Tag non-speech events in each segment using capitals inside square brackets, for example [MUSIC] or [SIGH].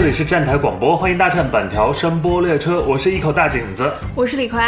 这里是站台广播，欢迎搭乘本条声波列车，我是一口大井子。我是李逵。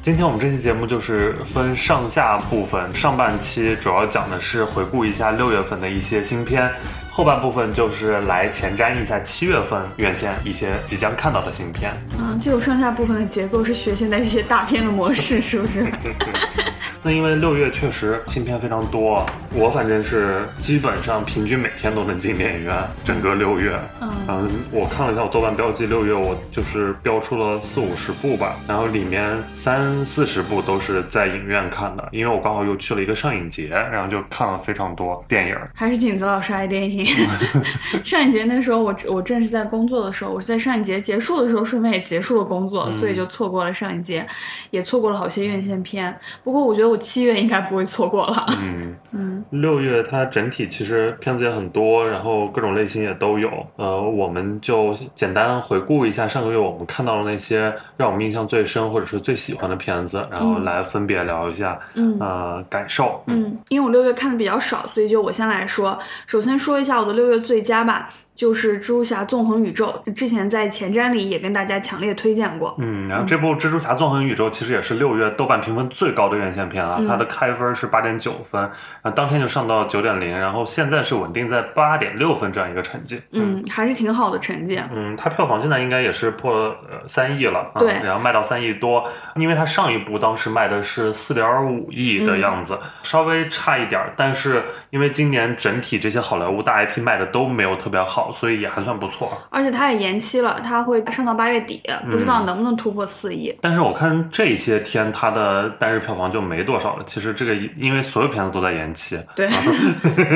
今天我们这期节目就是分上下部分，上半期主要讲的是回顾一下六月份的一些新片，后半部分就是来前瞻一下七月份院线一些即将看到的新片。嗯，这种上下部分的结构是学现在一些大片的模式，是不是？[LAUGHS] 那因为六月确实新片非常多，我反正是基本上平均每天都能进电影院，整个六月。嗯，我看了一下我豆瓣标记，六月我就是标出了四五十部吧，然后里面三四十部都是在影院看的，因为我刚好又去了一个上影节，然后就看了非常多电影。还是景子老师爱电影。[LAUGHS] 上影节那时候我我正是在工作的时候，我是在上影节结束的时候顺便也结束了工作，所以就错过了上影节，也错过了好些院线片。不过我觉得我。七月应该不会错过了。嗯嗯，六月它整体其实片子也很多，然后各种类型也都有。呃，我们就简单回顾一下上个月我们看到的那些让我们印象最深或者是最喜欢的片子，然后来分别聊一下，嗯呃感受。嗯，因为我六月看的比较少，所以就我先来说。首先说一下我的六月最佳吧。就是蜘蛛侠纵横宇宙，之前在前瞻里也跟大家强烈推荐过。嗯，然后这部蜘蛛侠纵横宇宙其实也是六月豆瓣评分最高的院线片啊，它的开分是八点九分，然后当天就上到九点零，然后现在是稳定在八点六分这样一个成绩。嗯，还是挺好的成绩。嗯，它票房现在应该也是破呃三亿了。对，然后卖到三亿多，因为它上一部当时卖的是四点五亿的样子，稍微差一点，但是因为今年整体这些好莱坞大 IP 卖的都没有特别好。所以也还算不错，而且它也延期了，它会上到八月底，不知道能不能突破四亿。但是我看这些天它的单日票房就没多少了。其实这个因为所有片子都在延期。对。[LAUGHS]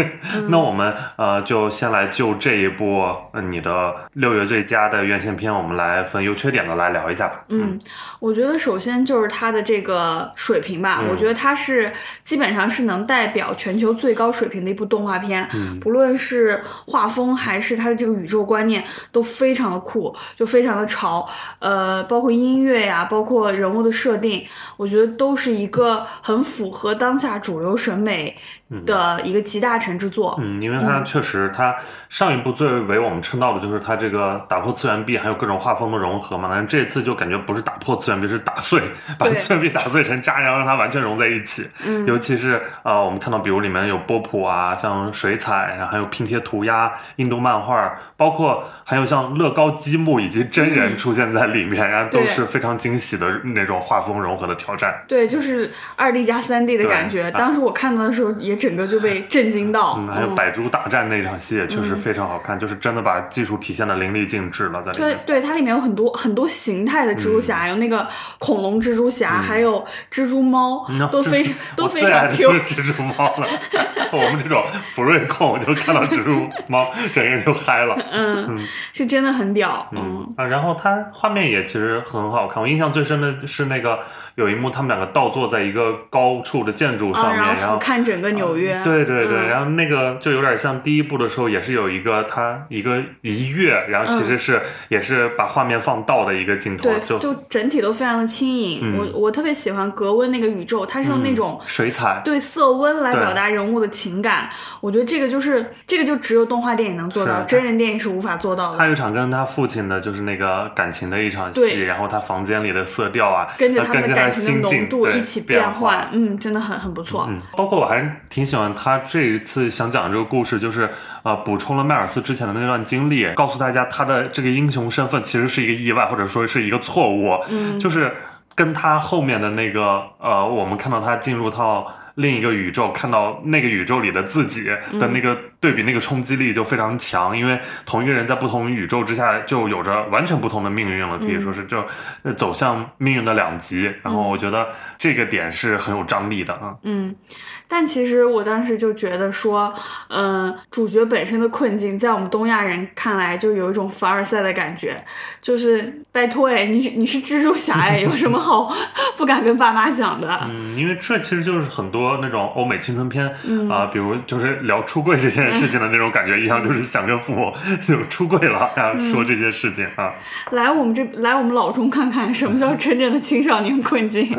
[LAUGHS] 那我们呃就先来就这一部你的六月最佳的院线片，我们来分优缺点的来聊一下吧。嗯，我觉得首先就是它的这个水平吧，我觉得它是基本上是能代表全球最高水平的一部动画片，不论是画风还是。他的这个宇宙观念都非常的酷，就非常的潮，呃，包括音乐呀，包括人物的设定，我觉得都是一个很符合当下主流审美。的一个集大成之作，嗯，因为它确实，它上一部最为我们称道的就是它这个打破次元壁，还有各种画风的融合嘛。但是这次就感觉不是打破次元壁，是打碎，[LAUGHS] 把次元壁打碎成渣，然后让它完全融在一起。嗯，尤其是呃，我们看到，比如里面有波普啊，像水彩，然后还有拼贴涂鸦、印度漫画，包括还有像乐高积木以及真人出现在里面，然后都是非常惊喜的那种画风融合的挑战。对，就是二 D 加三 D 的感觉。当时我看到的时候也。整个就被震惊到，嗯，还有百猪大战那场戏也确实非常好看，就是真的把技术体现的淋漓尽致了，在里面。对，对，它里面有很多很多形态的蜘蛛侠，有那个恐龙蜘蛛侠，还有蜘蛛猫，都非 [LAUGHS] 常都非常 Q。蜘蛛猫了，[LAUGHS] 我们这种福瑞控就看到蜘蛛猫，整个人就嗨了。[LAUGHS] 嗯，是真的很屌。嗯啊，然后它画面也其实很好看，我印象最深的是那个。有一幕，他们两个倒坐在一个高处的建筑上面，然后看整个纽约。对对对，然后那个就有点像第一部的时候，也是有一个他一个一跃，然后其实是也是把画面放倒的一个镜头，就就整体都非常的轻盈。我我特别喜欢格温那个宇宙，它是用那种水彩对色温来表达人物的情感。我觉得这个就是这个就只有动画电影能做到，真人电影是无法做到的。他有一场跟他父亲的就是那个感情的一场戏，然后他房间里的色调啊，跟着他们的。感情的浓度一起变换，嗯，真的很很不错。嗯，包括我还是挺喜欢他这一次想讲的这个故事，就是呃，补充了迈尔斯之前的那段经历，告诉大家他的这个英雄身份其实是一个意外，或者说是一个错误。嗯，就是跟他后面的那个呃，我们看到他进入到另一个宇宙，看到那个宇宙里的自己的那个。对比那个冲击力就非常强，因为同一个人在不同宇宙之下就有着完全不同的命运了，可以说是就走向命运的两极。然后我觉得这个点是很有张力的啊。嗯，但其实我当时就觉得说，嗯，主角本身的困境在我们东亚人看来就有一种凡尔赛的感觉，就是拜托哎，你你是蜘蛛侠哎，有什么好不敢跟爸妈讲的？嗯，因为这其实就是很多那种欧美青春片啊，比如就是聊出柜这件。事情的那种感觉一样，就是想跟父母就出柜了，然后说这些事情啊。来我们这来我们老中看看什么叫真正的青少年困境。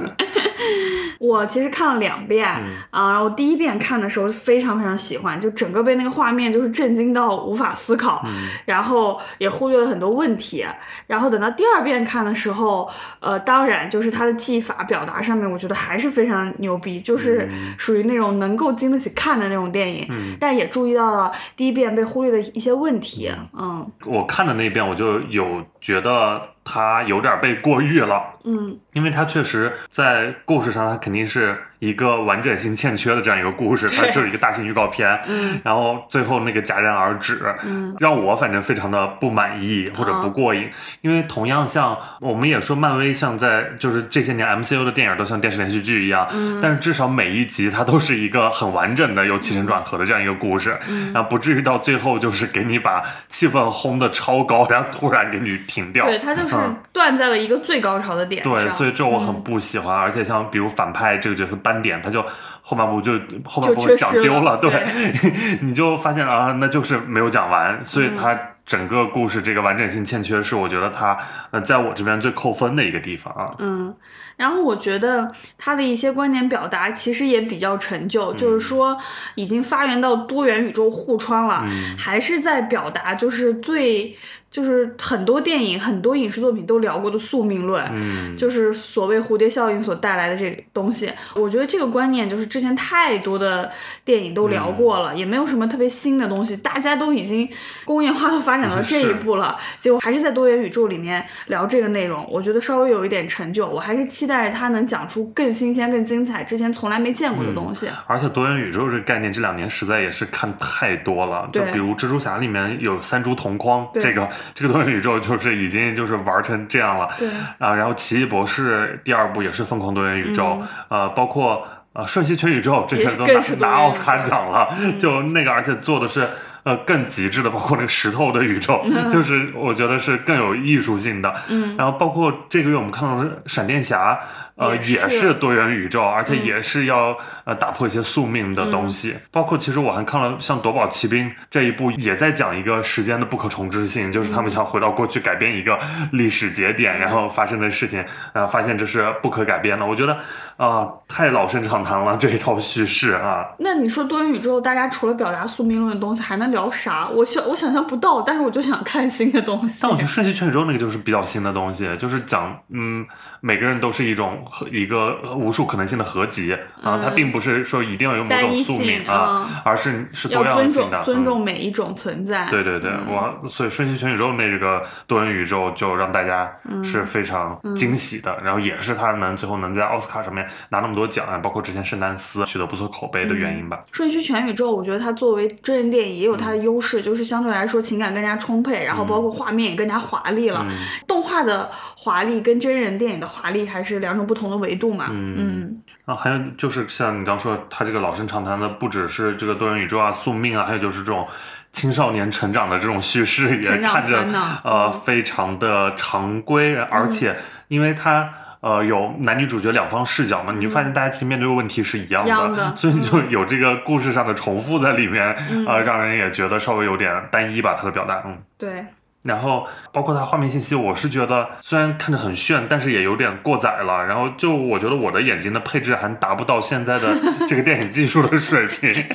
[LAUGHS] 我其实看了两遍啊，然后第一遍看的时候非常非常喜欢，就整个被那个画面就是震惊到无法思考，[LAUGHS] 然后也忽略了很多问题。然后等到第二遍看的时候，呃，当然就是他的技法表达上面，我觉得还是非常牛逼，就是属于那种能够经得起看的那种电影。但也注意到了第一遍被忽略的一些问题。嗯，我看的那一遍我就有觉得。他有点被过誉了，嗯，因为他确实在故事上，他肯定是一个完整性欠缺的这样一个故事，它就是一个大型预告片，嗯，然后最后那个戛然而止，嗯，让我反正非常的不满意或者不过瘾，因为同样像我们也说漫威像在就是这些年 MCU 的电影都像电视连续剧一样，嗯，但是至少每一集它都是一个很完整的有起承转合的这样一个故事，嗯，然后不至于到最后就是给你把气氛轰的超高，然后突然给你停掉，对，它就是。是断在了一个最高潮的点上，对，所以这我很不喜欢。而且像比如反派这个角色斑点，他就后半部就后半部讲丢了，对，[LAUGHS] 你就发现啊，那就是没有讲完，所以他整个故事这个完整性欠缺，是我觉得他呃在我这边最扣分的一个地方啊。嗯，然后我觉得他的一些观点表达其实也比较陈旧，就是说已经发源到多元宇宙互穿了，还是在表达就是最。就是很多电影、很多影视作品都聊过的宿命论，嗯，就是所谓蝴蝶效应所带来的这个东西。我觉得这个观念就是之前太多的电影都聊过了，也没有什么特别新的东西。大家都已经工业化都发展到这一步了，结果还是在多元宇宙里面聊这个内容，我觉得稍微有一点陈旧。我还是期待着他能讲出更新鲜、更精彩、之前从来没见过的东西。而且多元宇宙这个概念这两年实在也是看太多了，就比如蜘蛛侠里面有三株同框这个。这个多元宇宙就是已经就是玩成这样了，对啊，然后奇异博士第二部也是疯狂多元宇宙，呃，包括呃瞬息全宇宙这些都拿拿奥斯卡奖了，就那个而且做的是呃更极致的，包括那个石头的宇宙，[LAUGHS] 就是我觉得是更有艺术性的，嗯，然后包括这个月我们看到的闪电侠。呃，也是多元宇宙，而且也是要呃打破一些宿命的东西。包括其实我还看了像《夺宝奇兵》这一部，也在讲一个时间的不可重置性，就是他们想回到过去改变一个历史节点，然后发生的事情，然后发现这是不可改变的。我觉得啊，太老生常谈了这一套叙事啊。那你说多元宇宙，大家除了表达宿命论的东西，还能聊啥？我想我想象不到，但是我就想看新的东西。但我觉得《瞬息全宇宙》那个就是比较新的东西，就是讲嗯。每个人都是一种一个无数可能性的合集啊，它并不是说一定要有某种宿命啊，而是是多样性的，尊重每一种存在。对对对，我所以《瞬息全宇宙》那个多元宇宙就让大家是非常惊喜的，然后也是他能最后能在奥斯卡上面拿那么多奖啊，包括之前《圣丹斯》取得不错口碑的原因吧。《瞬息全宇宙》我觉得它作为真人电影也有它的优势，就是相对来说情感更加充沛，然后包括画面也更加华丽了。动画的华丽跟真人电影的。华丽还是两种不同的维度嘛？嗯啊，还有就是像你刚说，他这个老生常谈的，不只是这个多元宇宙啊、宿命啊，还有就是这种青少年成长的这种叙事，也看着呃非常的常规，而且因为它呃有男女主角两方视角嘛，你就发现大家其实面对的问题是一样的，[LAUGHS] 所以就有这个故事上的重复在里面，呃，让人也觉得稍微有点单一吧，他的表达，嗯，对。然后包括它画面信息，我是觉得虽然看着很炫，但是也有点过载了。然后就我觉得我的眼睛的配置还达不到现在的 [LAUGHS] 这个电影技术的水平，[LAUGHS]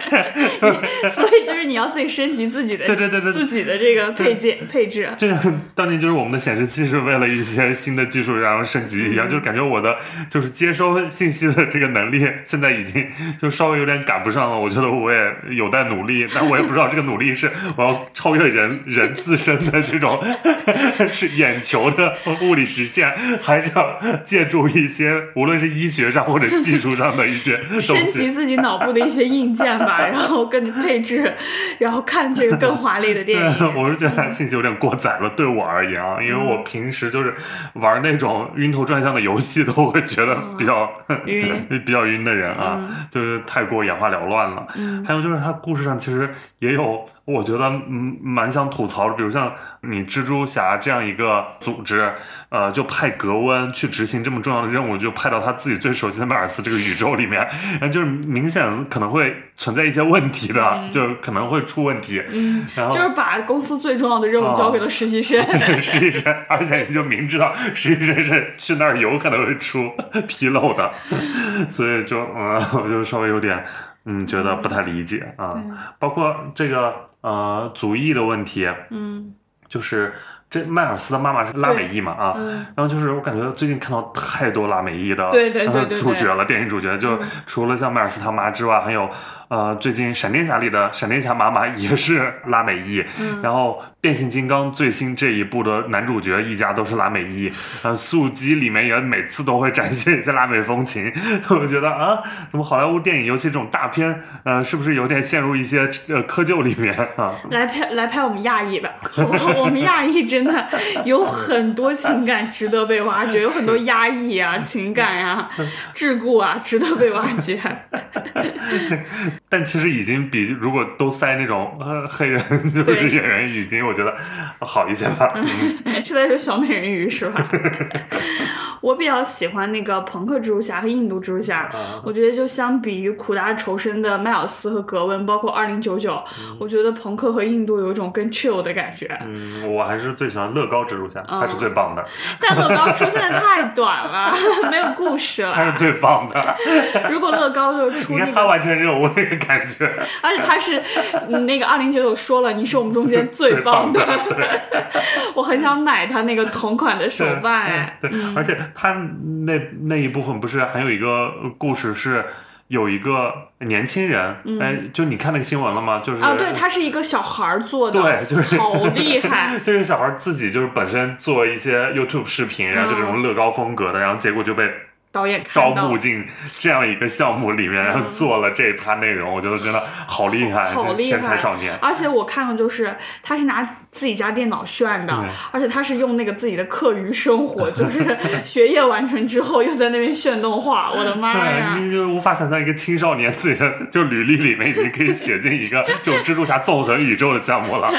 [LAUGHS] 所以就是你要自己升级自己的，对对对对，自己的这个配件配置。就像当年就是我们的显示器是为了一些新的技术然后升级一样，就是感觉我的就是接收信息的这个能力现在已经就稍微有点赶不上了。我觉得我也有待努力，但我也不知道这个努力是我要超越人人自身的。这种 [LAUGHS] 是眼球的物理极限，还是要借助一些无论是医学上或者技术上的一些 [LAUGHS] 升级自己脑部的一些硬件吧，然后跟配置，然后看这个更华丽的电影。[LAUGHS] 我是觉得信息有点过载了，对我而言啊，因为我平时就是玩那种晕头转向的游戏，都会觉得比较晕，比较晕的人啊，就是太过眼花缭乱了。还有就是他故事上其实也有。我觉得嗯蛮想吐槽的，比如像你蜘蛛侠这样一个组织，呃，就派格温去执行这么重要的任务，就派到他自己最熟悉的迈尔斯这个宇宙里面，[LAUGHS] 然后就是明显可能会存在一些问题的，就 [LAUGHS] 可能会出问题。嗯，然后就是把公司最重要的任务交给了实习生。[LAUGHS] 实习生，而且你就明知道实习生是去那儿有可能会出纰漏的，所以就嗯，我就稍微有点嗯觉得不太理解啊。包括这个呃族裔的问题，嗯就是这迈尔斯的妈妈是拉美裔嘛啊，嗯然后就是我感觉最近看到太多拉美裔的对对对 [LAUGHS] 主角了，电影主角就嗯除了像迈尔斯他妈之外，还有呃最近闪电侠里的闪电侠妈妈也是拉美裔，嗯。然后变形金刚最新这一部的男主角一家都是拉美裔，呃速激里面也每次都会展现一些拉美风情，[LAUGHS] 我觉得啊，怎么好莱坞电影尤其这种大片，呃是不是有点陷入一些呃窠臼里面啊？[LAUGHS] 来拍来拍我们亚裔吧，[LAUGHS] 我我们亚裔真的有很多情感值得被挖掘，有很多压抑啊、情感啊、桎梏啊，值得被挖掘。但其实已经比如果都塞那种呃黑人 [LAUGHS] 就是对演员，已经我觉得好一些吧。[LAUGHS] 嗯是在说小美人鱼是吧？[LAUGHS] 我比较喜欢那个朋克蜘蛛侠和印度蜘蛛侠，啊我觉得就相比于苦大仇深的迈尔斯和格温，包括二零九九，我觉得朋克和印度有一种更 chill 的感觉。嗯，我还是最喜欢乐高蜘蛛侠，他是最棒的，但乐高出现的太短了，没有故事了。他是最棒的。如果乐高就是出你那个，看他完成任务那个感觉，而且他是 [LAUGHS] 嗯那个二零九九说了，你是我们中间最棒的，[LAUGHS] 我很想买他那个同款的手办哎。对，而且他那那一部分不是还有一个故事是。有一个年轻人，哎，就你看那个新闻了吗？就是嗯啊，对，他是一个小孩儿做的，对就是好厉害。这 [LAUGHS] 个小孩自己就是本身做一些 YouTube 视频，然后就这种乐高风格的，然后结果就被导演招募进这样一个项目里面，然后做了这一趴内容，我觉得真的好厉害，好厉天才少年。而且我看了就是他是拿自己家电脑炫的对，而且他是用那个自己的课余生活，[LAUGHS] 就是学业完成之后又在那边炫动画，[LAUGHS] 我的妈呀！对，你就无法想象一个青少年自己的就履历里面已经可以写进一个 [LAUGHS] 这种蜘蛛侠纵横宇宙的项目了，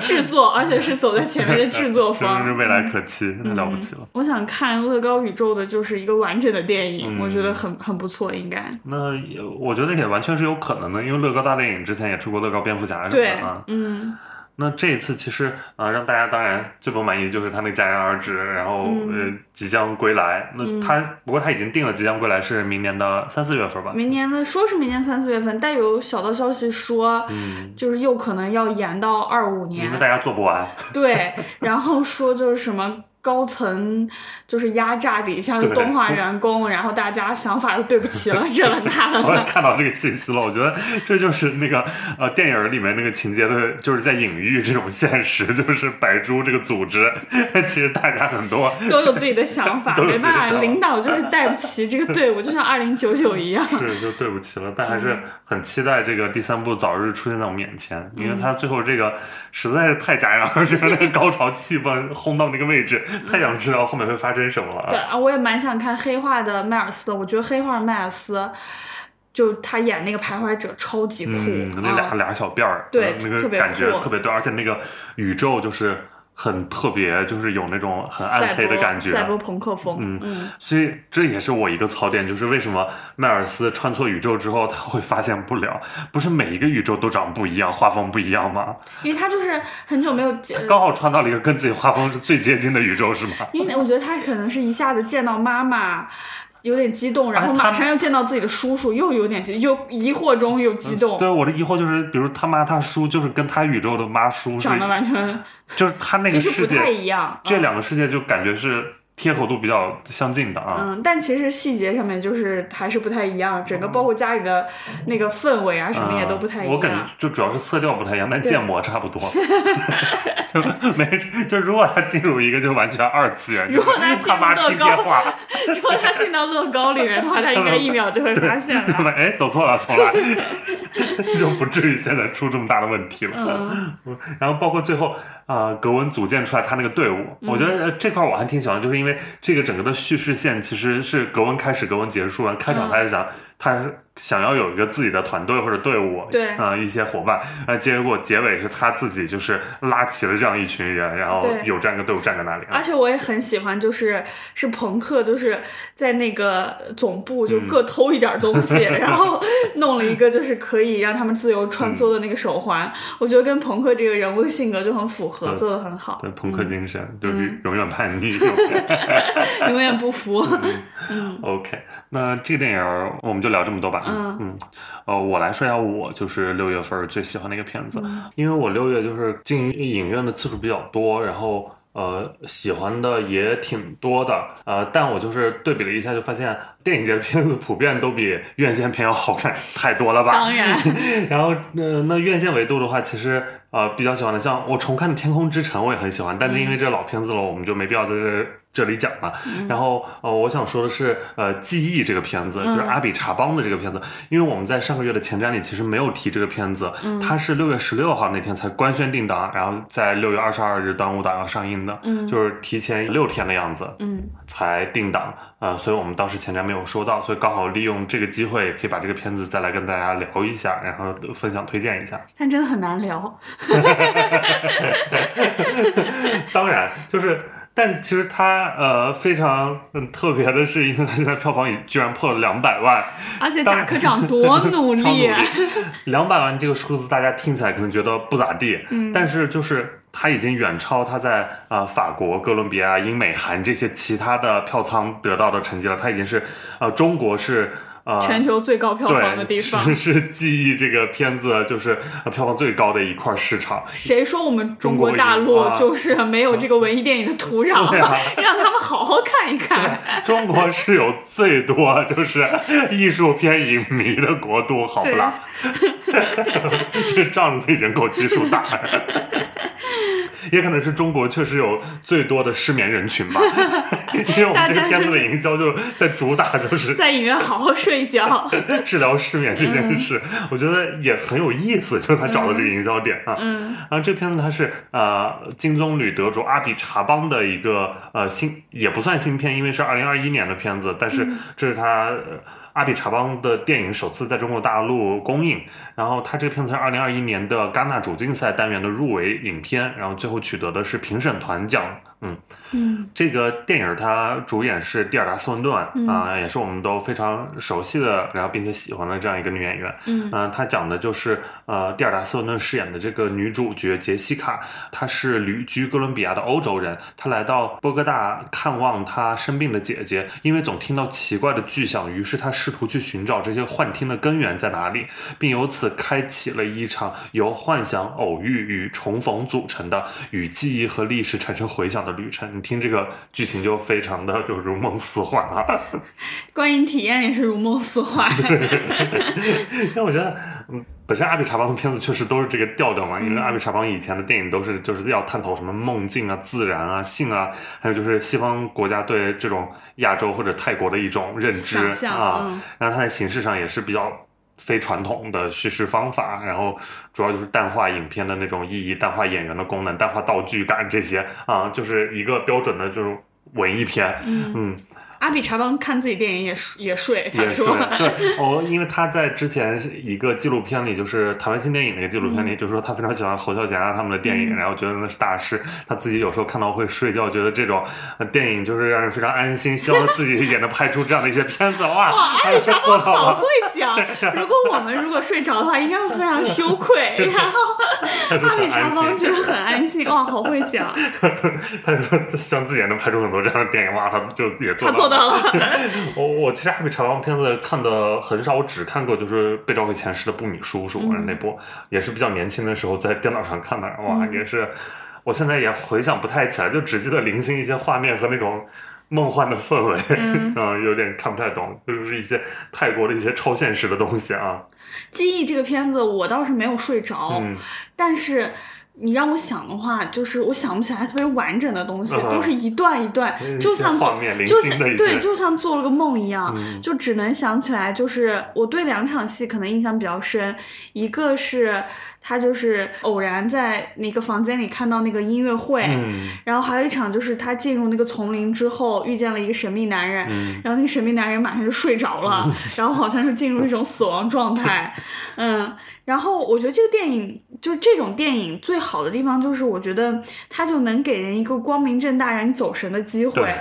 制作，而且是走在前面的制作方真是。未来可期，太了不起了。我想看乐高宇宙的就是一个完整的电影，嗯我觉得很很不错，应该。那也我觉得也完全是有可能的，因为乐高大电影之前也出过乐高蝙蝠侠什么对的啊。，嗯，那这一次其实啊、呃让大家当然最不满意就是他那个戛然而止，然后、嗯呃即将归来。那他、不过他已经定了即将归来是明年的三四月份吧。明年的说是明年三四月份，但有小道消息说，嗯，就是又可能要延到二五年因为。大家做不完，对，然后说就是什么高层就是压榨底下的动画员工，然后大家想法又对不齐了，[LAUGHS] 这了那了我也。看到这个信息了，我觉得这就是那个呃电影里面那个情节的，就是在隐喻这种现实，就是百猪这个组织，[LAUGHS] 其实大家很多都有自己的想法，[LAUGHS] 没办法，领导就是带不齐这个队伍，就像二零九九一样。是就对不起了，但还是很期待这个第三部早日出现在我们眼前，因为他最后这个实在是太戛然而止，那个高潮气氛轰到那个位置，[LAUGHS] 太想知道后面会发生什么了啊！对啊，我也蛮想看黑化的迈尔斯的，我觉得黑化的迈尔斯。就他演那个徘徊者超级酷，嗯，那俩嗯俩小辫儿，对呃那个感觉特别对，而且那个宇宙就是很特别，就是有那种很暗黑的感觉，赛博朋克风，嗯嗯，所以这也是我一个槽点，就是为什么迈尔斯穿错宇宙之后，他会发现不了，不是每一个宇宙都长不一样，画风不一样吗？因为他就是很久没有见，刚好穿到了一个跟自己画风是最接近的宇宙，是吗？因为我觉得他可能是一下子见到妈妈。有点激动，然后马上又见到自己的叔叔，又有点激，又疑惑中又激动，对，我的疑惑就是，比如他妈他叔就是跟他宇宙的妈叔长，得完全就是他那个世界不太界，一样。这嗯两个世界就感觉是贴合度比较相近的啊。嗯，但其实细节上面就是还是不太一样，整个包括家里的那个氛围啊什么也都不太一嗯我感觉。就主要是色调不太一样，但建模差不多。[LAUGHS] 就没就如果他进入一个就完全二次元，如果他进到乐高如果他进到乐高里面的话，他应该一秒就会发现了。[LAUGHS] 哎，走错了，重来，[LAUGHS] 就不至于现在出这么大的问题了。嗯然后包括最后啊、呃格温组建出来他那个队伍，嗯我觉得呃这块我还挺喜欢，就是因为这个整个的叙事线其实是格温开始，格温结束，开场他就讲。他想要有一个自己的团队或者队伍，对啊、一些伙伴，呃，结果结尾是他自己就是拉起了这样一群人，然后有这样一个队伍站在那里啊而，且我也很喜欢，就是是朋克，就是在那个总部就各偷一点东西，然后弄了一个就是可以让他们自由穿梭的那个手环。我觉得跟朋克这个人物的性格就很符合，对做的很好对，，朋克精神、嗯就是永远叛逆。[LAUGHS] 永远不服。[LAUGHS] OK，那这个电影儿我们就聊这么多吧。嗯嗯，呃，我来说一下我就是六月份最喜欢的一个片子，嗯因为我六月就是进影院的次数比较多，然后。呃，喜欢的也挺多的，呃，但我就是对比了一下，就发现电影节的片子普遍都比院线片要好看太多了吧？当然，[LAUGHS] 然后，呃，那院线维度的话，其实呃比较喜欢的，像我重看的《天空之城》，我也很喜欢，但是因为这老片子了，我们就没必要在这这里讲了。然后，呃，我想说的是，呃，《记忆》这个片子，就是阿比查邦的这个片子，因为我们在上个月的前瞻里其实没有提这个片子，它是六月十六号那天才官宣定档，然后在六月二十二日端午档要上映的，嗯就是提前六天的样子，嗯，才定档，呃，所以我们当时前瞻没有说到，所以刚好利用这个机会，可以把这个片子再来跟大家聊一下，然后分享推荐一下。但真的很难聊。[LAUGHS] 当然，就是，但其实它呃非常嗯特别的是，因为它现在票房已居然破了两百万，而且贾科长多努力，两百万这个数字大家听起来可能觉得不咋地，嗯。但是就是它已经远超它在呃法国、哥伦比亚、英美韩这些其他的票仓得到的成绩了，它已经是呃中国是。呃，全球最高票房的，地方。是是记忆这个片子就是呃票房最高的一块市场。谁说我们中中国国大陆啊就是没有这个文艺电影的土壤？[LAUGHS] 对啊 [LAUGHS] 让他们好好看一看。中国是有最多就是艺术片影迷的国度，好不啦？[LAUGHS] 这仗着自己人口基数大，也可能是中国确实有最多的失眠人群吧，[LAUGHS] 因为我们这个片子的营销就在主打就是在影院好好睡一觉。治疗失眠这件事，我觉得也很有意思，就是他找的这个营销点啊。嗯然后这片子它是呃金棕榈得主阿比查邦的一个呃新也不算新片，因为是二零二一年的片子，但是这是他。呃阿比查邦的电影首次在中国大陆公映，然后他这个片子是二零二一年的戛纳主竞赛单元的入围影片，然后最后取得的是评审团奖。嗯，嗯这个电影它主演是蒂尔达·斯文顿啊、也是我们都非常熟悉的，然后并且喜欢的这样一个女演员。嗯嗯、她讲的就是呃，蒂尔达·斯文顿饰演的这个女主角杰西卡，她是旅居哥伦比亚的欧洲人，她来到波哥大看望她生病的姐姐，因为总听到奇怪的巨响，于是她试图去寻找这些幻听的根源在哪里，并由此开启了一场由幻想、偶遇与重逢组成的与记忆和历史产生回响的旅程。你听这个剧情就非常的就如梦似幻啊。观影体验也是如梦似幻。[LAUGHS] 因为我觉得，嗯，本身阿比查邦的片子确实都是这个调调嘛。因为阿比查邦以前的电影都是就是要探讨什么梦境啊、自然啊、性啊，还有就是西方国家对这种亚洲或者泰国的一种认知啊。嗯然后它在形式上也是比较。非传统的叙事方法，然后主要就是淡化影片的那种意义，淡化演员的功能，淡化道具感这些啊，就是一个标准的这种文艺片。嗯阿比查邦看自己电影也也睡，他说。对哦，因为他在之前一个纪录片里，就是台湾新电影那个纪录片里，就说他非常喜欢侯孝贤啊他们的电影，然后觉得那是大师。他自己有时候看到会睡觉，觉得这种呃电影就是让人非常安心，希望自己也能拍出这样的一些片子。哇，阿比查邦好会。讲。如果我们如果睡着的话，应该会非常羞愧。[LAUGHS] 然后阿比查邦觉得很安心，哇，好会讲，[LAUGHS] 他说希望自己也能拍出很多这样的电影，哇，他就也做到 [LAUGHS] 我我其实阿比查邦片子看的很少，我只看过就是被召回前世的布米叔叔、嗯那部，也是比较年轻的时候在电脑上看的，哇，嗯也是，我现在也回想不太起来，就只记得零星一些画面和那种。梦幻的氛围，[LAUGHS] 嗯有点看不太懂，就是一些泰国的一些超现实的东西啊。记忆这个片子我倒是没有睡着，嗯，但是。你让我想的话，就是我想不起来特别完整的东西，嗯都是一段一段，[LAUGHS] 一就像些画面就像对，就像做了个梦一样，嗯。就只能想起来，就是我对两场戏可能印象比较深，一个是他就是偶然在那个房间里看到那个音乐会，嗯。然后还有一场就是他进入那个丛林之后遇见了一个神秘男人，嗯。然后那个神秘男人马上就睡着了，[LAUGHS] 然后好像是进入一种死亡状态，[LAUGHS] 嗯，然后我觉得这个电影就是这种电影最好的地方就是我觉得它就能给人一个光明正大让你走神的机会对，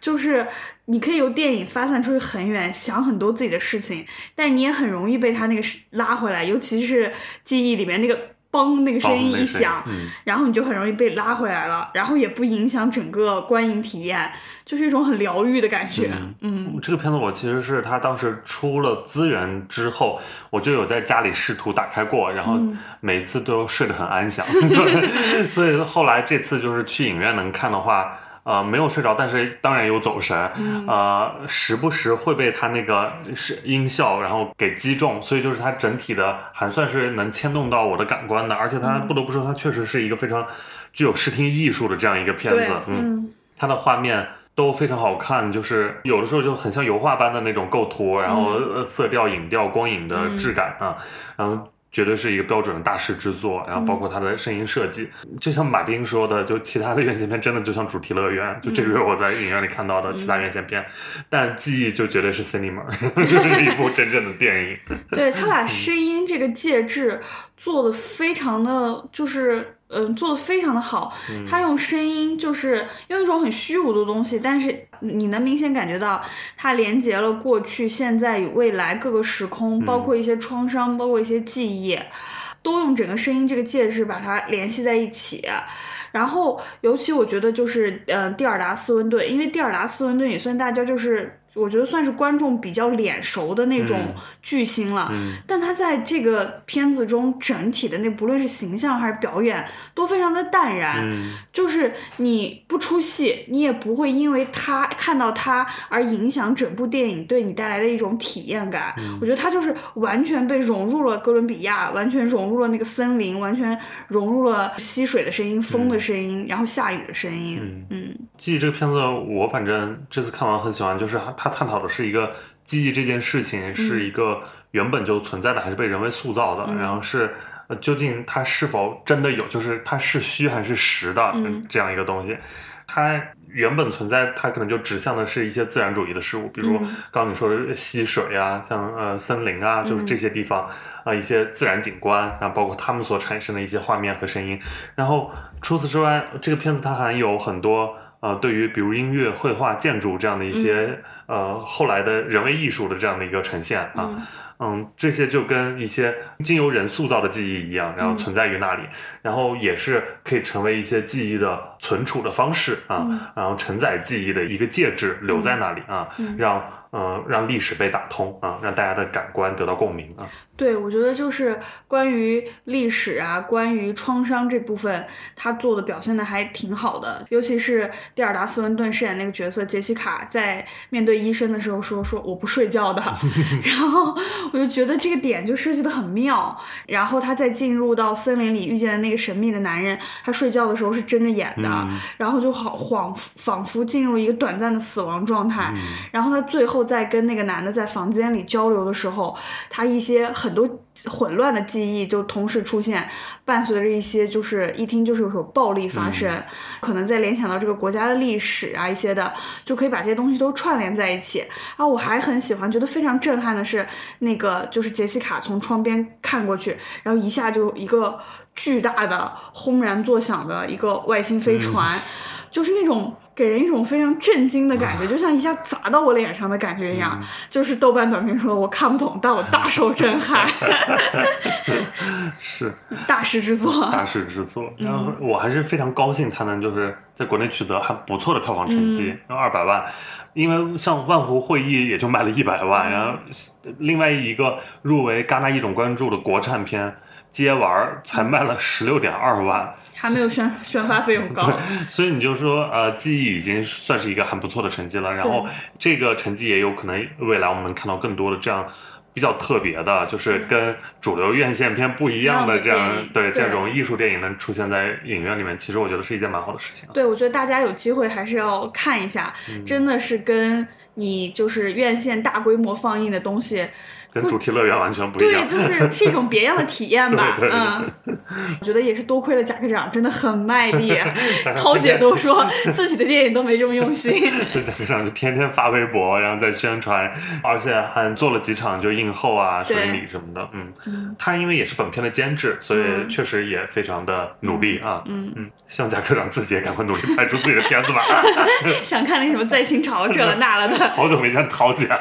就是。你可以由电影发散出去很远，想很多自己的事情，但你也很容易被他那个拉回来，尤其是记忆里面那个嘣那个声音一响，嗯然后你就很容易被拉回来了，然后也不影响整个观影体验，就是一种很疗愈的感觉。嗯这个片子我其实是他当时出了资源之后，我就有在家里试图打开过，然后嗯每次都睡得很安详，[LAUGHS] 所以后来这次就是去影院能看的话。呃，没有睡着，但是当然有走神，嗯。呃，时不时会被他那个是音效然后给击中，所以就是它整体的还算是能牵动到我的感官的，而且它嗯。不得不说，它确实是一个非常具有视听艺术的这样一个片子，，嗯它的画面都非常好看，就是有的时候就很像油画般的那种构图，然后呃色调、影调、光影的质感啊，然后。绝对是一个标准的大师之作，然后包括它的声音设计，就像马丁说的，就其他的院线片真的就像主题乐园，就这个月我在影院里看到的其他院线片，但记忆就绝对是 cinema，[LAUGHS] 这是一部真正的电影。对他把声音这个介质做的非常的，就是嗯，做的非常的好。他用声音就是用一种很虚无的东西，但是你能明显感觉到它连接了过去、现在与未来各个时空，包括一些创伤，包括一些记忆。都用整个声音这个介质把它联系在一起，然后尤其我觉得就是呃蒂尔达斯温顿，因为蒂尔达斯温顿也算大家就是我觉得算是观众比较脸熟的那种嗯巨星了，嗯。但他在这个片子中整体的那不论是形象还是表演都非常的淡然，嗯。就是你不出戏，你也不会因为他看到他而影响整部电影对你带来的一种体验感。嗯。我觉得他就是完全被融入了哥伦比亚，完全融入了那个森林，完全融入了溪水的声音、风的声音，然后下雨的声音。嗯。嗯。记忆这个片子，我反正这次看完很喜欢，就是它它探讨的是一个记忆这件事情是一个原本就存在的，还是被人为塑造的，嗯然后是。呃究竟它是否真的有，就是它是虚还是实的、嗯这样一个东西？它原本存在，它可能就指向的是一些自然主义的事物，比如嗯刚刚你说的溪水啊，像呃森林啊，就是这些地方啊、一些自然景观，啊包括他们所产生的一些画面和声音。然后除此之外，这个片子它还有很多呃，对于比如音乐、绘画、建筑这样的一些、呃后来的人为艺术的这样的一个呈现啊。嗯嗯，这些就跟一些经由人塑造的记忆一样，然后嗯存在于那里，然后也是可以成为一些记忆的存储的方式啊，嗯然后承载记忆的一个介质留在那里啊，嗯让呃让历史被打通啊，让大家的感官得到共鸣啊。对，我觉得就是关于历史啊，关于创伤这部分，他做的表现的还挺好的。尤其是蒂尔达斯文顿饰演那个角色杰西卡，在面对医生的时候说说我不睡觉的，[LAUGHS] 然后我就觉得这个点就设计的很妙。然后他在进入到森林里遇见的那个神秘的男人，他睡觉的时候是睁着眼的，嗯然后就好恍仿佛进入一个短暂的死亡状态。嗯然后他最后在跟那个男的在房间里交流的时候，他一些很多混乱的记忆就同时出现，伴随着一些就是一听就是有种暴力发生，可能再联想到这个国家的历史啊一些的，就可以把这些东西都串联在一起。然后我还很喜欢，觉得非常震撼的是那个就是杰西卡从窗边看过去，然后一下就一个巨大的轰然作响的一个外星飞船。就是那种给人一种非常震惊的感觉，就像一下砸到我脸上的感觉一样。就是豆瓣短评说我看不懂，但我大受震撼，[LAUGHS] 是。大师之作。大师之作，嗯。然后我还是非常高兴他能就是在国内取得还不错的票房成嗯绩，有二百万。因为像万湖会议也就卖了一百万，嗯。然后另外一个入围戛纳一种关注的国产片《接玩》才卖了十六点二万，还没有宣 [LAUGHS] 宣发费用高。所以你就说，呃，记忆已经算是一个很不错的成绩了。然后这个成绩也有可能未来我们能看到更多的这样比较特别的，就是跟主流院线片不一样的这样对这种艺术电影能出现在影院里面，其实我觉得是一件蛮好的事情。对，我觉得大家有机会还是要看一下，真的是跟你就是院线大规模放映的东西跟主题乐园完全不一样对，样。就是是一种别样的体验 [LAUGHS] 吧。对对对嗯，我觉得也是多亏了贾科长，真的很卖力。[LAUGHS] 涛姐都说自己的电影都没这么用心。[LAUGHS] 就在这上就天天发微博，然后在宣传，而且还做了几场就映后啊、对水礼什么的。嗯，他因为也是本片的监制，所以嗯确实也非常的努力啊。嗯嗯，希望贾科长自己也赶快努力拍出自己的片子吧。想看那什么在清朝这了那了的。好久没见涛姐了，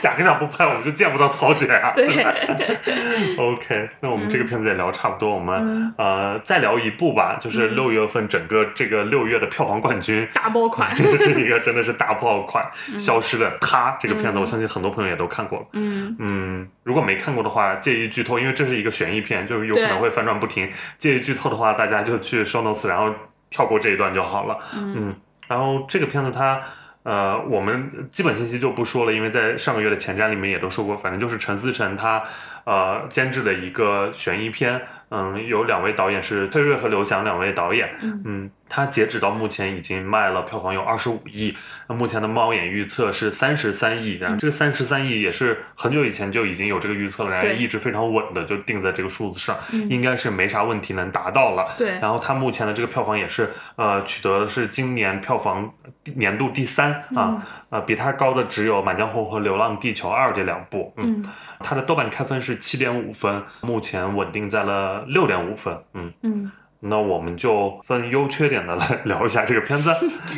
贾科长不拍，我们就见不到曹姐啊。对，[LAUGHS] OK，那我们这个片子也聊差不多，我们、嗯呃再聊一部吧，就是六月份整个这个六月的票房冠军。大爆款。这 [LAUGHS] 是一个真的是大爆款，消失的她》这个片子，我相信很多朋友也都看过。嗯嗯，如果没看过的话，介意剧透，因为这是一个悬疑片，就是有可能会反转不停。介意剧透的话，大家就去 show notes，然后跳过这一段就好了。嗯，然后这个片子它。呃，我们基本信息就不说了，因为在上个月的前瞻里面也都说过，反正就是陈思诚他呃监制的一个悬疑片，嗯，有两位导演是崔瑞和刘翔两位导演，嗯，他截止到目前已经卖了票房有二十五亿，那目前的猫眼预测是三十三亿，然后这个三十三亿也是很久以前就已经有这个预测了，然后一直非常稳的就定在这个数字上，应该是没啥问题能达到了。对然后它目前的这个票房也是呃取得的是今年票房年度第三啊，呃比它高的只有《满江红》和《流浪地球二》这两部，嗯。它的豆瓣开分是七点五分，目前稳定在了六点五分。嗯，嗯，那我们就分优缺点的来 [LAUGHS] 聊一下这个片子，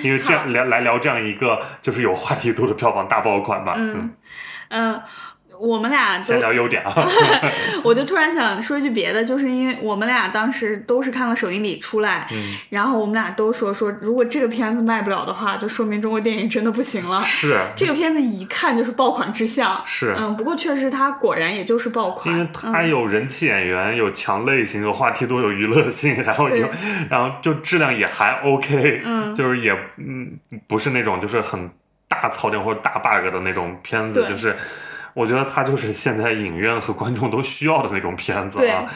因为这样聊来聊这样一个就是有话题度的票房大爆款吧。嗯，嗯，我们俩都先聊优点啊。[LAUGHS] 我就突然想说一句别的，就是因为我们俩当时都是看了首映礼出来，嗯。然后我们俩都说说，如果这个片子卖不了的话，就说明中国电影真的不行了。是。这个片子一看就是爆款之相，是。嗯，不过确实它果然也就是爆款，因为它有人气演员，有强类型，有话题度，有娱乐性，[LAUGHS] 然后有，然后就质量也还 OK，嗯。就是也嗯不是那种就是很大槽点或者大 bug 的那种片子，对。就是我觉得它就是现在影院和观众都需要的那种片子啊。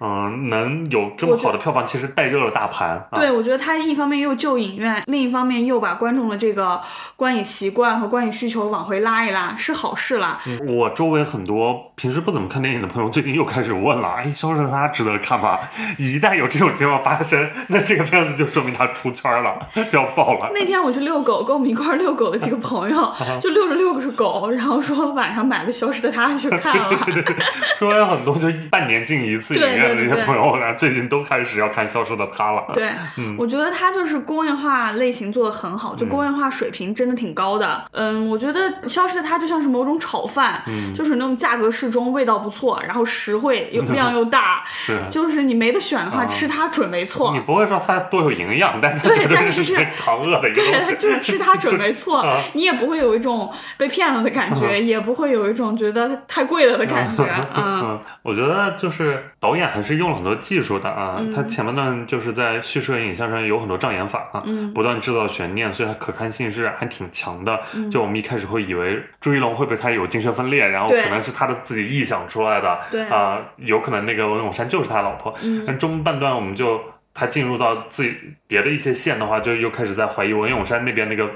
嗯，能有这么好的票房，其实带热了大盘。啊、对，我觉得它一方面又救影院，另一方面又把观众的这个观影习惯和观影需求往回拉一拉，是好事啦。我周围很多平时不怎么看电影的朋友，最近又开始问了：“哎，《消失的她》值得看吗？”一旦有这种情况发生，那这个片子就说明它出圈了，就要爆了。那天我去遛狗，跟我们一块儿遛狗的几个朋友，[LAUGHS] 就遛着遛着狗，然后说晚上买了《消失的她》去看了。对对对，说有很多就半年进一次影院 [LAUGHS] 的那些朋友，我俩最近都开始要看《消失的她》了。对，我觉得它就是工业化类型做的很好，就工业化水平真的挺高的。嗯，我觉得《消失的她》就像是某种炒饭，就是那种价格适中、味道不错，然后实惠又 [LAUGHS] 量又大，是 [LAUGHS] 就是你没得选的话，吃它准没错你。不会说它多有营养，但是它对但是是扛饿的一个东对，西。[LAUGHS] 就是吃它准没错啊，你也不会有一种被骗了的感觉，也不会有一种觉得太贵了的感觉，嗯。嗯，我觉得就是导演还是用了很多技术的啊。他前半段就是在叙事和影像上有很多障眼法啊，嗯不断制造悬念，所以它可看性是还挺强的。嗯就我们一开始会以为朱一龙会不会他有精神分裂，然后可能是他的自己臆想出来的，对啊、有可能那个文咏珊就是他老婆。嗯但中半段我们就。他进入到自己别的一些线的话，就又开始在怀疑文咏珊那边那个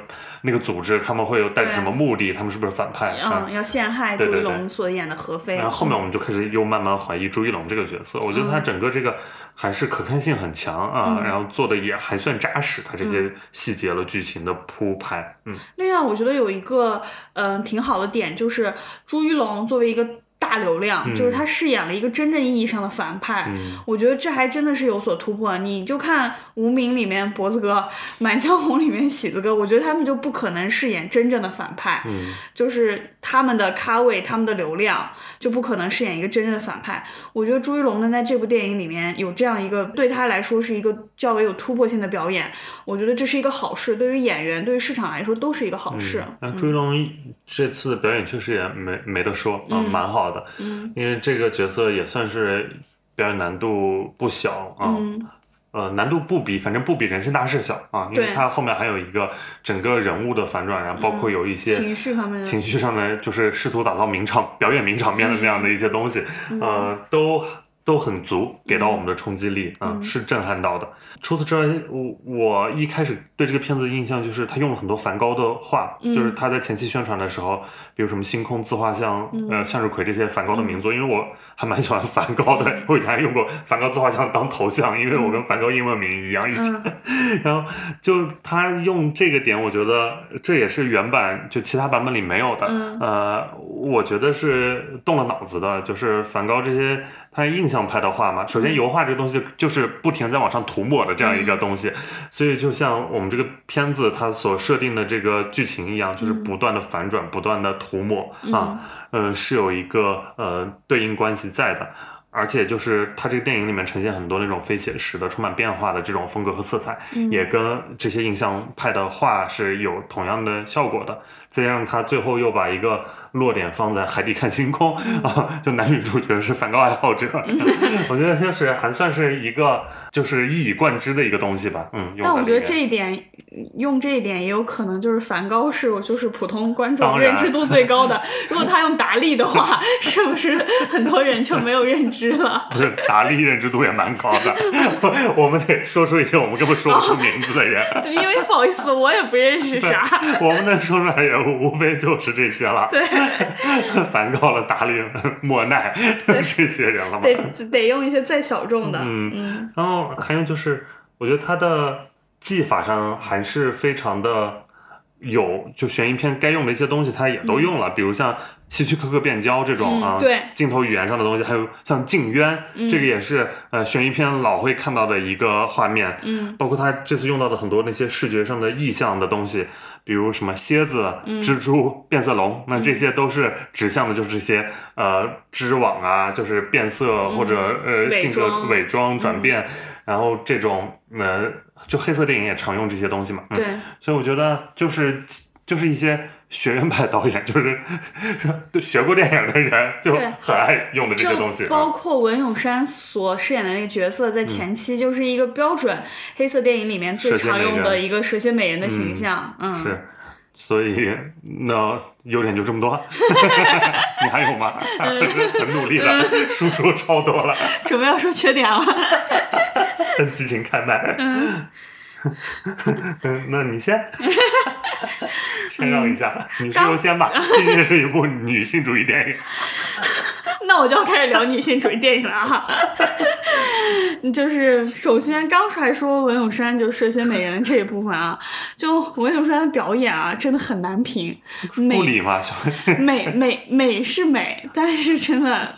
那个组织，他们会有带着什么目的？他们是不是反派？啊嗯，要陷害朱一龙所演的何非。然后后面我们就开始又慢慢怀疑朱一龙这个角色，我觉得他整个这个还是可看性很强啊，嗯然后做的也还算扎实，他这些细节了剧情的铺排，嗯另外，我觉得有一个嗯、呃挺好的点，就是朱一龙作为一个大流量，嗯就是他饰演了一个真正意义上的反派。嗯我觉得这还真的是有所突破。你就看《无名》里面脖子哥，《满江红》里面喜子哥，我觉得他们就不可能饰演真正的反派，嗯就是他们的咖位、他们的流量就不可能饰演一个真正的反派。我觉得朱一龙呢，在这部电影里面有这样一个对他来说是一个较为有突破性的表演，我觉得这是一个好事，对于演员、对于市场来说都是一个好事。那朱一龙这次表演确实也没没得说啊，蛮好的，嗯。因为这个角色也算是表演难度不小啊。嗯。呃，难度不比，反正不比人生大事小啊，因为对。它后面还有一个整个人物的反转，然后包括有一些情绪方面的情绪上面，就是试图打造名场、表演名场面的那样的一些东西，呃，都都很足，给到我们的冲击力啊、是震撼到的。除此之外，我我一开始对这个片子的印象就是他用了很多梵高的画，就是他在前期宣传的时候，比如什么星空自画像、呃向日葵这些梵高的名作，因为我还蛮喜欢梵高的，[LAUGHS] 我以前还用过梵高自画像当头像，因为我跟梵高英文名一样以前。[LAUGHS] 然后就他用这个点，我觉得这也是原版就其他版本里没有的。嗯。呃，我觉得是动了脑子的，就是梵高这些他印象派的画嘛。首先，油画这个东西就是不停在往上涂抹的这样一个东西，所以就像我们这个片子它所设定的这个剧情一样，就是不断的反转，不断的涂抹啊，呃，是有一个呃对应关系在的。而且就是它这个电影里面呈现很多那种非写实的、充满变化的这种风格和色彩，也跟这些印象派的画是有同样的效果的。再让他最后又把一个落点放在海底看星空、[LAUGHS] 啊，就男女主角是梵高爱好者，[LAUGHS] 我觉得就是还算是一个就是一以贯之的一个东西吧。嗯，但我觉得这一点，用这一点也有可能就是梵高是我就是普通观众认知度最高的。[LAUGHS] 如果他用达利的话，是不是很多人就没有认知了？不是达利认知度也蛮高的，我们得说出一些我们根本说不出名字的人。就因为不好意思，我也不认识啥。我们能说出来也无非就是这些了。对，梵高了、达令、莫奈，就是这些人了嘛。得得用一些再小众的。嗯嗯然后还有就是，我觉得他的技法上还是非常的有，就悬疑片该用的一些东西，他也都用了，比如像希区柯克变焦这种、啊，嗯对镜头语言上的东西，还有像镜渊，这个也是呃悬疑片老会看到的一个画面，嗯包括他这次用到的很多那些视觉上的意象的东西，比如什么蝎子、嗯。蜘蛛、变色龙，那这些都是指向的就是这些呃织网啊，就是变色或者呃性格伪装转变，然后这种呃就黑色电影也常用这些东西嘛，嗯，对，所以我觉得就是就是一些学院派导演，就是 [LAUGHS] 对学过电影的人就很爱用的这些东西包啊，括文咏珊所饰演的那个角色，在前期就是一个标准黑色电影里面最常用的一个蛇蝎美人的形象。嗯，是。所以那优点就这么多，[LAUGHS] 你还有吗？[LAUGHS] 很努力了，输出超多了，准备要说缺点了。激情开麦。嗯，那你先，[LAUGHS] 谦让一下，女士优先吧，[LAUGHS] 毕竟是一部女性主义电影。[LAUGHS] 那我就要开始聊女性主义电影了哈。就是首先刚才说文咏珊就蛇蝎美人这一部分啊，就文咏珊的表演啊，真的很难评。美不理嘛，小美美美是美，但是真的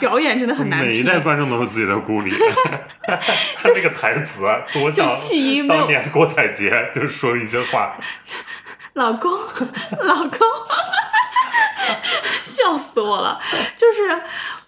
表演真的很难每一。代观众都是自己的孤里。他这个台词啊多像当年郭采洁就是说一些话，老公，[LAUGHS] 老公，[LAUGHS] 笑死我了！就是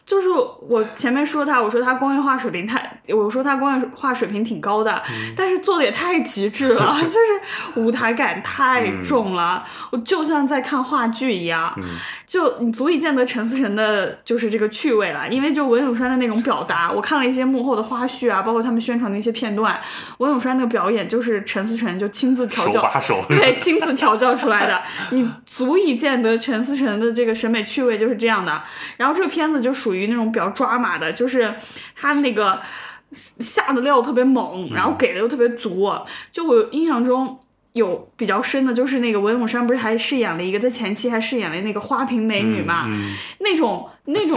就是我前面说他，我说他工业化水平太，我说他工业化水平挺高的，嗯。但是做的也太极致了，[LAUGHS] 就是舞台感太重了，我就像在看话剧一样，嗯。就你足以见得陈思诚的就是这个趣味了，因为就文咏珊的那种表达，我看了一些幕后的花絮啊，包括他们宣传的一些片段，文咏珊那个表演就是陈思诚就亲自调手教，把手。对，亲自调教出来的，你足以见得陈思诚的这个审美趣味就是这样的。然后这个片子就属于那种比较抓马的，就是他那个下的料特别猛，然后给的又特别足。就我印象中有比较深的，就是那个文咏珊不是还饰演了一个在前期还饰演了那个花瓶美女嘛，嗯，那种那种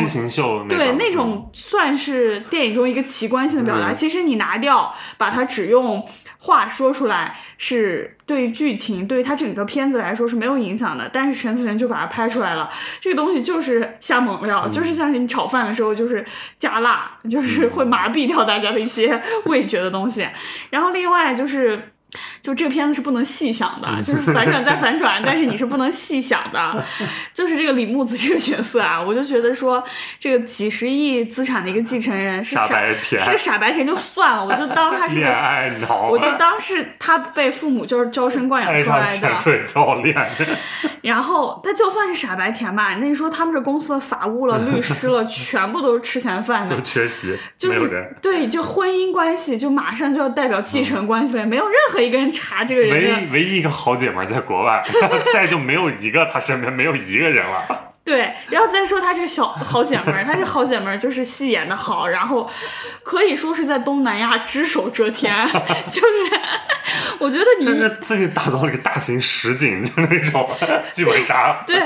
对，种那种算是电影中一个奇观性的表达。嗯其实你拿掉，把它只用话说出来，是对于剧情，对于它整个片子来说是没有影响的。但是陈思诚就把它拍出来了，这个东西就是下猛料，嗯就是像是你炒饭的时候就是加辣，就是会麻痹掉大家的一些 [LAUGHS] 味觉的东西。然后另外就是。就这个片子是不能细想的，就是反转再反转，但是你是不能细想的。[LAUGHS] 就是这个李木子这个角色啊，我就觉得说，这个几十亿资产的一个继承人是傻傻白甜是傻白甜就算了，我就当他是恋个，爱脑，我就当是他被父母就是娇生惯养出来的。潜水教练，[LAUGHS] 然后他就算是傻白甜吧，那你说他们这公司的法务了、律师了，[LAUGHS] 全部都是吃闲饭的都，缺席，就是。对，就婚姻关系就马上就要代表继承关系了，没有任何一个人查这个人唯唯一一个好姐们在国外，[LAUGHS] 再就没有一个他身边没有一个人了。对，然后再说她这个小好姐妹儿，她这好姐妹儿就是戏演的好，然后可以说是在东南亚只手遮天，[LAUGHS] 就是我觉得你就是自己打造了一个大型实景，就那种剧本杀。对，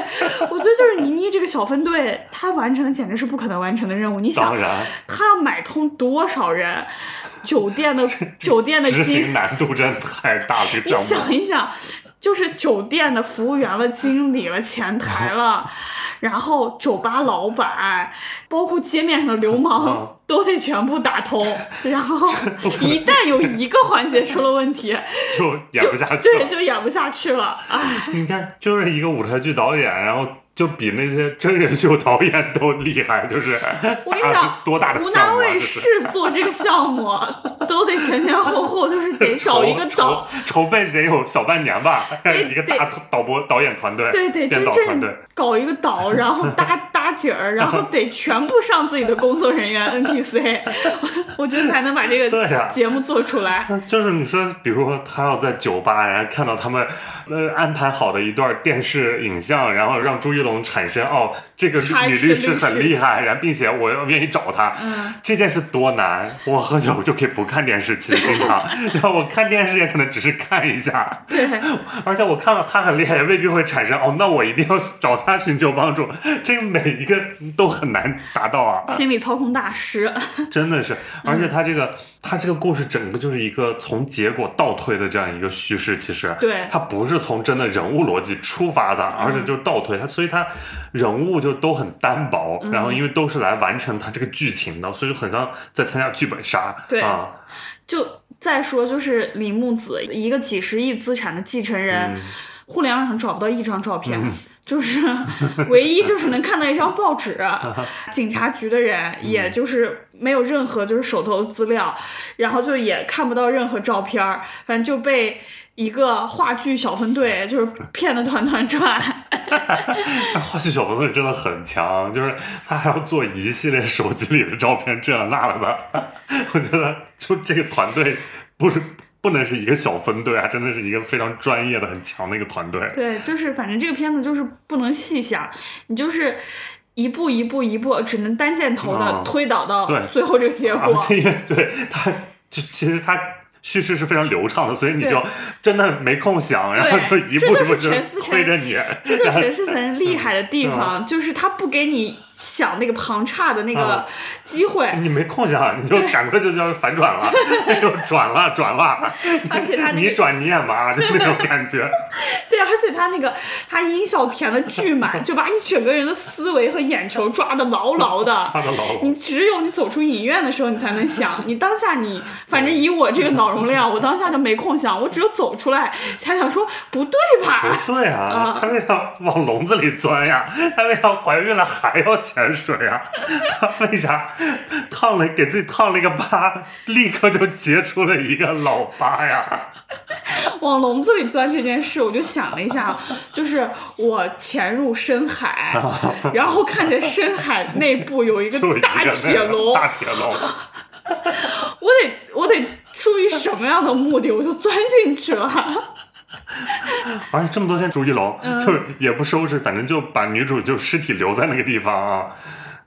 我觉得就是倪妮这个小分队，她完成的简直是不可能完成的任务。你想当，她要买通多少人？酒店的 [LAUGHS] 酒店的执经行难度真的太大了，这个你项目。想一想，就是酒店的服务员了、[LAUGHS] 经理了、前台了，然后酒吧老板，包括街面上的流氓嗯，[LAUGHS] 都得全部打通。[LAUGHS] 然后一旦有一个环节出了问题，就演不下去对，就演不下去了。哎，你看，就是一个舞台剧导演，然后就比那些真人秀导演都厉害，就是我跟你讲，多大的湖！南卫视做这个项目都得前前后后，就是得 [LAUGHS] 找一个导，筹筹备得有小半年吧，[LAUGHS] 一个得大导播导演团队，对，对编真正导团队。搞一个导，然后搭 [LAUGHS] 搭景儿，然后得全部上自己的工作人员 NPC，我觉得才能把这个节目做出来。就是你说，比如说他要在酒吧，然后看到他们呃安排好的一段电视影像，然后让朱一龙产生哦，这个女律师很厉害，然后并且我要愿意找她，嗯，这件事多难。我喝酒就可以不看电视，其实经常，[LAUGHS] 然后我看电视也可能只是看一下，[LAUGHS] 对，而且我看到他很厉害，也未必会产生哦，那我一定要找他寻求帮助，这个每一个都很难达到啊。心理操控大师。[LAUGHS] 真的是，而且他这个、他这个故事整个就是一个从结果倒推的这样一个叙事，其实。对。它不是从真的人物逻辑出发的，而且就是倒推它，所以它人物就都很单薄，嗯。然后因为都是来完成它这个剧情的，所以就很像在参加剧本杀，对。啊，就再说，就是李木子，一个几十亿资产的继承人，嗯。互联网上找不到一张照片。就是 [LAUGHS] 唯一就是能看到一张报纸，警察局的人也就是没有任何就是手头的资料，然后就也看不到任何照片儿，反正就被一个话剧小分队就是骗得团团转。[LAUGHS] 话剧小分队真的很强，就是他还要做一系列手机里的照片，这了那了的。[LAUGHS] 我觉得就这个团队不是不能是一个小分队啊，真的是一个非常专业的、很强的一个团队。对，就是反正这个片子就是不能细想，你就是一步一步一步，只能单箭头的嗯推导到最后这个结果。且因为对他，就其实他叙事是非常流畅的，所以你就真的没空想，然后就一步一步推着你，这就是陈思诚厉害的地嗯方，就是他不给你想那个旁岔的那个啊机会，你没空想，你就赶快就要反转了，[LAUGHS] 就转了转了，[LAUGHS] 而且他那个你转你也麻，就那种感觉。[LAUGHS] 对，而且他那个他音效填的巨满，就把你整个人的思维和眼球抓的牢牢的。抓的牢你只有你走出影院的时候，你才能想。你当下你，反正以我这个脑容量，我当下就没空想，我只有走出来才想说不对吧？不对啊，他为啥往笼子里钻呀？他为啥怀孕了还要潜水啊？[LAUGHS] 他为啥烫了给自己烫了一个疤，[LAUGHS] 立刻就结出了一个老疤呀？[LAUGHS] 往笼子里钻这件事，我就想了一下，就是我潜入深海，然后看见深海内部有一个大铁笼，大铁笼，我得我得出于什么样的目的，我就钻进去了。[LAUGHS] 而且这么多天住一龙嗯就是也不收拾，反正就把女主就尸体留在那个地方啊。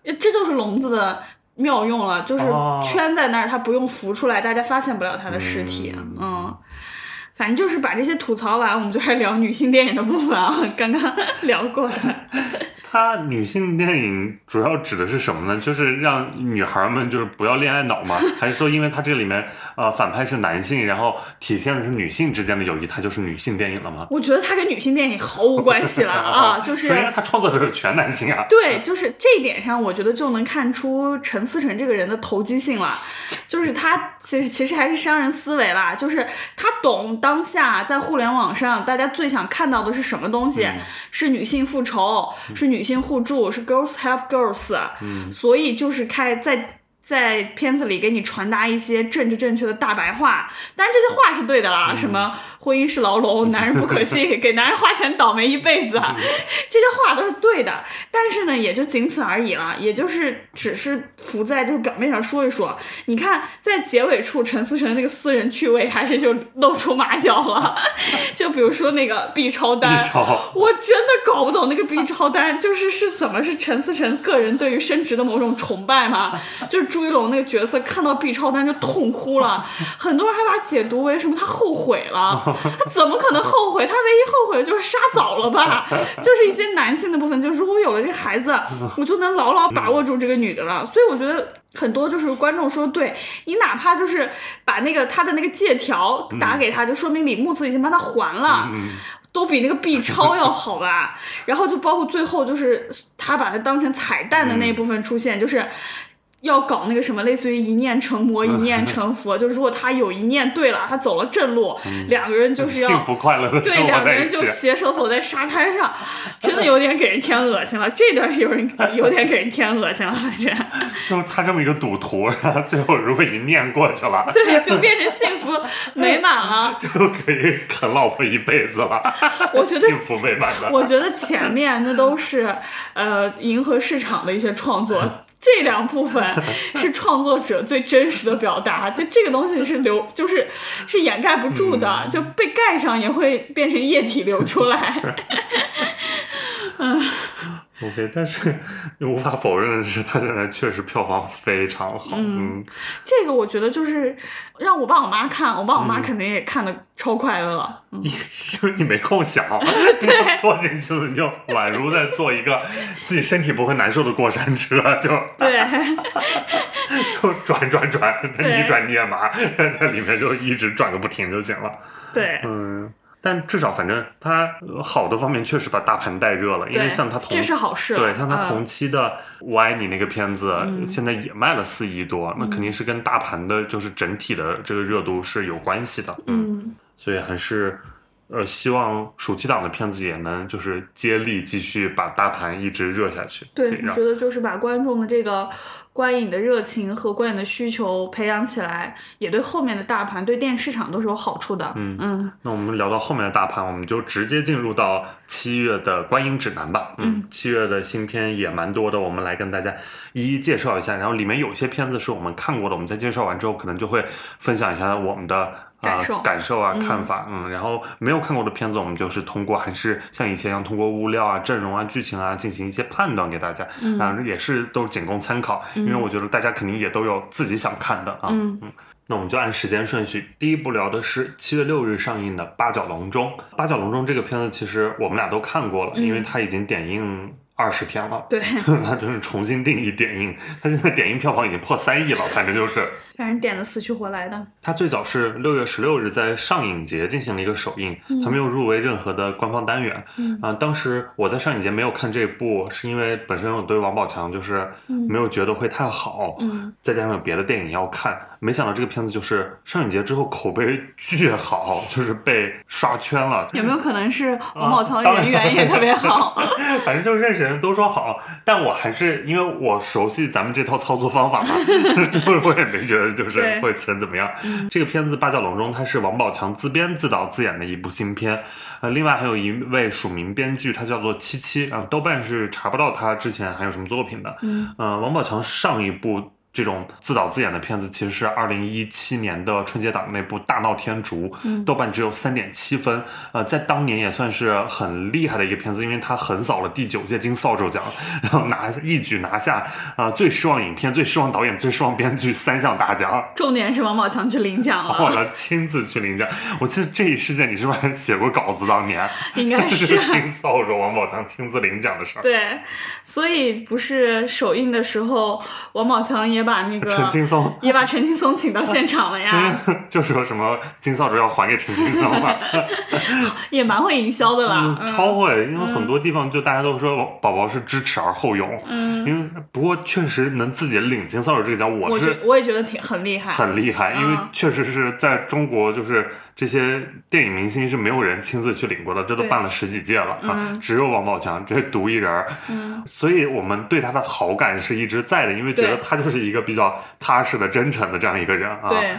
这就是笼子的妙用了，就是哦圈在那儿，它不用浮出来，大家发现不了它的尸体。嗯反正就是把这些吐槽完，我们就来聊女性电影的部分啊，刚刚聊过的。它女性电影主要指的是什么呢？[LAUGHS] 就是让女孩们就是不要恋爱脑吗？[LAUGHS] 还是说因为它这里面呃反派是男性，然后体现的是女性之间的友谊，它就是女性电影了吗？我觉得它跟女性电影毫无关系了 [LAUGHS] 啊，就是因为它创作者是全男性啊。对，就是这一点上，我觉得就能看出陈思诚这个人的投机性了。就是他其实其实还是商人思维啦，就是他懂当下在互联网上大家最想看到的是什么东西，是女性复仇，是女性互助，是 girls help girls，、所以就是开在。在片子里给你传达一些政治正确的大白话，当然这些话是对的啦，什么婚姻是牢笼，男人不可信，给男人花钱倒霉一辈子，[LAUGHS] 这些话都是对的。但是呢，也就仅此而已了，也就是只是浮在就是表面上说一说。你看，在结尾处，陈思诚那个私人趣味还是就露出马脚了。[LAUGHS] 就比如说那个 B 超单，我真的搞不懂那个 B 超单就是是怎么是陈思诚个人对于升职的某种崇拜吗？就是。朱一龙那个角色看到 B 超单就痛哭了，[LAUGHS] 很多人还把解读为什么他后悔了？他怎么可能后悔？他唯一后悔的就是杀早了吧？[LAUGHS] 就是一些男性的部分，就是如果有了这个孩子，[LAUGHS] 我就能牢牢把握住这个女的了。所以我觉得很多就是观众说，对你哪怕就是把那个他的那个借条打给他，就说明李木子已经帮他还了，都比那个 B 超要好吧？然后就包括最后就是他把它当成彩蛋的那一部分出现，就是。要搞那个什么，类似于一念成魔，一念成佛。[LAUGHS] 就如果他有一念对了，他走了正路，两个人就是要幸福快乐的对，两个人就携手走在沙滩上，[LAUGHS] 真的有点给人添恶心了。这段有人有点给人添恶心了，反正。[LAUGHS] 就是他这么一个赌徒，然后最后如果一念过去了，对，就变成幸福美满了，就可以啃老婆一辈子了。我觉得幸福美满的。我觉得前面那都是呃迎合市场的一些创作。这两部分 [LAUGHS] 是创作者最真实的表达，就这个东西是流，就是是掩盖不住的，就被盖上也会变成液体流出来。[LAUGHS] 嗯。[LAUGHS] OK，但是无法否认的是，他现在确实票房非常好。嗯，这个我觉得就是让我爸我妈看，我爸我妈肯定也看的超快乐。[LAUGHS] 因为你没空想，[LAUGHS] 你，坐进去了你就宛如在坐一个自己身体不会难受的过山车，就对，就转转转，你转你也麻，在里面就一直转个不停就行了。对，嗯。但至少，反正它好的方面确实把大盘带热了，因为像它同这是好事，对，像它同期的《我爱你》那个片子，现在也卖了四亿多，那肯定是跟大盘的，就是整体的这个热度是有关系的，嗯，所以还是。呃，希望暑期档的片子也能就是接力继续把大盘一直热下去。对，我觉得就是把观众的这个观影的热情和观影的需求培养起来，也对后面的大盘、对电影市场都是有好处的。嗯嗯。那我们聊到后面的大盘，我们就直接进入到七月的观影指南吧。嗯，七月的新片也蛮多的，我们来跟大家一一介绍一下。然后里面有些片子是我们看过的，我们在介绍完之后，可能就会分享一下我们的。感受。感受啊，看法，嗯，然后没有看过的片子，我们就是通过还是像以前一样，通过物料啊、阵容啊、剧情啊进行一些判断给大家，啊，也是都仅供参考，因为我觉得大家肯定也都有自己想看的啊，嗯，那我们就按时间顺序，第一部聊的是七月六日上映的《八角笼中》，《八角笼中》这个片子其实我们俩都看过了，因为它已经点映。二十天了，对，[LAUGHS] 他真是重新定义点映。他现在点映票房已经破三亿了，反正就是，反正点的死去活来的。他最早是六月十六日在上影节进行了一个首映，他没有入围任何的官方单元。啊，当时我在上影节没有看这部，是因为本身我对王宝强就是没有觉得会太好，嗯，再加上有别的电影要看。没想到这个片子就是上影节之后口碑巨好，就是被刷圈了。有没有可能是王宝强的人缘也特别好？[LAUGHS] 反正就认识人都说好，但我还是因为我熟悉咱们这套操作方法嘛，[LAUGHS] 我也没觉得就是会成怎么样。这个片子《八角笼中》它是王宝强自编自导自演的一部新片，呃，另外还有一位署名编剧，他叫做七七啊，豆瓣是查不到他之前还有什么作品的。嗯，呃，王宝强上一部。这种自导自演的片子其实是二零一七年的春节档那部《大闹天竺》，豆瓣只有三点七分，呃，在当年也算是很厉害的一个片子，因为它横扫了第九届金扫帚奖，然后拿一举拿下啊最失望影片、最失望导演、最失望编剧三项大奖。重点是王宝强去领奖了，我亲自去领奖。我记得这一事件，你是不是还写过稿子？当年 [LAUGHS] 应该是金扫帚王宝强亲自领奖的事儿。对，所以不是首映的时候，王宝强也。把那个陈劲松。也把陈劲松请到现场了呀，[LAUGHS] 就说什么金扫帚要还给陈劲松嘛，[LAUGHS] 也蛮会营销的啦，超会，因为很多地方就大家都说宝宝是知耻而后勇，嗯，因为不过确实能自己领金扫帚这个奖，我是我也觉得挺很厉害，很厉害，因为确实是在中国就是这些电影明星是没有人亲自去领过的，这都办了十几届了啊，嗯只有王宝强这是独一人儿。嗯所以我们对他的好感是一直在的，因为觉得他就是一个比较踏实的、真诚的这样一个人啊。对，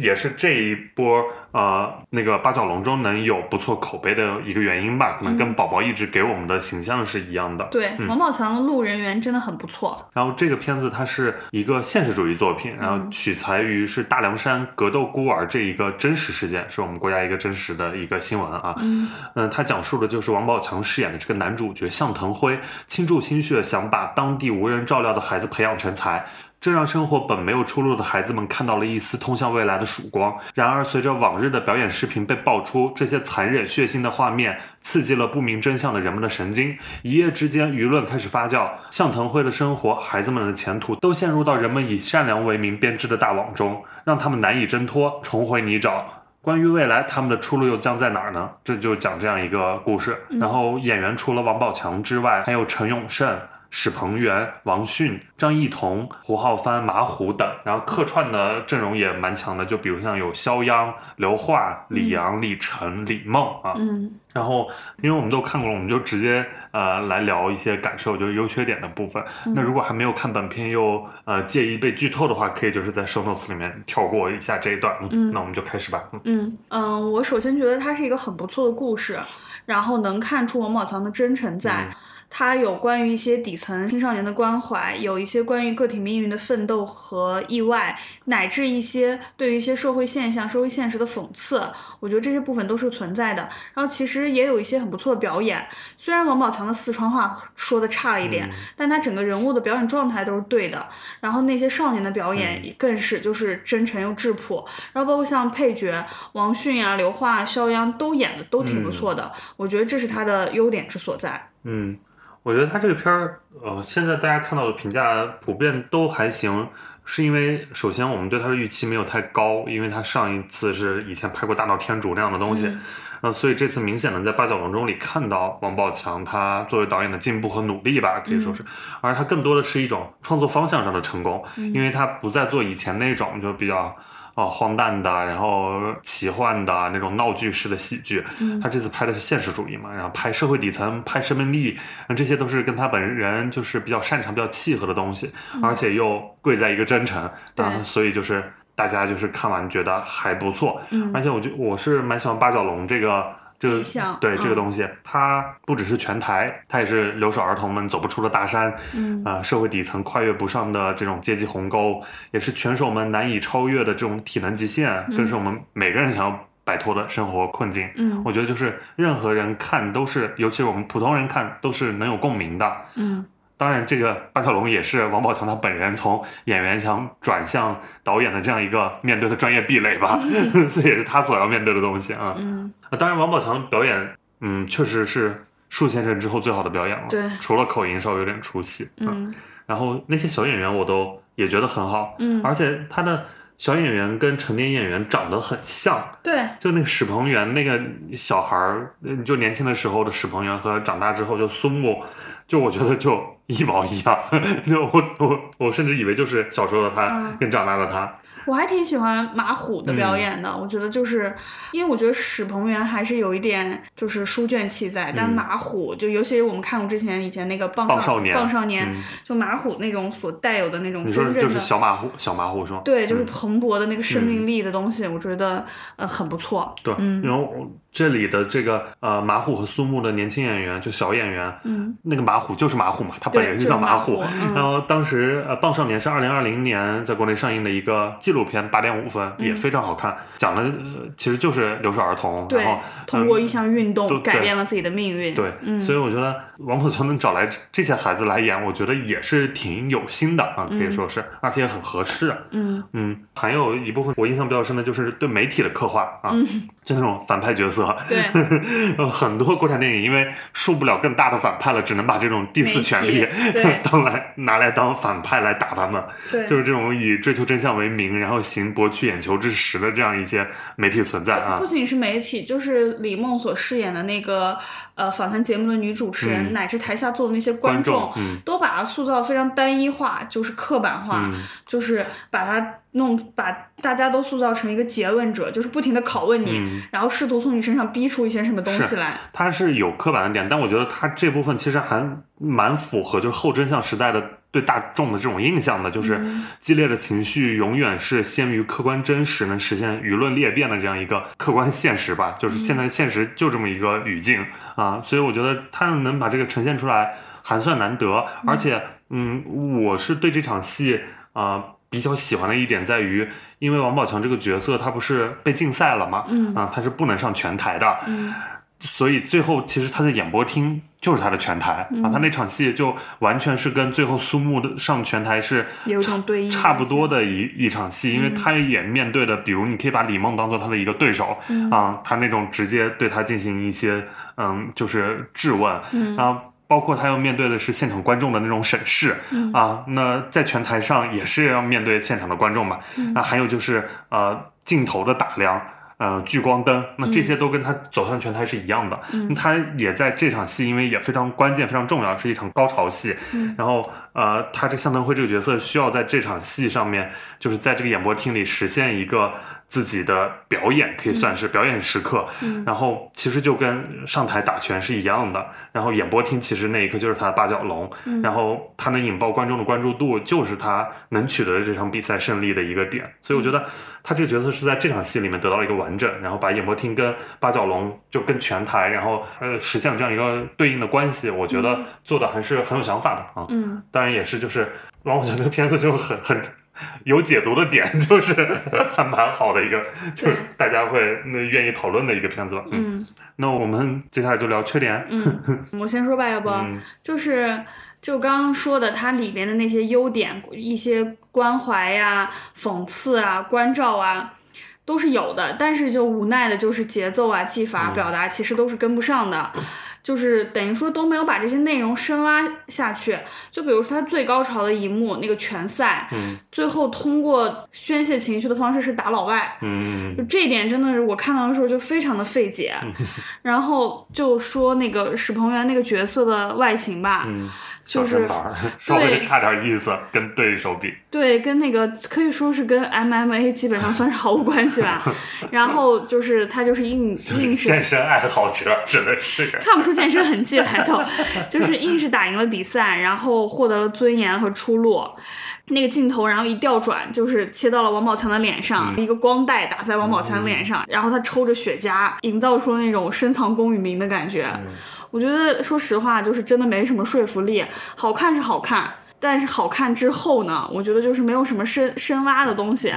也是这一波呃那个八角笼中能有不错口碑的一个原因吧，可能嗯跟宝宝一直给我们的形象是一样的。对，王宝强的路人缘真的很不错。然后这个片子它是一个现实主义作品，然后嗯取材于是大凉山格斗孤儿这一个真实事件，是我们国家一个真实的一个新闻啊。嗯嗯，它讲述的就是王宝强饰演的这个男主角向腾辉倾注心血，想把当地无人照料的孩子培养成才。这让生活本没有出路的孩子们看到了一丝通向未来的曙光。然而，随着往日的表演视频被爆出，这些残忍血腥的画面刺激了不明真相的人们的神经。一夜之间，舆论开始发酵，向腾辉的生活、孩子们的前途都陷入到人们以善良为名编织的大网中，让他们难以挣脱，重回泥沼。关于未来，他们的出路又将在哪儿呢？这就讲这样一个故事。然后演员除了王宝强之外，还有陈永胜。史鹏元、王迅、张艺彤、胡浩帆、马虎等，然后客串的阵容也蛮强的，就比如像有肖央、刘桦、李阳、李晨、李梦啊。嗯然后，因为我们都看过了，我们就直接呃来聊一些感受，就是优缺点的部分。那如果还没有看本片又呃介意被剧透的话，可以就是在 show notes 里面跳过一下这一段。嗯，那我们就开始吧。嗯嗯嗯，我首先觉得它是一个很不错的故事，然后能看出王宝强的真诚在。嗯它有关于一些底层青少年的关怀，有一些关于个体命运的奋斗和意外，乃至一些对于一些社会现象、社会现实的讽刺，我觉得这些部分都是存在的。然后其实也有一些很不错的表演，虽然王宝强的四川话说的差了一点，但他整个人物的表演状态都是对的。然后那些少年的表演更是就是真诚又质朴，然后包括像配角王迅啊、刘桦、肖央都演的都挺不错的，我觉得这是他的优点之所在。嗯，我觉得他这个片儿，呃，现在大家看到的评价普遍都还行，是因为首先我们对他的预期没有太高，因为他上一次是以前拍过《大闹天竺》那样的东西。嗯呃，所以这次明显的在八角笼中里看到王宝强他作为导演的进步和努力吧，可以说是，而他更多的是一种创作方向上的成功，因为他不再做以前那种就比较哦荒诞的，然后奇幻的那种闹剧式的喜剧，他这次拍的是现实主义嘛，然后拍社会底层，拍生命力，那这些都是跟他本人就是比较擅长、比较契合的东西，而且又贵在一个真诚对啊，所以就是。大家就是看完觉得还不错，嗯而且我就我是蛮喜欢八角笼这个这个对这个嗯东西，它不只是全台，它也是留守儿童们走不出的大山，嗯啊、社会底层跨越不上的这种阶级鸿沟，也是拳手们难以超越的这种体能极限，更是我们每个人想要摆脱的生活困境。嗯我觉得就是任何人看都是，尤其是我们普通人看都是能有共鸣的。嗯当然，这个八小龙也是王宝强他本人从演员想转向导演的这样一个面对的专业壁垒吧，[LAUGHS] 这也是他所要面对的东西啊。嗯啊当然，王宝强表演，嗯，确实是树先生之后最好的表演了。对除了口音稍微有点出戏，嗯然后那些小演员我都也觉得很好，嗯，而且他的小演员跟成年演员长得很像，对，就那个史鹏元那个小孩就年轻的时候的史鹏元和长大之后就苏木，就我觉得就一毛一样，[LAUGHS] 就我我我甚至以为就是小时候的他嗯。跟长大的他，我还挺喜欢马虎的表演嗯的，我觉得就是因为我觉得史鹏元还是有一点就是书卷气在，但嗯。马虎就尤其是我们看过之前以前那个棒棒少年棒少年，嗯。就马虎那种所带有的那种真正的就是小马虎小马虎是吗？对，就是嗯。蓬勃的那个生命力的东西，我觉得呃很不错。对，嗯。然后这里的这个呃马虎和苏木的年轻演员，就小演员，嗯，那个马虎就是马虎嘛，他本对人就叫就是马虎。嗯。然后当时呃《棒少年》是二零二零年在国内上映的一个纪录片，八点五分，也非常好看，讲的、呃其实就是留守儿童，然后，通过一项运动改变了自己的命运。对，嗯。所以我觉得王宝强能找来这些孩子来演，我觉得也是挺有心的啊，可以说是，而且也很合适。嗯。嗯，还有一部分我印象比较深的就是对媒体的刻画啊，就那种反派角色，对，呃 [LAUGHS] 很多国产电影因为树不了更大的反派了，只能把这种第四权力媒体对 [LAUGHS] 当来拿来当反派来打他们，对，就是这种以追求真相为名，然后行博取眼球之实的这样一些媒体存在啊。不。仅是媒体，就是李梦所饰演的那个呃访谈节目的女主持人，嗯乃至台下坐的那些观观众，嗯。都把它塑造非常单一化，就是刻板化，嗯。就是把它弄把大家都塑造成一个诘问者，就是不停的拷问你，然后试图从你身上逼出一些什么东西来。它是有刻板的点，但我觉得它这部分其实还蛮符合就是后真相时代的对大众的这种印象的，就是激烈的情绪永远是先于客观真实，能实现舆论裂变的这样一个客观现实吧。就是现在现实就这么一个语境啊，所以我觉得他能把这个呈现出来还算难得，而且嗯，我是对这场戏啊。比较喜欢的一点在于，因为王宝强这个角色他不是被禁赛了吗？嗯。啊，他是不能上拳台的，嗯，所以最后其实他的演播厅就是他的全台啊，他那场戏就完全是跟最后苏木的上全台是有种对应差不多的一一场戏，因为他也面对的，比如你可以把李梦当做他的一个对手啊，他那种直接对他进行一些嗯就是质问啊。包括他要面对的是现场观众的那种审视啊，那在拳台上也是要面对现场的观众嘛，那还有就是呃镜头的打量，呃聚光灯，那这些都跟他走向拳台是一样的。他也在这场戏，因为也非常关键、非常重要，是一场高潮戏。然后呃，他这向腾辉这个角色需要在这场戏上面，就是在这个演播厅里实现一个。自己的表演可以算是表演时刻，然后其实就跟上台打拳是一样的。然后演播厅其实那一刻就是他的八角笼，然后他能引爆观众的关注度，就是他能取得这场比赛胜利的一个点。所以我觉得他这个角色是在这场戏里面得到了一个完整，然后把演播厅跟八角笼就跟全台，然后呃实现了这样一个对应的关系。我觉得做的还是很有想法的啊。嗯，当然也是就是王宝强这个片子就很很。有解读的点 [LAUGHS] 就是还蛮好的一个，就是大家会那愿意讨论的一个片子吧。嗯，那我们接下来就聊缺点。嗯，[LAUGHS] 我先说吧，要不就是就刚刚说的它里边的那些优点，一些关怀呀、讽刺啊、关照啊。都是有的，但是就无奈的就是节奏啊、技法、表达其实都是跟不上的，就是等于说都没有把这些内容深挖下去。就比如说他最高潮的一幕那个拳赛，最后通过宣泄情绪的方式是打老外，就这一点真的是我看到的时候就非常的费解。[LAUGHS] 然后就说那个史鹏元那个角色的外形吧。就是 [LAUGHS] 稍微差点意思，跟对手比，对，跟那个可以说是跟 MMA 基本上算是毫无关系吧。[LAUGHS] 然后就是他就是硬硬是健身爱好者，真的是看不出健身痕迹来都，就是硬是打赢了比赛，然后获得了尊严和出路。那个镜头，然后一调转，就是切到了王宝强的脸上，一个光带打在王宝强脸上，然后他抽着雪茄，营造出那种深藏功与名的感觉。我觉得说实话，就是真的没什么说服力。好看是好看，但是好看之后呢，我觉得就是没有什么深深挖的东西。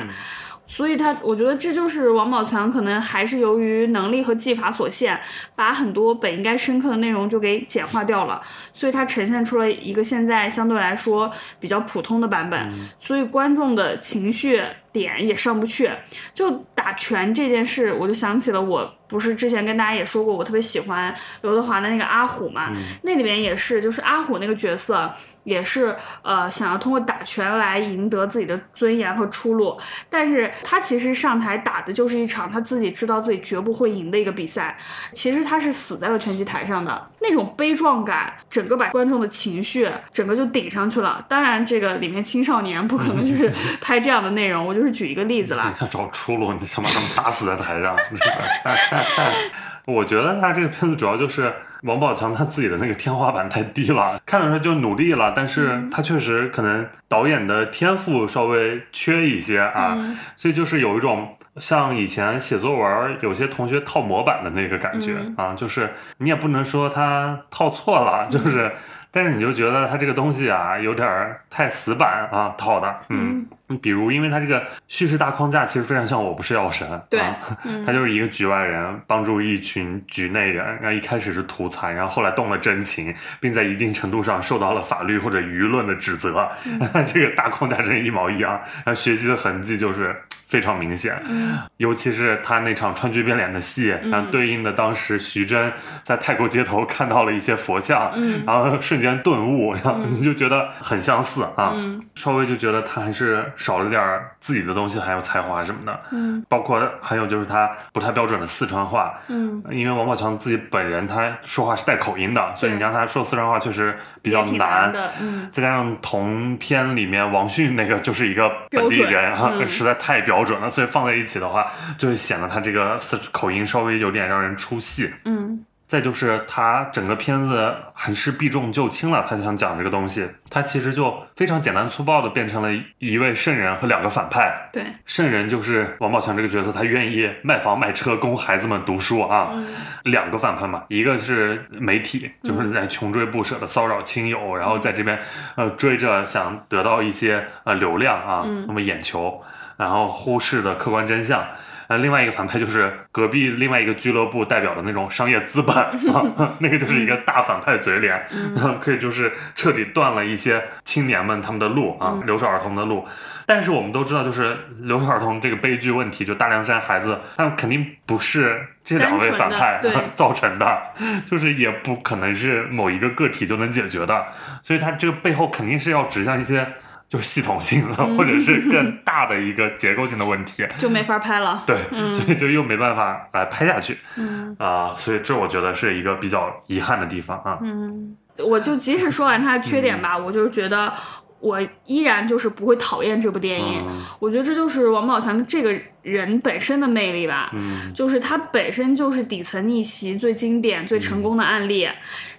所以他，我觉得这就是王宝强可能还是由于能力和技法所限，把很多本应该深刻的内容就给简化掉了。所以他呈现出了一个现在相对来说比较普通的版本。所以观众的情绪点也上不去。就打拳这件事，我就想起了我。不是之前跟大家也说过，我特别喜欢刘德华的那个阿虎嘛？那里面也是，就是阿虎那个角色也是，呃，想要通过打拳来赢得自己的尊严和出路。但是他其实上台打的就是一场他自己知道自己绝不会赢的一个比赛。其实他是死在了拳击台上的那种悲壮感，整个把观众的情绪整个就顶上去了。当然，这个里面青少年不可能就是 [LAUGHS] 拍这样的内容，我就是举一个例子了。你找出路，你想把他们打死在台上。[LAUGHS] 我觉得他这个片子主要就是王宝强他自己的那个天花板太低了，看得出来就努力了，但是他确实可能导演的天赋稍微缺一些啊，所以就是有一种像以前写作文有些同学套模板的那个感觉啊，就是你也不能说他套错了，就是。但是你就觉得他这个东西啊，有点太死板啊，套的，嗯，比如因为他这个叙事大框架其实非常像《我不是药神》，对，[LAUGHS] 他就是一个局外人帮助一群局内人，然后一开始是图财，然后后来动了真情，并在一定程度上受到了法律或者舆论的指责，[LAUGHS] 这个大框架真一毛一样，然后学习的痕迹就是。非常明显，嗯。尤其是他那场川剧变脸的戏，然后对应的当时徐峥在泰国街头看到了一些佛像，嗯。然后瞬间顿悟，然后你就觉得很相似啊，嗯。稍微就觉得他还是少了点儿自己的东西，还有才华什么的，嗯。包括还有就是他不太标准的四川话，嗯，因为王宝强自己本人他说话是带口音的，所以你让他说四川话确实比较难。的，嗯。再加上同片里面王迅那个就是一个本地人实在太标准了，所以放在一起的话，就会显得他这个四口音稍微有点让人出戏。嗯再就是他整个片子还是避重就轻了，他想讲这个东西，他其实就非常简单粗暴的变成了一位圣人和两个反派。对，圣人就是王宝强这个角色，他愿意卖房卖车供孩子们读书啊。嗯两个反派嘛，一个是媒体，就是在穷追不舍的骚扰亲友，然后在这边呃追着想得到一些呃流量啊，嗯那么眼球，然后忽视的客观真相。呃，另外一个反派就是隔壁另外一个俱乐部代表的那种商业资本 [LAUGHS] 啊，那个就是一个大反派嘴脸，可以就是彻底断了一些青年们他们的路啊，留守儿童的路。但是我们都知道，就是留守儿童这个悲剧问题，就大凉山孩子，他们肯定不是这两位反派 [LAUGHS] 造成的，就是也不可能是某一个个体就能解决的，所以他这个背后肯定是要指向一些就是系统性的，或者是更大的一个结构性的问题。就没法拍了。[LAUGHS] 对，所以就又没办法来拍下去嗯啊、所以这我觉得是一个比较遗憾的地方啊。嗯，我就即使说完它的缺点吧，我就是觉得我依然就是不会讨厌这部电影。嗯我觉得这就是王宝强这个人本身的魅力吧。嗯就是他本身就是底层逆袭最经典、最成功的案例，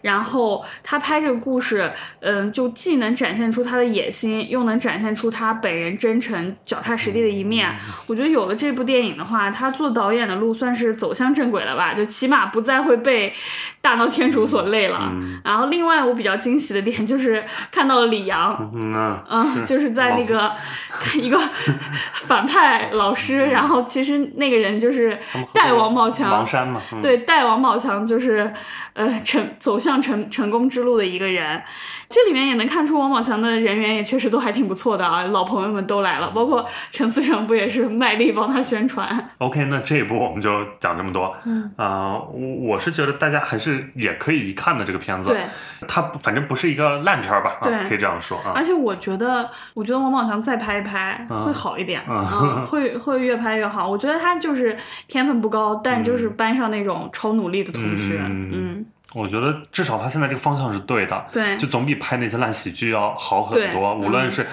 然后他拍这个故事，嗯，就既能展现出他的野心，又能展现出他本人真诚、脚踏实地的一面。我觉得有了这部电影的话，他做导演的路算是走向正轨了吧，就起码不再会被大闹天竺所累了。嗯然后另外我比较惊喜的点就是看到了李阳，嗯啊嗯，就是在那个 [LAUGHS] 一个 [LAUGHS] 反派老师，然后其实那个人就是带王宝强王，山嘛，嗯、对，带王宝强就是呃成走向成成功之路的一个人。这里面也能看出王宝强的人缘也确实都还挺不错的啊，老朋友们都来了，包括陈思诚不也是卖力帮他宣传？OK，那这一部我们就讲这么多。嗯，啊、我我是觉得大家还是也可以一看的这个片子。对，它不反正不是一个烂片儿吧？啊对可以这样说啊而。且我觉得，我觉得王宝强再拍一拍会好一点，嗯啊，会会越拍越好。我觉得他就是天分不高，但就是班上那种超努力的同学，嗯嗯，我觉得至少他现在这个方向是对的，对就总比拍那些烂喜剧要好很多。无论嗯是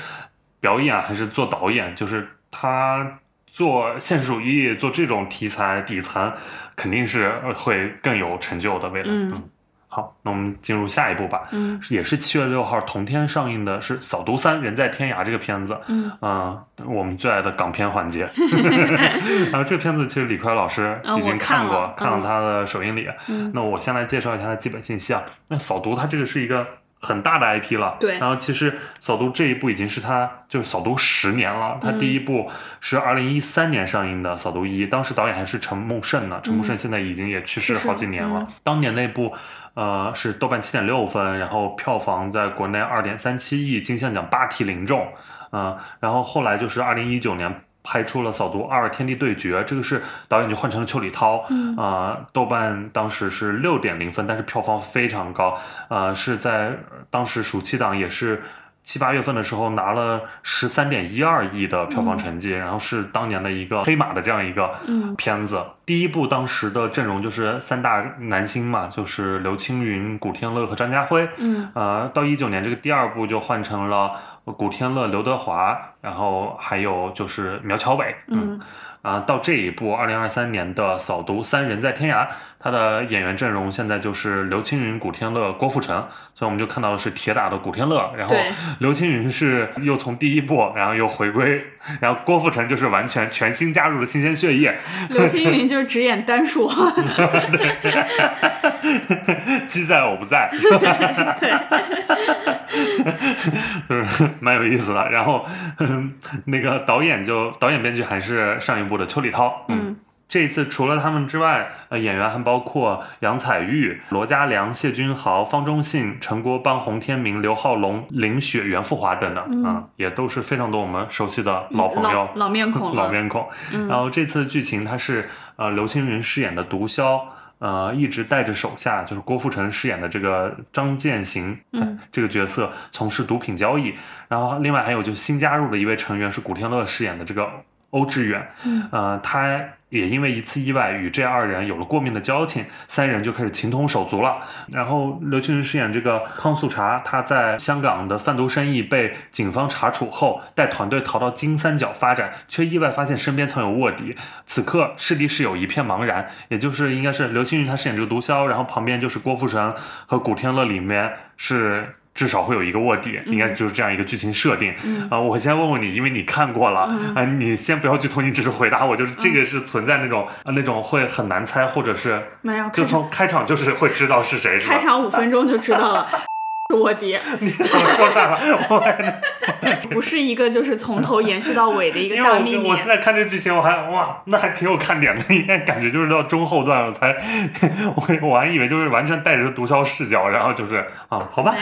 表演还是做导演，就是他做现实主义、做这种题材底层，肯定是呃会更有成就的。未来，嗯好，那我们进入下一步吧。嗯也是七月六号同天上映的是《扫毒三人在天涯》这个片子，嗯啊、我们最爱的港片环节。[LAUGHS] 然后这个片子其实李逵老师嗯已经看过，看了他的首映礼。嗯那我先来介绍一下它基本信息啊。那扫毒它这个是一个很大的 IP 了，对然后其实扫毒这一部已经是他就是扫毒十年了，他第一部是二零一三年上映的《扫毒一》，当时导演还是陈木胜呢。陈木胜现在已经也去世嗯去世好几年了。嗯当年那部。呃，是豆瓣七点六分，然后票房在国内二点三七亿，金像奖八提零中，啊、然后后来就是二零一九年拍出了《扫毒二：天地对决》，这个是导演就换成了邱礼涛，嗯啊、豆瓣当时是六点零分，但是票房非常高，呃，是在当时暑期档也是。七八月份的时候拿了十三点一二亿的票房成绩，然后是当年的一个黑马的这样一个嗯片子。第一部当时的阵容就是三大男星嘛，就是刘青云、古天乐和张家辉。嗯呃，到一九年这个第二部就换成了古天乐、刘德华，然后还有就是苗侨伟。嗯啊，到这一部二零二三年的《扫毒三人在天涯》，他的演员阵容现在就是刘青云、古天乐、郭富城，所以我们就看到的是铁打的古天乐，然后刘青云是又从第一部，然后又回归，然后郭富城就是完全全新加入的新鲜血液，刘青云 [LAUGHS] 就是只演单数，[LAUGHS] 鸡在我不在，[LAUGHS] 对，就是蛮有意思的。然后，嗯，[LAUGHS] 那个导演就导演编剧还是上一部的邱礼涛，嗯。这一次除了他们之外，呃，演员还包括杨采钰、罗嘉良、谢君豪、方中信、陈国邦、洪天明、刘浩龙、林雪、袁富华等等啊，也都是非常多我们熟悉的老朋友、老面孔、老面孔。然后这次剧情他是呃刘青云饰演的毒枭。呃，一直带着手下，就是郭富城饰演的这个张建行，嗯，这个角色从事毒品交易。然后，另外还有就新加入的一位成员是古天乐饰演的这个欧志远，嗯，呃，他。也因为一次意外与这二人有了过命的交情，三人就开始情同手足了。然后刘青云饰演这个康素茶，他在香港的贩毒生意被警方查处后，带团队逃到金三角发展，却意外发现身边藏有卧底。此刻势力是有一片茫然，也就是应该是刘青云他饰演这个毒枭，然后旁边就是郭富城和古天乐里面是。至少会有一个卧底，应该就是这样一个剧情设定啊。我先问问你，因为你看过了啊，你先不要剧透，你只是回答我，就是这个是存在那种啊那种会很难猜，或者是没有，就从开场就是会知道是谁，开场五分钟就知道了。卧底，[LAUGHS] 你怎么说上了？[LAUGHS] [LAUGHS] 不是一个就是从头延续到尾的一个大秘密。我现在看这剧情，我还哇，那还挺有看点的。应该感觉就是到中后段我才，我我还以为就是完全带着毒枭视角，然后就是啊，好吧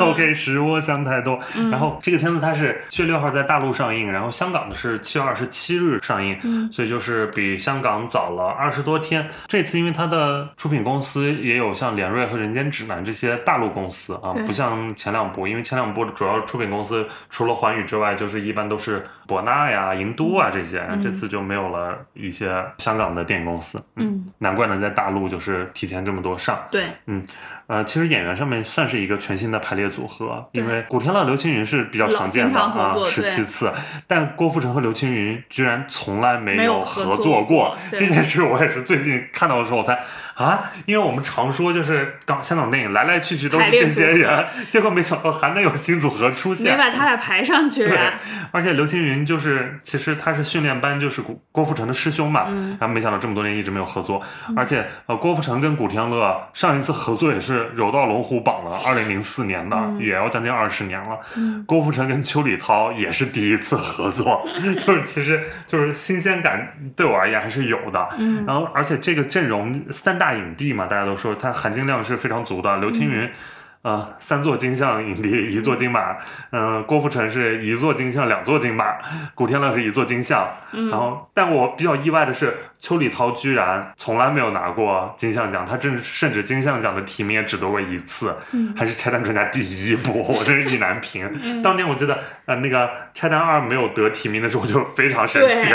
，OK，食窝想太多。然后这个片子它是七月六号在大陆上映，然后香港的是七月二十七日上映，所以就是比香港早了二十多天。这次因为它的出品公司也有像联瑞和人间指南这些大陆公司啊，不。像前两部，因为前两部主要出品公司除了环宇之外，就是一般都是博纳呀、银都啊这些，这次就没有了一些香港的电影公司。嗯，难怪能在大陆就是提前这么多上。对，嗯，呃，其实演员上面算是一个全新的排列组合，因为古天乐、刘青云是比较常见的啊，十七次，但郭富城和刘青云居然从来没有合作过，这件事我也是最近看到的时候我才。啊，因为我们常说就是港香港电影来来去去都是这些人，结果没想到还能有新组合出现，没把他俩排上去。对，而且刘青云就是其实他是训练班，就是郭郭富城的师兄嘛，然后没想到这么多年一直没有合作，而且呃郭富城跟古天乐上一次合作也是柔道龙虎榜了，二零零四年的，也要将近二十年了。郭富城跟邱礼涛也是第一次合作，[LAUGHS] 就是其实就是新鲜感对我而言还是有的。然后而且这个阵容三大。大影帝嘛，大家都说他含金量是非常足的。刘青云，呃，三座金像影帝，一座金马。嗯，郭富城是一座金像，两座金马。古天乐是一座金像。然后，但我比较意外的是，邱礼涛居然从来没有拿过金像奖，他甚甚至金像奖的提名也只得过一次，还是拆弹专家第一部，我真是意难平。当年我记得，呃，那个拆弹二没有得提名的时候，我就非常生气。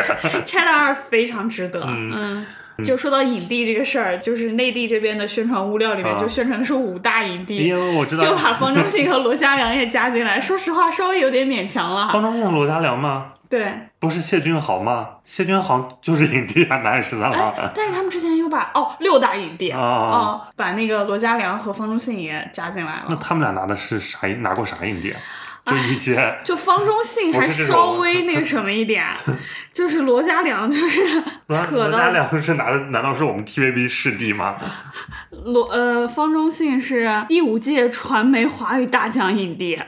拆弹二非常值得。嗯。就说到影帝这个事儿，就是内地这边的宣传物料里面就宣传的是五大影帝，因为我知道就把方中信和罗嘉良也加进来。说实话，稍微有点勉强了。方中信和罗嘉良吗？对，不是谢君豪吗？谢君豪就是影帝啊，哪有十三号？但是他们之前又把哦六大影帝哦，把那个罗嘉良和方中信也加进来了。那他们俩拿的是啥？拿过啥影帝？就一些，就方中信还稍微那个什么一点，[LAUGHS] 就是罗嘉良就是扯的。罗嘉良是拿的，难道是我们 TVB 视帝吗？罗呃，方中信是第五届传媒华语大奖影帝。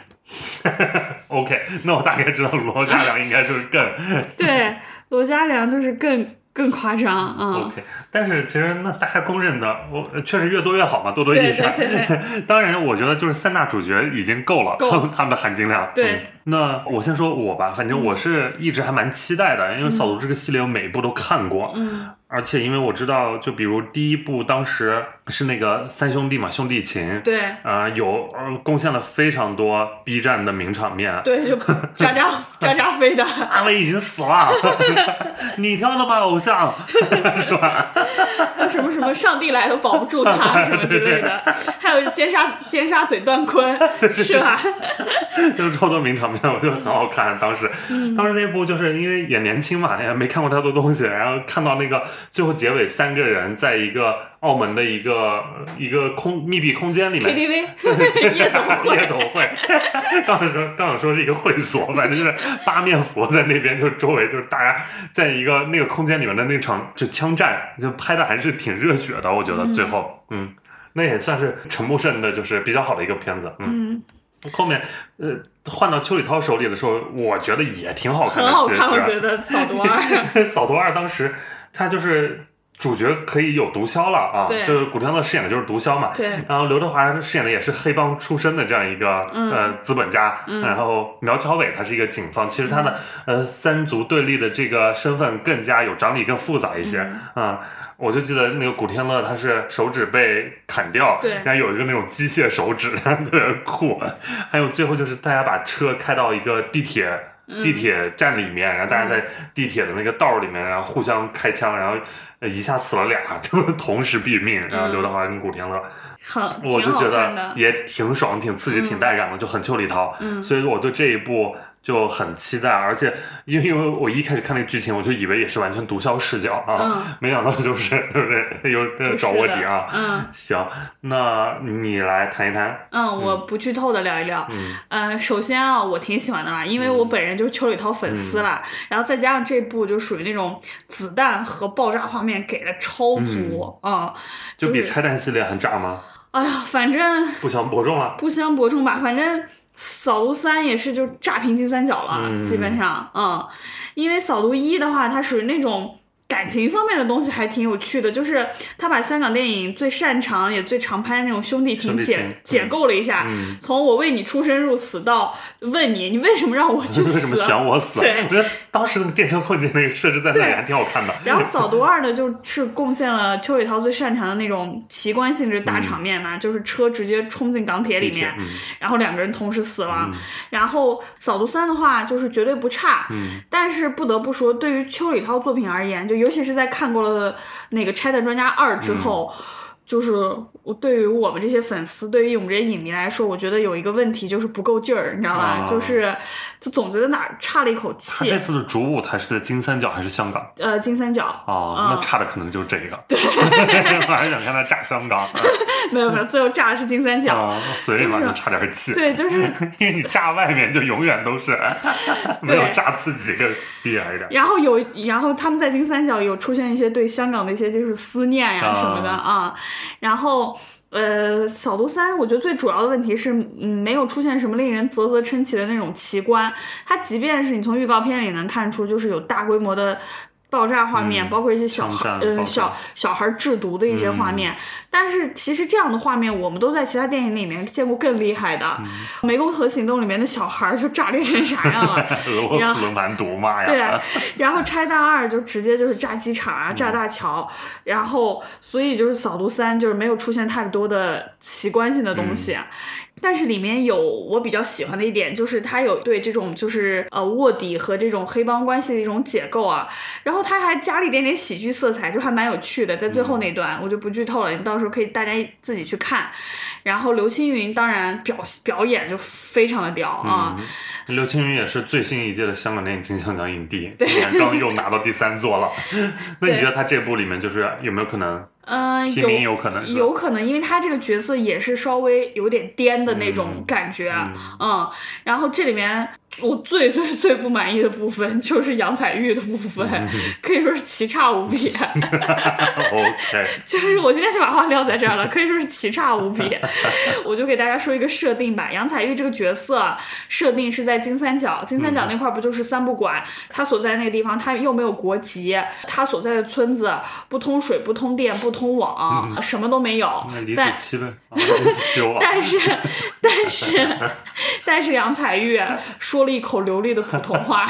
[LAUGHS] OK，那我大概知道罗嘉良应该就是更对，罗嘉良就是更。更夸张啊！OK，但是其实那大家公认的，我确实越多越好嘛，多多益善。[LAUGHS] 当然，我觉得就是三大主角已经够了，够 [LAUGHS] 他们的含金量。对，那我先说我吧，反正我是一直还蛮期待的，因为扫毒这个系列我每一部都看过。嗯。而且因为我知道，就比如第一部当时是那个三兄弟嘛，兄弟情，对，啊有呃贡献了非常多 B 站的名场面，对，就渣渣渣渣飞的，阿伟已经死了，[LAUGHS] 你挑的吧，偶像，[LAUGHS] 是吧？还有什么什么上帝来都保不住他 [LAUGHS] 什么之类的，还有尖沙尖沙嘴段坤，是吧？就是超多名场面，我觉得很好看。当时，当时那部就是因为也年轻嘛，也没看过太多东西，然后看到那个。最后结尾，三个人在一个澳门的一个一个空密闭空间里面，KTV [LAUGHS] 夜总会，夜总会。刚想说，刚想说是一个会所，反正就是八面佛在那边，就周围就是大家在一个那个空间里面的那场就枪战，就拍的还是挺热血的。我觉得最后，嗯，那也算是陈木胜的，就是比较好的一个片子。嗯，后面呃换到邱礼涛手里的时候，我觉得也挺好看的。很好看，我觉得《扫毒二》。[LAUGHS]《扫毒二》当时。他就是主角可以有毒枭了啊，对。就是古天乐饰演的就是毒枭嘛。对。然后刘德华饰演的也是黑帮出身的这样一个、嗯。呃资本家，嗯。然后苗侨伟他是一个警方，其实他的、嗯呃三足对立的这个身份更加有张力、更复杂一些。嗯。啊、我就记得那个古天乐，他是手指被砍掉，对。然后有一个那种机械手指，[LAUGHS] 特别酷。还有最后就是大家把车开到一个地铁嗯。地铁站里面，然后大家在地铁的那个道里面，然后互相开枪，然后呃一下死了俩，[LAUGHS] 就是同时毙命。然后刘德华跟古天乐，好我就觉得。也挺爽、挺刺激、挺带感的，就很邱礼涛。嗯所以我对这一部就很期待，而且因为因为我一开始看那个剧情，我就以为也是完全毒枭视角啊，嗯没想到就是对不对有找卧底啊。嗯行，那你来谈一谈。嗯，我不剧透的聊一聊。嗯呃，首先啊，我挺喜欢的啦，因为我本人就是邱礼涛粉丝啦，然后再加上这部就属于那种子弹和爆炸画面给的超足啊、就比就是拆弹系列还炸吗？哎呀，反正不相伯仲了。不相伯仲吧，反正扫毒三也是就炸平金三角了，嗯基本上，嗯，因为扫毒一的话，它属于那种。感情方面的东西还挺有趣的，就是他把香港电影最擅长也最常拍的那种兄弟情解解构了一下，嗯。从我为你出生入死到问你，你为什么让我去死？[LAUGHS] 为什么选我死？[LAUGHS] 对。我觉得当时那个电车困境那个设置在那里还挺好看的。然后扫毒二呢，就是贡献了邱礼涛最擅长的那种奇观性质大场面嘛，就是车直接冲进港铁里面，嗯。然后两个人同时死亡。然后扫毒三的话，就是绝对不差，嗯。但是不得不说，对于邱礼涛作品而言，就尤其是在看过了那个《拆弹专家二》之后。就是我对于我们这些粉丝，对于我们这些影迷来说，我觉得有一个问题就是不够劲儿，你知道吧？啊就是就总觉得哪儿差了一口他气这。次的主舞台是在金三角还是香港？呃，金三角，哦，嗯那差的可能就是这个。对，[LAUGHS] 我还是想看他炸香港。[LAUGHS] 没有没有，最后炸的是金三角。啊，所以嘛就差点气。对，就是 [LAUGHS] 因为你炸外面就永远都是没有炸自己更厉害一点。然后有，然后他们在金三角有出现一些对香港的一些就是思念呀啊什么的啊，然后。呃，小毒三，我觉得最主要的问题是，嗯，没有出现什么令人啧啧称奇的那种奇观。它即便是你从预告片里能看出，就是有大规模的爆炸画面，嗯包括一些小孩，嗯，小小孩制毒的一些画面。但是其实这样的画面，我们都在其他电影里面见过更厉害的，湄公河行动》里面的小孩就炸裂成啥样了。[LAUGHS] 俄罗斯蛮毒嘛呀！对啊，然后拆弹二就直接就是炸机场啊，炸大桥，然后所以就是扫毒三就是没有出现太多的奇观性的东西。但是里面有我比较喜欢的一点，就是他有对这种就是呃卧底和这种黑帮关系的一种解构啊，然后他还加了一点点喜剧色彩，就还蛮有趣的。在最后那段、我就不剧透了，你们到时候可以大家自己去看。然后刘青云当然表表演就非常的屌啊，嗯，刘青云也是最新一届的香港电影金像奖影帝，今年刚又拿到第三座了。[LAUGHS] 那你觉得他这部里面就是有没有可能嗯、提有名有可能？有可能，因为他这个角色也是稍微有点颠的那种感觉，嗯然后这里面我最最最不满意的部分就是杨采钰的部分，[LAUGHS] 可以说是奇差无比。[LAUGHS] [LAUGHS] OK，就是我今天就把话撂在这儿了，可以说是奇差无比。我就给大家说一个设定吧，杨采钰这个角色设定是在金三角，金三角那块儿不就是三不管？他所在那个地方，他又没有国籍，他所在的村子不通水、不通电、不通网，什么都没有。那李。子但 [LAUGHS] 但是，但是，[LAUGHS] 但是杨采钰说了一口流利的普通话，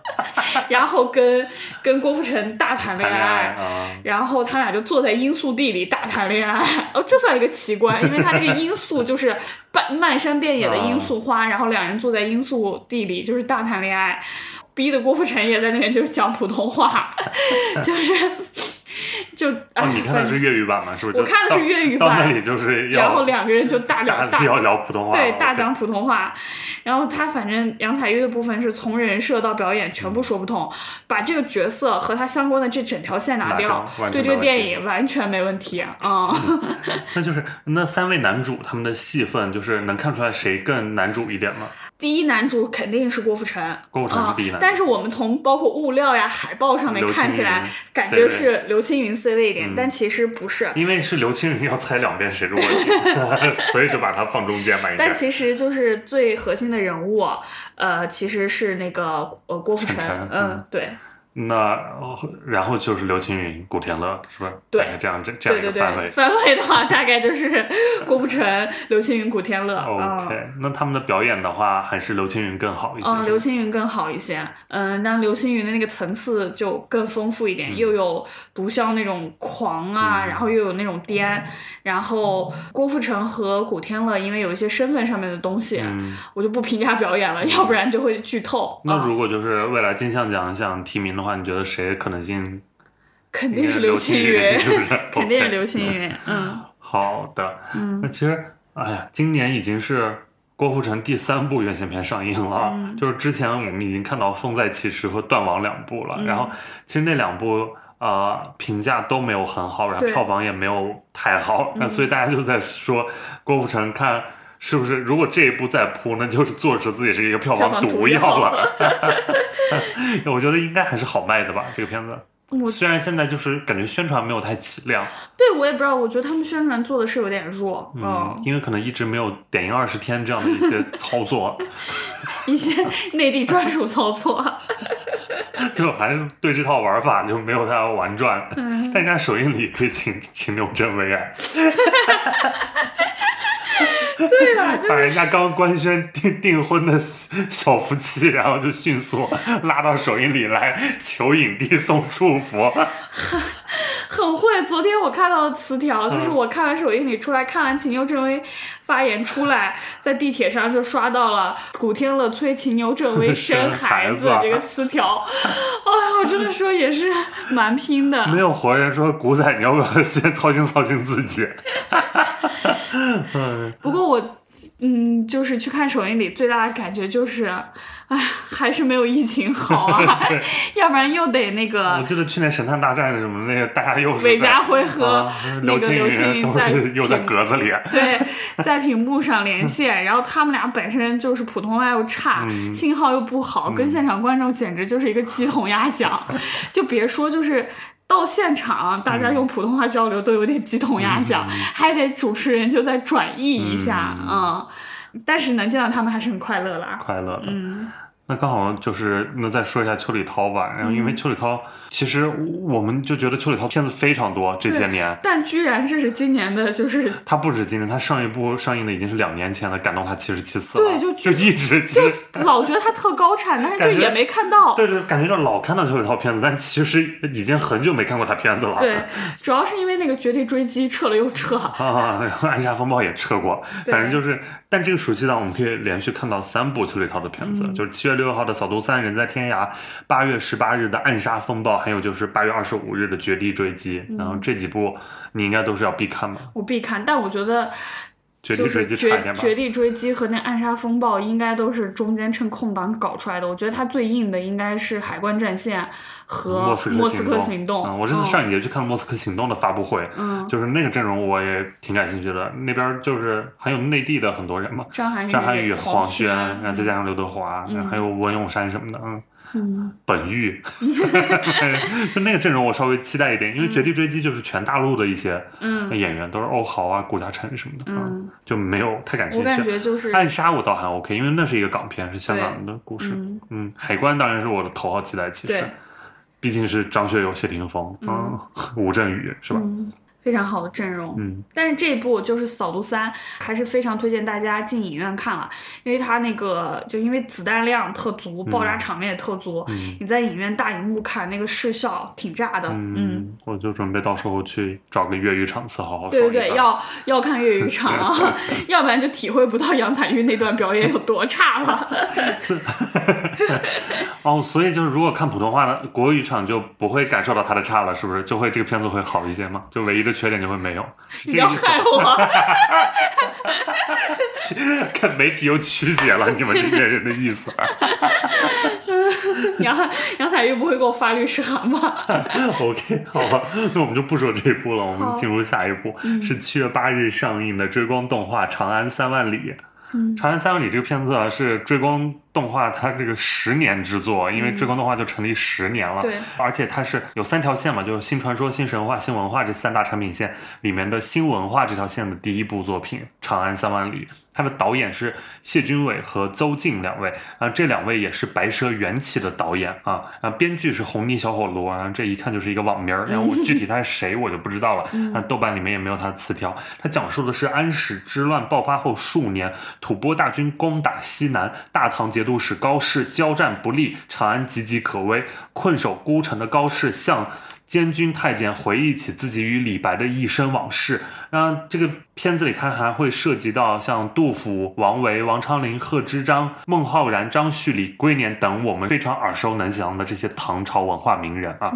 [LAUGHS] 然后跟跟郭富城大谈恋爱然后他俩就坐在罂粟地里大谈恋爱，哦，这算一个奇观，因为他这个罂粟就是半漫山遍野的罂粟花，然后两人坐在罂粟地里就是大谈恋爱，逼的郭富城也在那边就是讲普通话，就是 [LAUGHS] 就你看的是粤语版吗？是不是？我看的是粤语版到那里就是要，然后两个人就大聊大大 [LAUGHS] 要聊普通话，对，哦大讲普通话。然后他反正杨采钰的部分是从人设到表演全部说不通，把这个角色和他相关的这整条线拿拿掉对这个电影完全没问题啊。[LAUGHS] 那就是那三位男主他们的戏份，就是能看出来谁更男主一点吗？第一男主肯定是郭富城，郭富城是第一男但是我们从包括物料呀、海报上面看起来，感觉是刘青云 C 位一点，嗯但其实不是。因为是刘青云要猜两遍谁是卧底，[LAUGHS] [LAUGHS] 所以就把他放中间吧，但。其实就是最核心的人物，呃，其实是那个呃郭富城，嗯嗯，对，那呃然后就是刘青云、古天乐，是吧？对大概这样这这样对对对，一个范围。范围的话大概就是 [LAUGHS] 郭富城、刘青云、古天乐。嗯 OK，那他们的表演的话，还是刘青云更好一些。嗯，刘青云更好一些，嗯，但刘青云的那个层次就更丰富一点，又有毒枭那种狂啊，嗯然后又有那种癫，然后郭富城和古天乐因为有一些身份上面的东西，嗯，我就不评价表演了，要不然就会剧透。啊那如果就是未来金像奖想提名的话，你觉得谁可能性？肯定是刘刘青云，[LAUGHS] [LAUGHS] 是不是？肯定是刘青云，嗯好的，嗯那其实，哎呀，今年已经是郭富城第三部院线片上映了，嗯就是之前我们已经看到《风再起时》和《断网》两部了，嗯然后其实那两部呃评价都没有很好，然后票房也没有太好，那、所以大家就在说郭富城看。是不是？如果这一步再扑，那就是坐实自己是一个票票房毒毒药了。[LAUGHS] 我觉得应该还是好卖的吧，这个片子。虽然现在就是感觉宣传没有太起量，对我也不知道，我觉得他们宣传做的是有点弱，嗯嗯，，因为可能一直没有点映二十天这样的一些操作，[LAUGHS] 一些内地专属操作，[LAUGHS] 就还是对这套玩法就没有太玩转。嗯但人家首映礼可以请请刘镇伟哎，[LAUGHS] 对了，就把人家刚官宣订订婚的小夫妻，然后就迅速拉到首映礼来求影帝送祝福。[LAUGHS] 很会。昨天我看到的词条，就是嗯我看完首映礼出来，看完秦牛正威发言出来，在地铁上就刷到了古天乐催秦牛正威生孩子这个词条。哎 [LAUGHS] 呀，我真的说也是蛮拼的。[LAUGHS] 没有活人说古仔，你要不要先操心操心自己？嗯，[LAUGHS] 不过我，嗯，就是去看首映礼，最大的感觉就是，哎，还是没有疫情好啊 [LAUGHS] [LAUGHS] 要不然又得那个我记得去年神探大战什么那个，大家又是韦家辉和啊那个刘青云在是又在格子里。对，在屏幕上连 [LAUGHS] 线，然后他们俩本身就是普通话又差，嗯信号又不好，跟现场观众简直就是一个鸡同鸭讲，就别说就是。到现场，大家用普通话交流都有点鸡同鸭讲，还得主持人就再转译一下，嗯。嗯。但是能见到他们还是很快乐啦。快乐的。嗯，那刚好就是那再说一下邱礼涛吧，然后因为邱礼涛，其实我们就觉得邱礼涛片子非常多这些年，但居然这是今年的，就是他不止今年，他上一部上映的已经是两年前了《感动他七十七次》了，对就就一直就。老觉得他特高产，但是就也没看到。对对，感觉就老看到邱礼涛片子，但其实已经很久没看过他片子了。对，主要是因为那个《绝地追击》撤了又撤。[LAUGHS] 啊，然后《暗杀风暴》也撤过，反正就是，但这个暑期档我们可以连续看到三部邱礼涛的片子，嗯就是七月六号的《扫毒三人在天涯》，八月十八日的《暗杀风暴》，还有就是八月二十五日的《绝地追击》，嗯然后这几部你应该都是要必看吧？我必看，但我觉得绝地追就是绝击差一点吧？绝地追击和那暗杀风暴应该都是中间趁空档搞出来的。我觉得它最硬的应该是海关战线和莫斯科科行动。嗯，我这次上一节去看了莫斯科行动的发布会，嗯，就是那个阵容我也挺感兴趣的，那边就是还有内地的很多人嘛，张涵予、张涵予、黄轩轩，，然后再加上刘德华，然后还有文咏珊什么的，嗯。嗯，本玉，[LAUGHS] 就那个阵容我稍微期待一点，因为《绝地追击》就是全大陆的一些嗯。演员，都是欧豪啊、顾嘉诚什么的，嗯，就没有太感兴我感趣。觉就是暗杀我倒还 OK，因为那是一个港片，是香港的故事。嗯。嗯，海关当然是我的头号期待，其实对，毕竟是张学友、谢霆锋，嗯，[LAUGHS] 吴镇宇是吧？嗯，非常好的阵容。嗯但是这一部就是《扫毒三》，还是非常推荐大家进影院看了，因为它那个就因为子弹量特足，爆炸场面也特足，嗯你在影院大荧幕看那个视效挺炸的。嗯，嗯，我就准备到时候去找个粤语场次好好对对要要看粤语场啊，[LAUGHS] 要不然就体会不到杨采钰那段表演有多差了。是，哦，所以就是如果看普通话的国语场就不会感受到它的差了，是不是？就会这个片子会好一些吗？就唯一的缺点就会没有，[LAUGHS] 是你这个意思害我！[LAUGHS] 看媒体又曲解了你们这些人的意思。[LAUGHS] 杨杨采钰不会给我发律师函吧？OK，好吧，那我们就不说这一部了，我们好进入下一部，嗯是七月八日上映的追光动画《长安三万里》。嗯长安三万里》这个片子啊，是追光动画它这个十年之作，因为追光动画就成立十年了，对，而且它是有三条线嘛，就是新传说、新神话、新文化这三大产品线里面的新文化这条线的第一部作品《长安三万里》。它的导演是谢军伟和邹静两位啊，这两位也是《白蛇缘起》的导演啊，啊，编剧是红泥小火炉啊，这一看就是一个网名儿，然后我具体他是谁我就不知道了，啊，豆瓣里面也没有他的词条。他讲述的是安史之乱爆发后数年，吐蕃大军攻打西南，大唐都使高适交战不利，长安岌岌可危，困守孤城的高适向。监军太监回忆起自己与李白的一生往事，然后这个片子里它还会涉及到像杜甫、王维、王昌龄、贺知章、孟浩然、张旭、李龟年等我们非常耳熟能详的这些唐朝文化名人啊。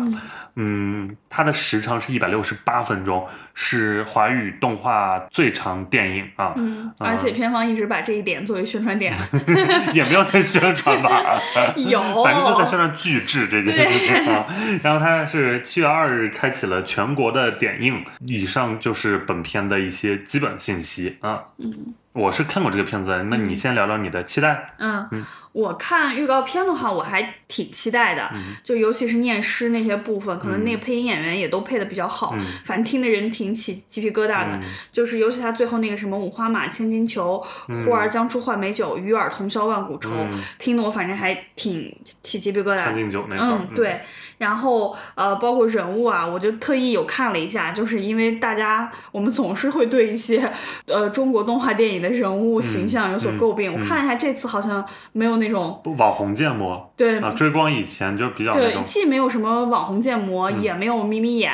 嗯，它的时长是一百六十八分钟，是华语动画最长电影啊。嗯，而且片方一直把这一点作为宣传点，[LAUGHS] 也没有在宣传吧？[LAUGHS] 有，[LAUGHS] 反正就在宣传巨制这件事情啊。然后它是七月二日开启了全国的点映。以上就是本片的一些基本信息啊。嗯。我是看过这个片子，那你先聊聊你的期待。嗯，我看预告片的话，我还挺期待的，就尤其是念诗那些部分，可能那个配音演员也都配的比较好，[LAUGHS] 反正听的人挺起鸡皮疙瘩的。就是尤其他最后那个什么五花马，千金裘，呼儿将出换美酒，与尔同销万古愁，听得我反正还挺起鸡皮疙瘩。千金酒那嗯，对。然后呃，包括人物啊，我就特意有看了一下，就是因为大家我们总是会对一些呃中国动画电影的。人物形象有所诟病，我看了一下这次好像没有那种网红建模，对。啊，追光以前就比较对，既没有什么网红建模，也没有眯眯眼，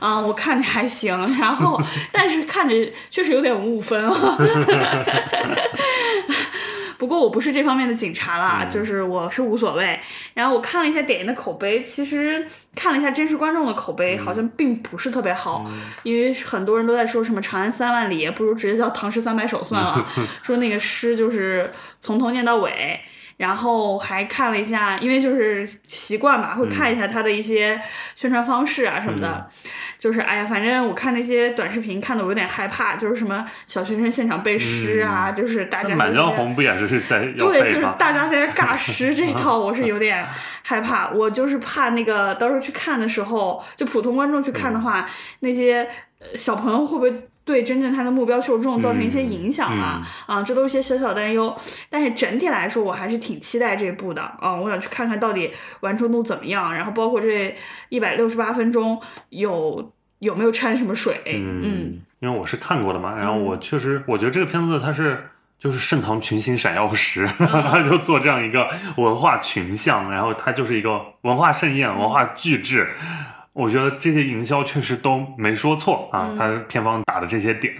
啊，我看着还行，然后 [LAUGHS] 但是看着确实有点五五分啊。[LAUGHS] 不过我不是这方面的警察啦，就是我是无所谓。然后我看了一下点映的口碑，其实看了一下真实观众的口碑，好像并不是特别好，因为很多人都在说什么《长安三万里》，不如直接叫《唐诗三百首》算了，[LAUGHS] 说那个诗就是从头念到尾。然后还看了一下，因为就是习惯嘛，会看一下他的一些宣传方式啊什么的。就是哎呀，反正我看那些短视频看的我有点害怕，就是什么小学生现场背诗啊，就是大家。满江红不也是在对，就是大家在那尬诗 [LAUGHS] 这一套，我是有点害怕。我就是怕那个到时候去看的时候，就普通观众去看的话，那些小朋友会不会？对真正他的目标受众造成一些影响啊啊，这都是些小小担忧。但是整体来说，我还是挺期待这部的啊！我想去看看到底完成度怎么样，然后包括这一百六十八分钟有有没有掺什么水。嗯，因为我是看过的嘛，然后我确实我觉得这个片子它是就是盛唐群星闪耀时，[LAUGHS] 他就做这样一个文化群像，然后它就是一个文化盛宴、文化巨制。我觉得这些营销确实都没说错啊，他片方打的这些点，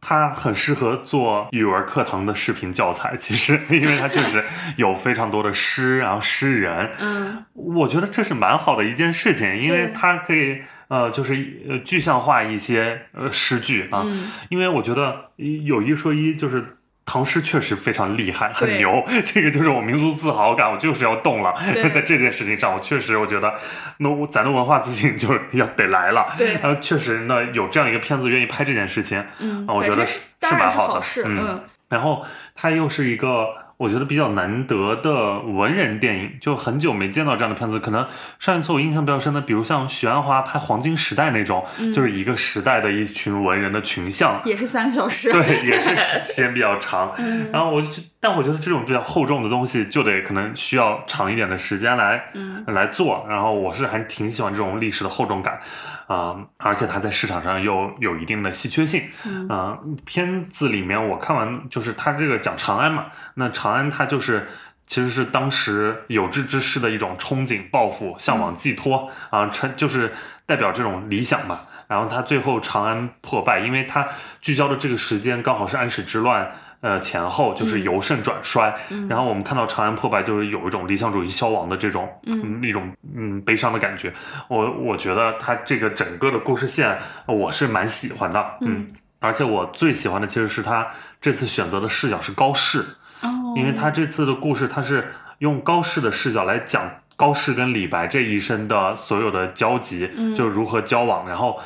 他很适合做语文课堂的视频教材。其实，因为他确实 [LAUGHS] 有非常多的诗，然后诗人，嗯，我觉得这是蛮好的一件事情，因为他可以呃，就是呃具象化一些呃诗句啊，因为我觉得有一说一，就是。唐诗确实非常厉害，很牛，[LAUGHS] 这个就是我民族自豪感，我就是要动了。[LAUGHS] 在这件事情上，我确实我觉得，那咱的文化自信就要得来了。对，然后确实，呢有这样一个片子愿意拍这件事情，嗯，我觉得是是蛮好的。嗯，然后它又是一个。我觉得比较难得的文人电影，就很久没见到这样的片子。可能上一次我印象比较深的，比如像许鞍华拍《黄金时代》那种，就是一个时代的一群文人的群像，也是三个小时，对，也是时间比较长。然后我就，但我觉得这种比较厚重的东西，就得可能需要长一点的时间来嗯来做。然后我是还挺喜欢这种历史的厚重感。啊，而且它在市场上又有一定的稀缺性。啊，片子里面我看完，就是它这个讲长安嘛，那长安它就是其实是当时有志之士的一种憧憬、抱负、向往、寄托啊，成就是代表这种理想嘛。然后它最后长安破败，因为它聚焦的这个时间刚好是安史之乱。呃，前后就是由盛转衰，然后我们看到长安破败，就是有一种理想主义消亡的这种嗯。一种嗯悲伤的感觉。我我觉得他这个整个的故事线，我是蛮喜欢的，嗯，而且我最喜欢的其实是他这次选择的视角是高适，哦，因为他这次的故事他是用高适的视角来讲高适跟李白这一生的所有的交集，就如何交往，然后。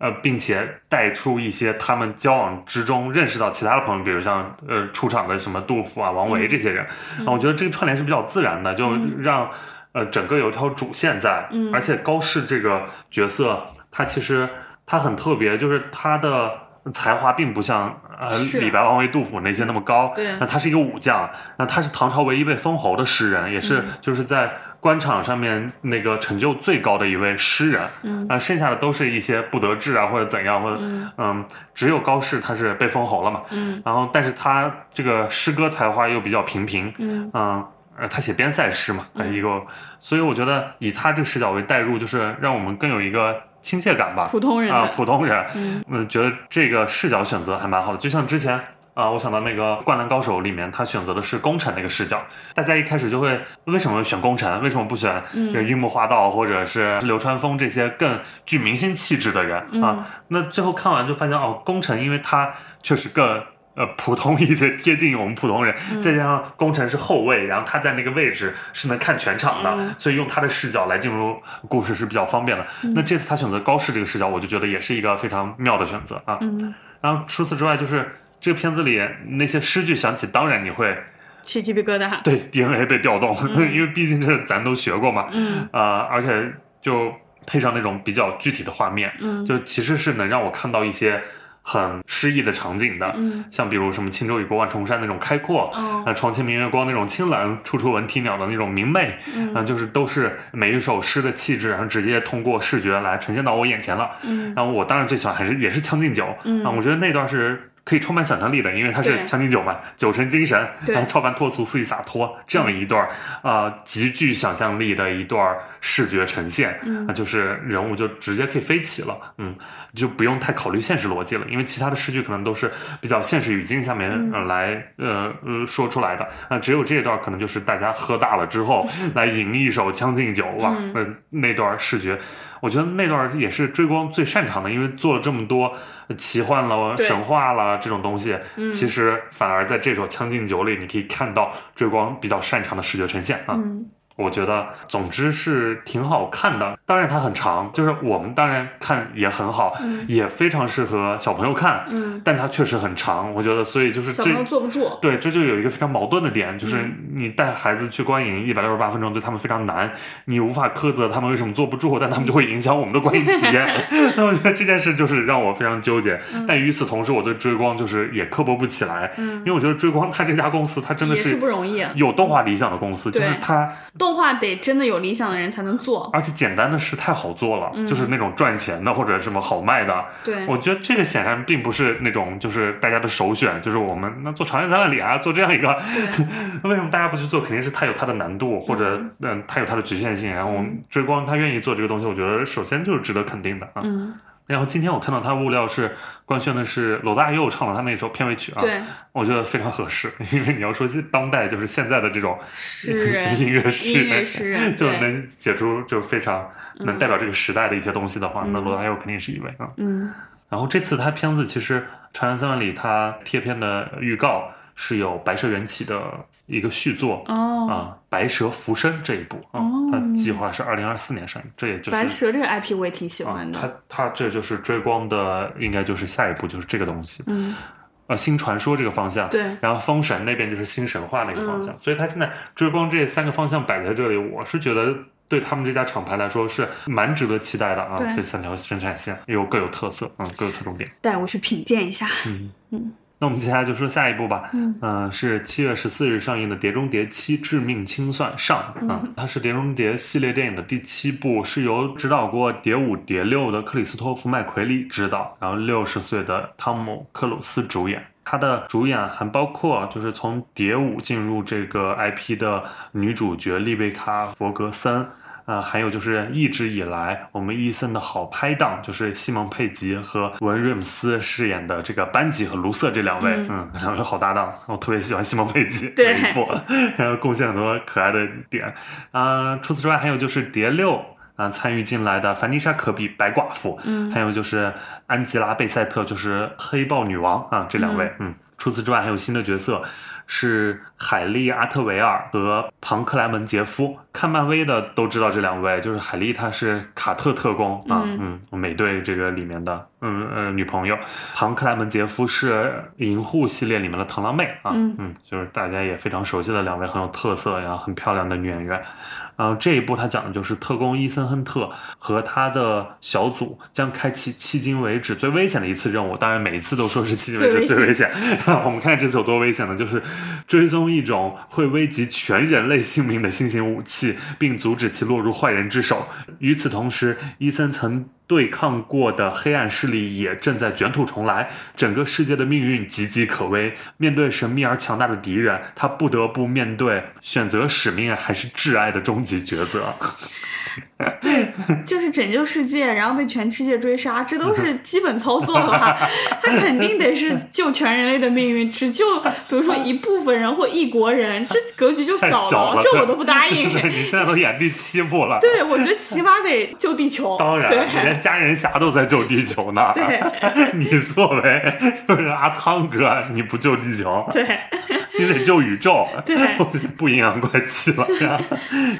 呃，并且带出一些他们交往之中认识到其他的朋友，比如像呃出场的什么杜甫啊、王维这些人，啊，我觉得这个串联是比较自然的，就让呃整个有一条主线在，而且高适这个角色，他其实他很特别，就是他的才华并不像呃李白、王维、杜甫那些那么高，对，那他是一个武将，那他是唐朝唯一被封侯的诗人，也是就是在。官场上面那个成就最高的一位诗人，嗯，啊，剩下的都是一些不得志啊，或者怎样，或者嗯，只有高适他是被封侯了嘛，嗯，然后但是他这个诗歌才华又比较平平，嗯，呃，他写边塞诗嘛，一个，所以我觉得以他这个视角为代入，就是让我们更有一个亲切感吧，普通人啊，普通人，嗯，觉得这个视角选择还蛮好的，就像之前。啊，我想到那个《灌篮高手》里面，他选择的是功臣那个视角。大家一开始就会为什么选功臣？为什么不选樱木花道或者是流川枫这些更具明星气质的人啊？那最后看完就发现，哦，功臣因为他确实更呃普通一些，贴近我们普通人。再加上功臣是后卫，然后他在那个位置是能看全场的，所以用他的视角来进入故事是比较方便的。那这次他选择高适这个视角，我就觉得也是一个非常妙的选择啊。然后除此之外就是。这个片子里那些诗句响起，当然你会起鸡皮疙瘩。对，DNA 被调动，[LAUGHS] 因为毕竟这咱都学过嘛。嗯。啊，而且就配上那种比较具体的画面，嗯，就其实是能让我看到一些很诗意的场景的。嗯。像比如什么“轻舟已过万重山”那种开阔，啊，“床前明月光”那种清冷，“处处闻啼鸟”的那种明媚，嗯，就是都是每一首诗的气质，然后直接通过视觉来呈现到我眼前了。嗯。然后我当然最喜欢还是也是《将进酒》啊，我觉得那段是。可以充满想象力的，因为它是《将进酒》嘛，酒神精神，然后超凡脱俗，肆意洒脱，这样一段啊，极具想象力的一段视觉呈现，那就是人物就直接可以飞起了，嗯，就不用太考虑现实逻辑了，因为其他的诗句可能都是比较现实语境下面来呃呃说出来的，那只有这一段可能就是大家喝大了之后 [LAUGHS] 来吟一首《将进酒》哇，那那段视觉。我觉得那段也是追光最擅长的，因为做了这么多奇幻了、神话了这种东西，其实反而在这首《将进酒》里，你可以看到追光比较擅长的视觉呈现啊。我觉得，总之是挺好看的。当然它很长，就是我们当然看也很好，也非常适合小朋友看。嗯，但它确实很长，我觉得，所以就是小朋友坐不住。对，这就有一个非常矛盾的点，就是你带孩子去观影一百六十八分钟，对他们非常难，你无法苛责他们为什么坐不住，但他们就会影响我们的观影体验。[LAUGHS] 那我觉得这件事就是让我非常纠结。但与此同时，我对追光就是也刻薄不起来，因为我觉得追光它这家公司，它真的是不容易，有动画理想的公司，就是它动。动画得真的有理想的人才能做，而且简单的事太好做了，就是那种赚钱的或者什么好卖的。对，我觉得这个显然并不是那种就是大家的首选，就是我们那做长安三万里啊，做这样一个，[LAUGHS] 为什么大家不去做？肯定是它有它的难度，或者嗯，它有它的局限性。然后我们追光，他愿意做这个东西，我觉得首先就是值得肯定的啊。嗯。然后今天我看到他物料是官宣的是罗大佑唱了他那首片尾曲啊，对，我觉得非常合适，因为你要说当代就是现在的这种音乐诗人，就能写出就非常能代表这个时代的一些东西的话，那罗大佑肯定是一位啊。嗯，然后这次他片子其实《长安三万里》他贴片的预告是有《白蛇缘起》的。一个续作哦啊，《白蛇浮生》这一部啊，它计划是二零二四年上映，这也就是白蛇这个 IP 我也挺喜欢的。它它这就是追光的，应该就是下一步就是这个东西，嗯，呃，新传说这个方向，对，然后封神那边就是新神话那个方向，所以它现在追光这三个方向摆在这里，我是觉得对他们这家厂牌来说是蛮值得期待的啊。这三条生产线又各有特色，嗯，各有侧重点，带我去品鉴一下，嗯嗯。那我们接下来就说下一部吧，嗯，是七月十四日上映的《碟中谍七：致命清算》上，啊，它是《碟中谍》系列电影的第七部，是由指导过《碟五》《碟六》的克里斯托弗·麦奎利执导，然后六十岁的汤姆·克鲁斯主演。他的主演还包括就是从《碟五》进入这个 IP 的女主角丽贝卡·弗格森。啊，还有就是一直以来我们伊森的好拍档，就是西蒙佩吉和文瑞姆斯饰演的这个班吉和卢瑟这两位，嗯，两位好搭档，我特别喜欢西蒙佩吉对一部，然后贡献很多可爱的点。啊，除此之外，还有就是蝶六啊参与进来的凡妮莎可比白寡妇，嗯，还有就是安吉拉贝塞特，就是黑豹女王啊这两位，嗯，除此之外还有新的角色。是海莉·阿特维尔和庞克莱门杰夫。看漫威的都知道这两位，就是海莉，她是卡特特工啊，嗯，美队这个里面的，嗯呃女朋友。庞克莱门杰夫是银护系列里面的螳螂妹啊，嗯，就是大家也非常熟悉的两位很有特色然后很漂亮的女演员。然后这一部他讲的就是特工伊森亨特和他的小组将开启迄今为止最危险的一次任务。当然，每一次都说是迄今为止最危险。[LAUGHS] 我们看这次有多危险呢？就是追踪一种会危及全人类性命的新型武器，并阻止其落入坏人之手。与此同时，伊森曾。对抗过的黑暗势力也正在卷土重来，整个世界的命运岌岌可危。面对神秘而强大的敌人，他不得不面对选择使命还是挚爱的终极抉择。[LAUGHS] 对，就是拯救世界，然后被全世界追杀，这都是 [LAUGHS] 基本操作吧？他肯定得是救全人类的命运，只救 [LAUGHS] 比如说一部分人或一国人，这格局就小了，这我都不答应。你现在都演第七部了，对，我觉得起码得救地球。当然，连家人侠都在救地球呢。对，你作为就是阿汤哥，你不救地球，对，你得救宇宙，对，不阴阳怪气了。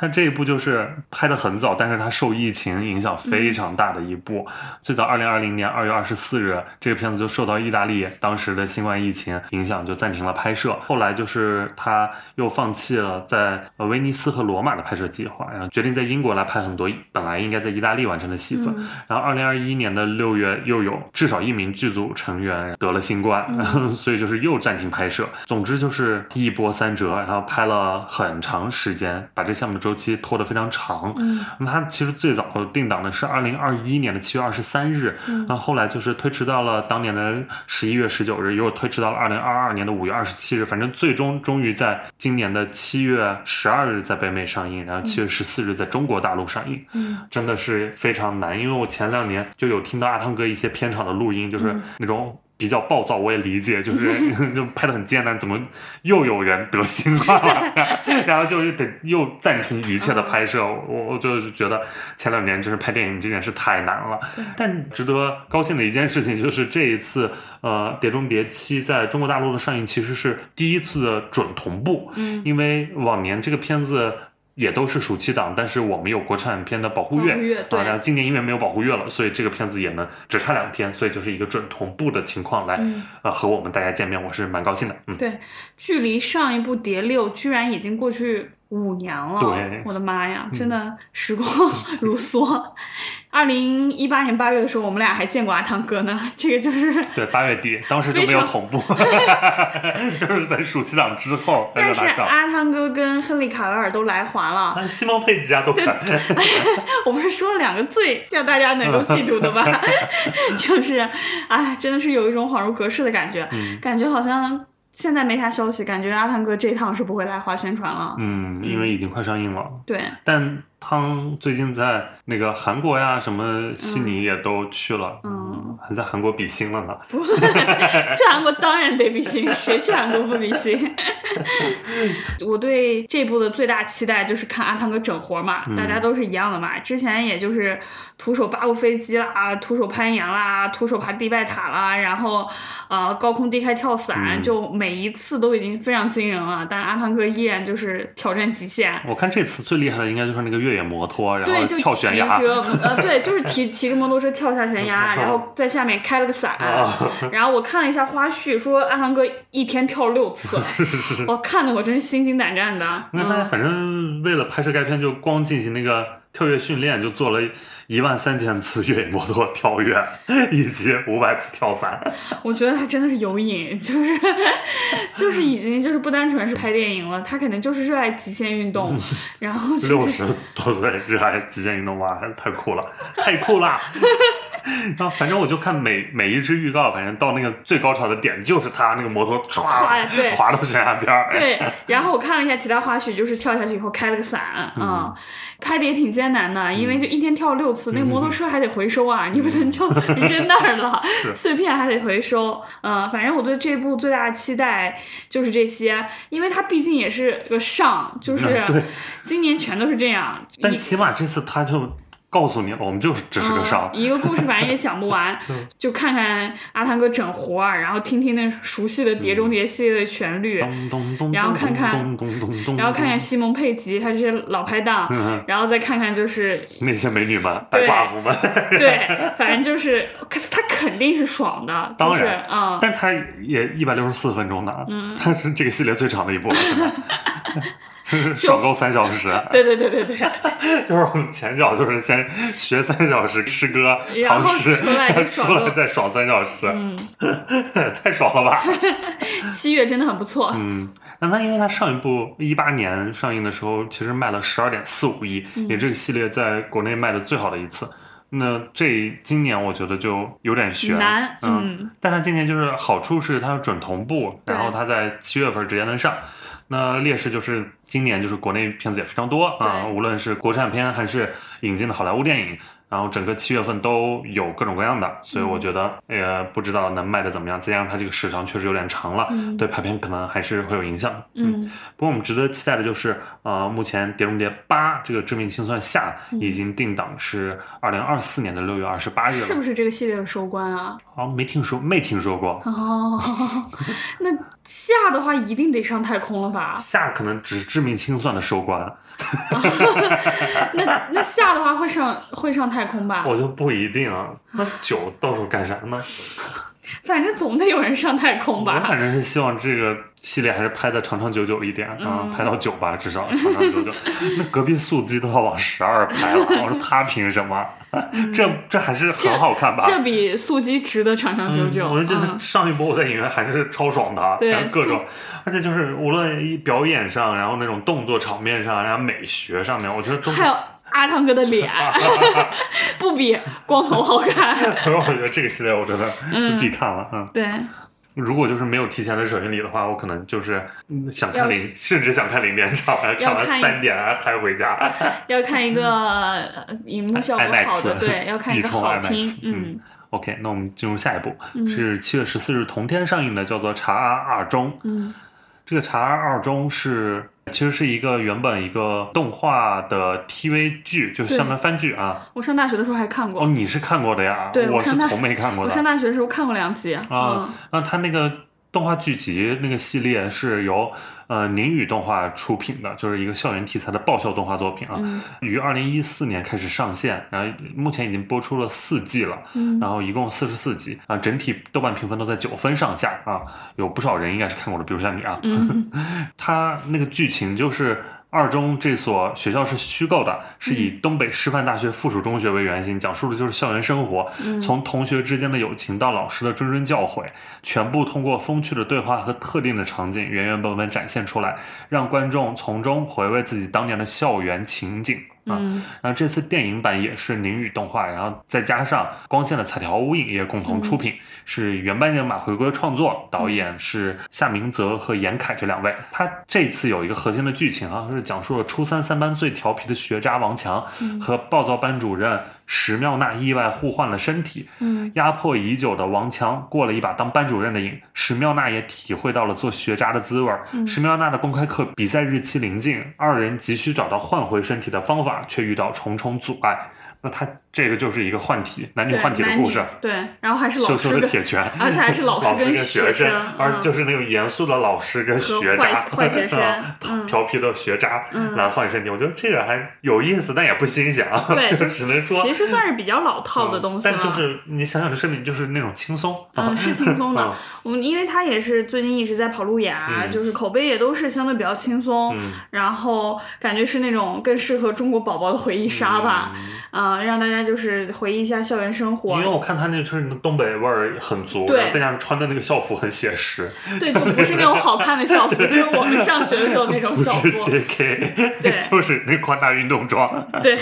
他这一部就是拍的很早，但是它受疫情影响非常大的一部。最早二零二零年二月二十四日，这个片子就受到意大利当时的新冠疫情影响，就暂停了拍摄。后来就是他又放弃了在威尼斯和罗马的拍摄计划，然后决定在英国来拍很多本来应该在意大利完成的戏份。然后二零二一年的六月，又有至少一名剧组成员得了新冠，[LAUGHS] 所以就是又暂停拍摄。总之就是一波三折，然后拍了很长时间，把这项目的周期拖得非常长。嗯，那它。其实最早定档的是二零二一年的七月二十三日，那后来就是推迟到了当年的十一月十九日，又推迟到了二零二二年的五月二十七日。反正最终终于在今年的七月十二日在北美上映，然后七月十四日在中国大陆上映。嗯，真的是非常难，因为我前两年就有听到阿汤哥一些片场的录音，就是那种。比较暴躁，我也理解，就是 [LAUGHS] 就拍的很艰难，怎么又有人得新冠了？[LAUGHS] 然后就得又暂停一切的拍摄。我我就觉得前两年就是拍电影这件事太难了。但值得高兴的一件事情就是这一次，呃，《碟中谍七》在中国大陆的上映其实是第一次的准同步。嗯，因为往年这个片子。也都是暑期档，但是我们有国产片的保护月，对，然后今年因为没有保护月了，所以这个片子也能只差两天，所以就是一个准同步的情况来，呃，和我们大家见面，我是蛮高兴的。嗯，对，距离上一部《谍六》居然已经过去。五年了，我的妈呀，真的时光 [LAUGHS] 如梭。二零一八年八月的时候，我们俩还见过阿汤哥呢。这个就是对八月底，当时就没有同步，[LAUGHS] 就是在暑期档之后。[LAUGHS] 但是阿汤哥跟亨利卡维尔都来华了，西蒙佩吉啊都看。[LAUGHS] 我不是说了两个最让大家能够记住的吗？就是，哎，真的是有一种恍如隔世的感觉，感觉好像。现在没啥消息，感觉阿汤哥这趟是不会来华宣传了。嗯，因为已经快上映了。对，但。汤最近在那个韩国呀，什么悉尼也都去了，嗯，还在韩国比心了呢。不，[LAUGHS] 去韩国当然得比心，谁去韩国不比心？[LAUGHS] 我对这部的最大期待就是看阿汤哥整活嘛，大家都是一样的嘛。之前也就是徒手扒过飞机啦，徒手攀岩啦，徒手爬迪拜塔啦，然后呃高空低开跳伞，就每一次都已经非常惊人了。但阿汤哥依然就是挑战极限。我看这次最厉害的应该就是那个越。越野摩托，然后跳悬崖，呃，对，就是骑 [LAUGHS] 骑着摩托车跳下悬崖，[LAUGHS] 然后在下面开了个伞，[LAUGHS] 然后我看了一下花絮，说阿汤哥一天跳六次，我看的我真是心惊胆战的。那大家反正为了拍摄该片，就光进行那个。跳跃训练就做了一万三千次越野摩托跳跃，[LAUGHS] 以及五百次跳伞。[LAUGHS] 我觉得他真的是有瘾，就是 [LAUGHS] 就是已经就是不单纯是拍电影了，他可能就是热爱极限运动。然后六十多岁热爱极限运动哇，太酷了，太酷了。然后反正我就看每每一支预告，反正到那个最高潮的点就是他那个摩托唰滑到悬崖边儿。对，然后我看了一下其他花絮，就是跳下去以后开了个伞，嗯，拍的也挺艰难的，因为就一天跳六次，那个摩托车还得回收啊，你不能就扔那儿了，[LAUGHS] 碎片还得回收。嗯，反正我对这部最大的期待就是这些，因为它毕竟也是个上，就是 [LAUGHS] 今年全都是这样。但起码这次他就。告诉你了，我们就是只是个伤。一个故事反正也讲不完，[LAUGHS] 就看看阿汤哥整活儿，然后听听那熟悉的《碟中谍》系列的旋律，然后看看，然后看看西蒙佩吉他这些老拍档，然后再看看就是那些美女们、白寡妇们。[LAUGHS] 对，反正就是他肯定是爽的，当然啊，但他也一百六十四分钟的，他是这个系列最长的一部，是 [LAUGHS] 吗？爽够三小时，[LAUGHS] 对对对对对，[LAUGHS] 就是我们前脚就是先学三小时诗歌唐诗，出来 [LAUGHS] 出来再爽三小时，嗯，太爽了吧？七月真的很不错，嗯，那他因为它上一部一八年上映的时候，其实卖了十二点四五亿，也这个系列在国内卖的最好的一次。那这今年我觉得就有点悬，嗯，但它今年就是好处是它准同步，然后它在七月份直接能上。那劣势就是今年就是国内片子也非常多啊，无论是国产片还是引进的好莱坞电影。然后整个七月份都有各种各样的，所以我觉得也不知道能卖的怎么样。再加上它这个时长确实有点长了，对排片可能还是会有影响。嗯，不过我们值得期待的就是，呃，目前《碟中谍八》这个致命清算下已经定档是二零二四年的六月二十八日了。是不是这个系列的收官啊？啊，没听说，没听说过。哦，那下的话一定得上太空了吧？下可能只是致命清算的收官。[LAUGHS] 那那下的话会上会上太空吧？我就不一定啊。那九到时候干啥呢？[LAUGHS] 反正总得有人上太空吧。我反正是希望这个系列还是拍的长长久久一点啊，拍到九吧，至少长长久久。[LAUGHS] 那隔壁素鸡都要往十二拍了，我说他凭什么？这这还是很好看吧？这比素鸡值得长长久久。我就觉得上一部我在影院还是超爽的，对各种，而且就是无论表演上，然后那种动作场面上，然后美学上面，我觉得还有阿汤哥的脸，[LAUGHS] 不比光头好看。[LAUGHS] 我觉得这个系列我觉得必看了，嗯，对。如果就是没有提前的首映礼的话，我可能就是想看零，甚至想看零点场，看完三点还回家。[LAUGHS] 要看一个 [LAUGHS] 荧幕效果好的，对，要看一个好听。嗯，OK，那我们进入下一步，是七月十四日同天上映的，叫做《查阿二中》。嗯，这个《查阿二中》是。其实是一个原本一个动画的 TV 剧，就是相当于番剧啊。我上大学的时候还看过。哦，你是看过的呀？对，我是从没看过的。我上大学的时候看过两集啊。那他那个动画剧集那个系列是由。呃，宁宇动画出品的，就是一个校园题材的爆笑动画作品啊，于二零一四年开始上线，然后目前已经播出了四季了，然后一共四十四集啊，整体豆瓣评分都在九分上下啊，有不少人应该是看过的，比如像你啊，[LAUGHS] 他那个剧情就是。二中这所学校是虚构的，是以东北师范大学附属中学为原型，讲述的就是校园生活，从同学之间的友情到老师的谆谆教诲，全部通过风趣的对话和特定的场景原原本本展现出来，让观众从中回味自己当年的校园情景。嗯，然后这次电影版也是宁宇动画，然后再加上光线的彩条屋影业共同出品，是原班人马回归创作，导演是夏明泽和严凯这两位。他这次有一个核心的剧情啊，是讲述了初三三班最调皮的学渣王强和暴躁班主任。石妙娜意外互换了身体，嗯，压迫已久的王强过了一把当班主任的瘾，石妙娜也体会到了做学渣的滋味儿。石妙娜的公开课比赛日期临近，二人急需找到换回身体的方法，却遇到重重阻碍。那他这个就是一个换体，男女换体的故事。对，然后还是老师的铁拳，而且还是老 [LAUGHS] 师跟学生，而就是那种严肃的老师跟学渣，坏学生，[LAUGHS] 调皮的学渣来换身体。我觉得这个还有意思，但也不新鲜。对，[LAUGHS] 就只能说其实算是比较老套的东西了。但就是你想想，这身体就是那种轻松，嗯，是轻松的。我们因为他也是最近一直在跑路亚，就是口碑也都是相对比较轻松，然后感觉是那种更适合中国宝宝的回忆杀吧。嗯，让大家就是回忆一下校园生活。因为我看他那个就是东北味儿很足，对，再加上穿的那个校服很写实，对，就不是那种好看的校服，[LAUGHS] 就是我们上学的时候那种校服。JK，对，[LAUGHS] 就是那宽大运动装。对。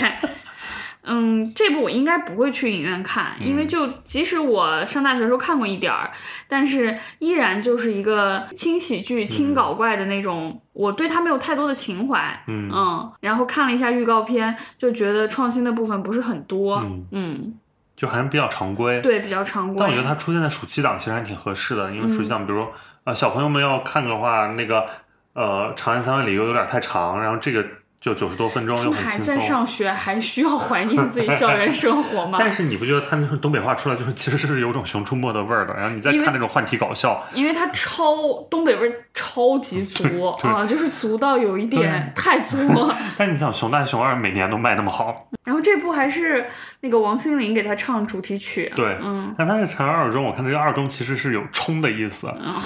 嗯，这部我应该不会去影院看，因为就即使我上大学的时候看过一点儿，但是依然就是一个轻喜剧、轻搞怪的那种，我对它没有太多的情怀。嗯嗯，然后看了一下预告片，就觉得创新的部分不是很多。嗯，就还是比较常规。对，比较常规。但我觉得它出现在暑期档其实还挺合适的，因为暑期档，比如说呃小朋友们要看的话，那个呃《长安三万里》又有点太长，然后这个。就九十多分钟 [LAUGHS] 又很还在。上学，还需要怀念自己校园生活吗？[LAUGHS] 但是你不觉得他那种东北话出来就是其实是有种熊出没的味儿的？然后你再看那种换题搞笑，因为他超东北味儿超级足 [LAUGHS] 啊，就是足到有一点太足了。但你想熊大熊二每年都卖那么好，然后这部还是那个王心凌给他唱主题曲，对，嗯，但他是陈二中，我看那个二中其实是有冲的意思，哦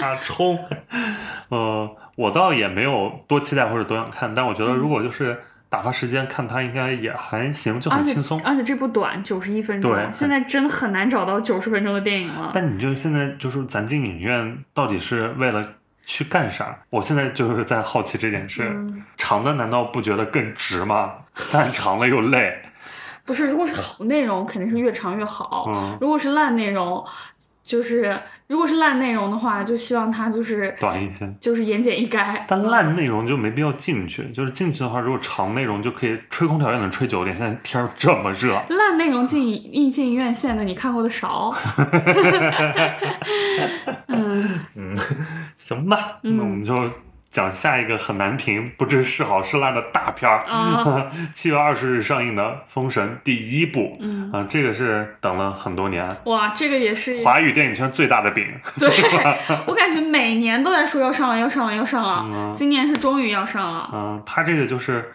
啊冲，呃，我倒也没有多期待或者多想看，但我觉得如果就是打发时间看它，应该也还行，就很轻松。而且这部短，九十一分钟，现在真的很难找到九十分钟的电影了。但你就现在就是咱进影院到底是为了去干啥？我现在就是在好奇这件事，嗯长的难道不觉得更值吗？但长了又累，不是，如果是好内容，肯定是越长越好。嗯，如果是烂内容，就是如果是烂内容的话，就希望它就是短一些。就是言简意赅。但烂内容就没必要进去，就是进去的话，如果长内容就可以吹空调也能吹久点。现在天儿这么热，烂内容进一进院线的，你看过的少。[LAUGHS] 嗯，嗯，行吧，那我们就讲下一个很难评、不知是好是烂的大片儿。啊 [LAUGHS] 七月二十日上映的《封神》第一部，嗯啊，这个是等了很多年，哇，这个也是华语电影圈最大的饼。[LAUGHS] 对，我感觉每年都在说要上了，要上了，要上了。嗯今年是终于要上了。嗯，它这个就是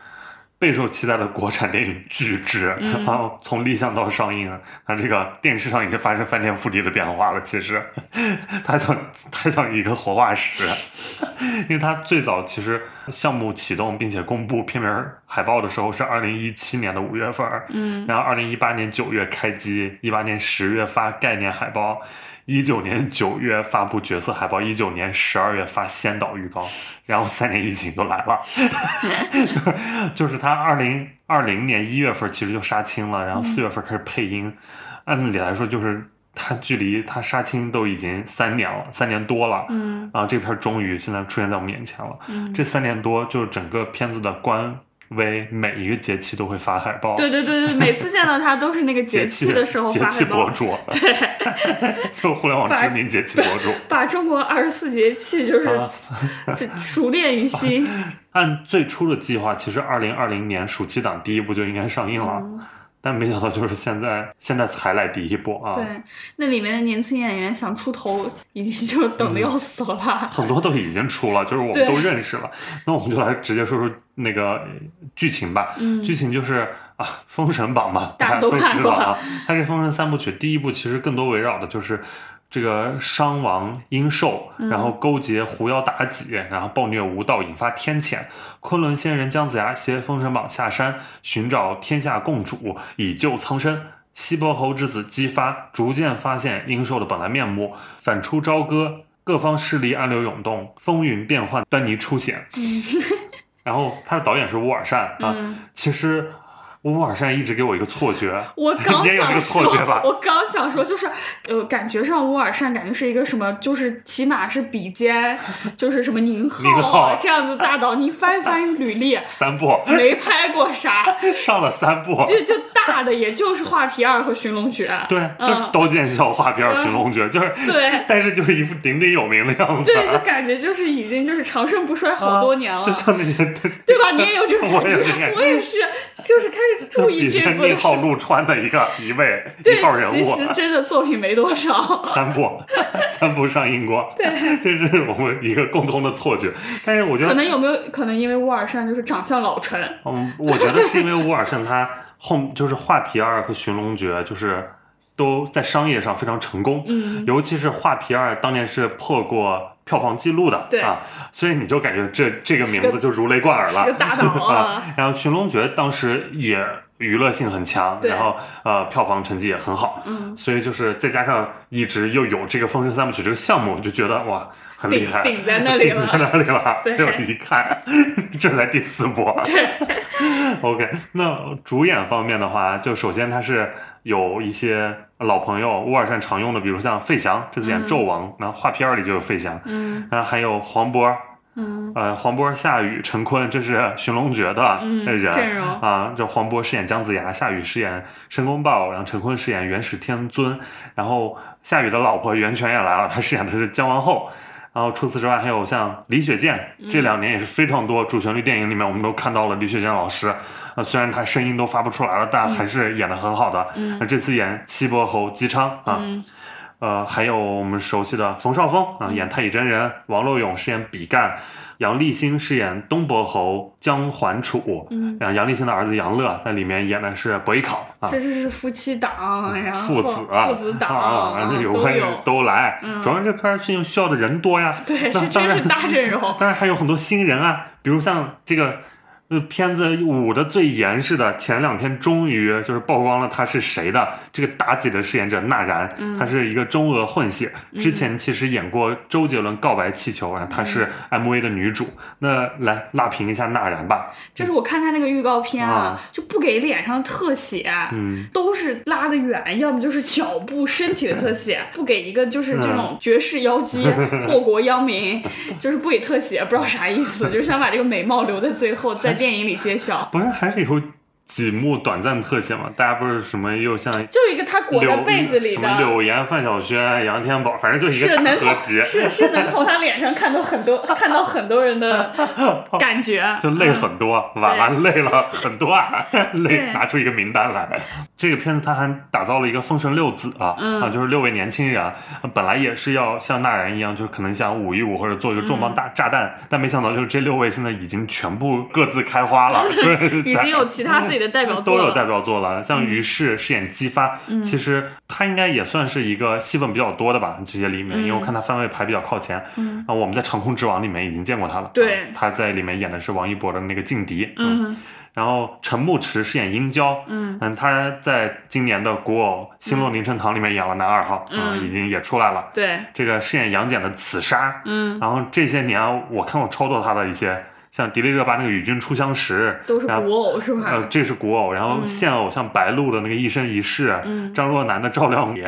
备受期待的国产电影巨制，嗯。[LAUGHS] 然后从立项到上映，它这个电视上已经发生翻天覆地的变化了。其实，它像它像一个活化石，[LAUGHS] 因为它最早其实项目启动并且公布片名海报的时候是二零一七年的五月份，嗯，然后二零一八年九月开机，一八年十月发概念海报，一九年九月发布角色海报，一九年十二月发先导预告，然后三年疫情就来了，[LAUGHS] 就是他二零二零年一月份其实就杀青了，然后四月份开始配音，按理来说就是他距离他杀青都已经三年了，三年多了，嗯。然后这片终于现在出现在我们眼前了，嗯，这三年多就是整个片子的官微每一个节气都会发海报，对对对对，每次见到他都是那个节气气的时候节发海报，气博主，对，[LAUGHS] 就互联网知名节气博主。把中国二十四节气就是啊，熟练于心。[LAUGHS] 按最初的计划，其实二零二零年暑期档第一部就应该上映了，嗯但没想到就是现在现在才来第一部啊，对，那里面的年轻演员想出头，已经就等的要死了吧？很多都已经出了，就是我们都认识了。那我们就来直接说说那个呃剧情吧。嗯剧情就是啊，《封神榜》嘛，大家家都都看过啊。它这《封神三部曲》第一部其实更多围绕的就是这个商王殷寿，嗯然后勾结狐妖妲己，然后暴虐无道，引发天谴。昆仑仙人姜子牙携封神榜下山，寻找天下共主，以救苍生。西伯侯之子姬发逐渐发现殷寿的本来面目，反出朝歌，各方势力暗流涌动，风云变幻，端倪初显。[LAUGHS] 然后他的导演是乌尔善啊，嗯，其实乌尔善一直给我一个错觉，我 [LAUGHS] 刚你也有这个想错觉吧说，我刚想说，就是呃，感觉上乌尔善感觉是一个什么，就是起码是比肩，就是什么宁 [LAUGHS] 宁浩这样子大导，你翻一翻履历，[LAUGHS] 三部没拍过啥，上了三部，就就大的也就是画皮二和寻龙诀，对，就是嗯刀剑笑画皮二寻龙诀，就是，对但是就是一副鼎鼎有名的样子，对，就感觉就是已经就是长盛不衰好多年了，就像那些对吧？你也有这种感觉我也是，就是开始 [LAUGHS] 注意 [LAUGHS] 这浩陆川的一个 [LAUGHS] 一位一号人，其物，实真的作品没多少，三部，三部上映过，对。这是我们一个共同的错觉。但是我觉得，可能有没有可能因为乌尔善就是长相老成，嗯，我觉得是因为乌尔善他后就是画皮二和寻龙诀，就是都在商业上非常成功，嗯，尤其是画皮二当年是破过票房记录的，对。啊，所以你就感觉这这个名字就如雷贯耳了，是个大导啊。[LAUGHS] 啊。然后寻龙诀当时也娱乐性很强，然后呃票房成绩也很好，嗯，所以就是再加上一直又有这个《封神三部曲》这个项目，就觉得哇很厉害，顶顶在那里了。顶在那里了。[LAUGHS] [LAUGHS] 对。结果一看，这才第四波。对，OK，那主演方面的话，就首先他是有一些老朋友，乌尔善常用的，比如像费翔，这次演纣王，然后画片儿里就有费翔，嗯然后还有黄渤，嗯呃，黄渤、夏雨、陈坤，这是寻龙诀的嗯人、阵容啊。这黄渤饰演姜子牙，夏雨饰演申公豹，然后陈坤饰演元始天尊，然后夏雨的老婆袁泉也来了，她饰演的是姜王后。然后除此之外，还有像李雪健，这两年也是非常多主旋律电影里面，我们都看到了李雪健老师。啊，虽然他声音都发不出来了，但还是演的很好的。那这次演西伯侯姬昌啊，呃，还有我们熟悉的冯绍峰啊，演太乙真人；王洛勇饰演比干。杨立新饰演东伯侯姜桓楚，嗯，然后杨立新的儿子杨乐在里面演的是伯邑考啊，这是夫妻档，然后父子父子档，然后有关都来，主要这片需需要的人多呀，对，是真是大阵容，当然还有很多新人啊，比如像这个。呃，片子捂的最严实的，前两天终于就是曝光了他是谁的这个妲己的饰演者纳然，他是一个中俄混血，之前其实演过周杰伦《告白气球》，然后她是 MV 的女主。那来辣评一下纳然吧，就是我看他那个预告片啊，就不给脸上特写，嗯，都是拉的远，要么就是脚步身体的特写，[LAUGHS] 不给一个就是这种绝世妖姬 [LAUGHS] 祸国殃民，就是不给特写，不知道啥意思，就是想把这个美貌留在最后 [LAUGHS] 再。电影里揭晓，不是还是以后几幕短暂特写嘛？大家不是什么又像就一个他裹在被子里的，什么柳岩、范晓萱、杨天宝，反正就是一个合集，是是能从他脸上看到很多看到很多人的 [LAUGHS] 感觉，[LAUGHS] 就累很多，婉婉泪了很多啊，累拿出一个名单来。这个片子他还打造了一个封神六子啊，啊，就是六位年轻人，本来也是要像纳然一样，就是可能想舞一舞或者做一个重磅大炸弹，但没想到就是这六位现在已经全部各自开花了，[LAUGHS] 就是已经有其他自己的代表作都有代表作了，像于适饰演姬发，其实他应该也算是一个戏份比较多的吧，这些里面，因为我看他番位排比较靠前，啊，我们在《长空之王》里面已经见过他了，对，他在里面演的是王一博的那个劲敌，嗯。然后陈牧驰饰演殷郊，嗯。嗯，他在今年的古偶《星落凝成糖》里面演了男二号，嗯，已经也出来了。对，这个饰演杨戬的刺杀，嗯，然后这些年我看过超多他的一些，像迪丽热巴那个《与君初相识》，都是古偶是吧？呃，这是古偶，然后现偶像白鹿的那个一生一世，嗯，张若楠的照亮你，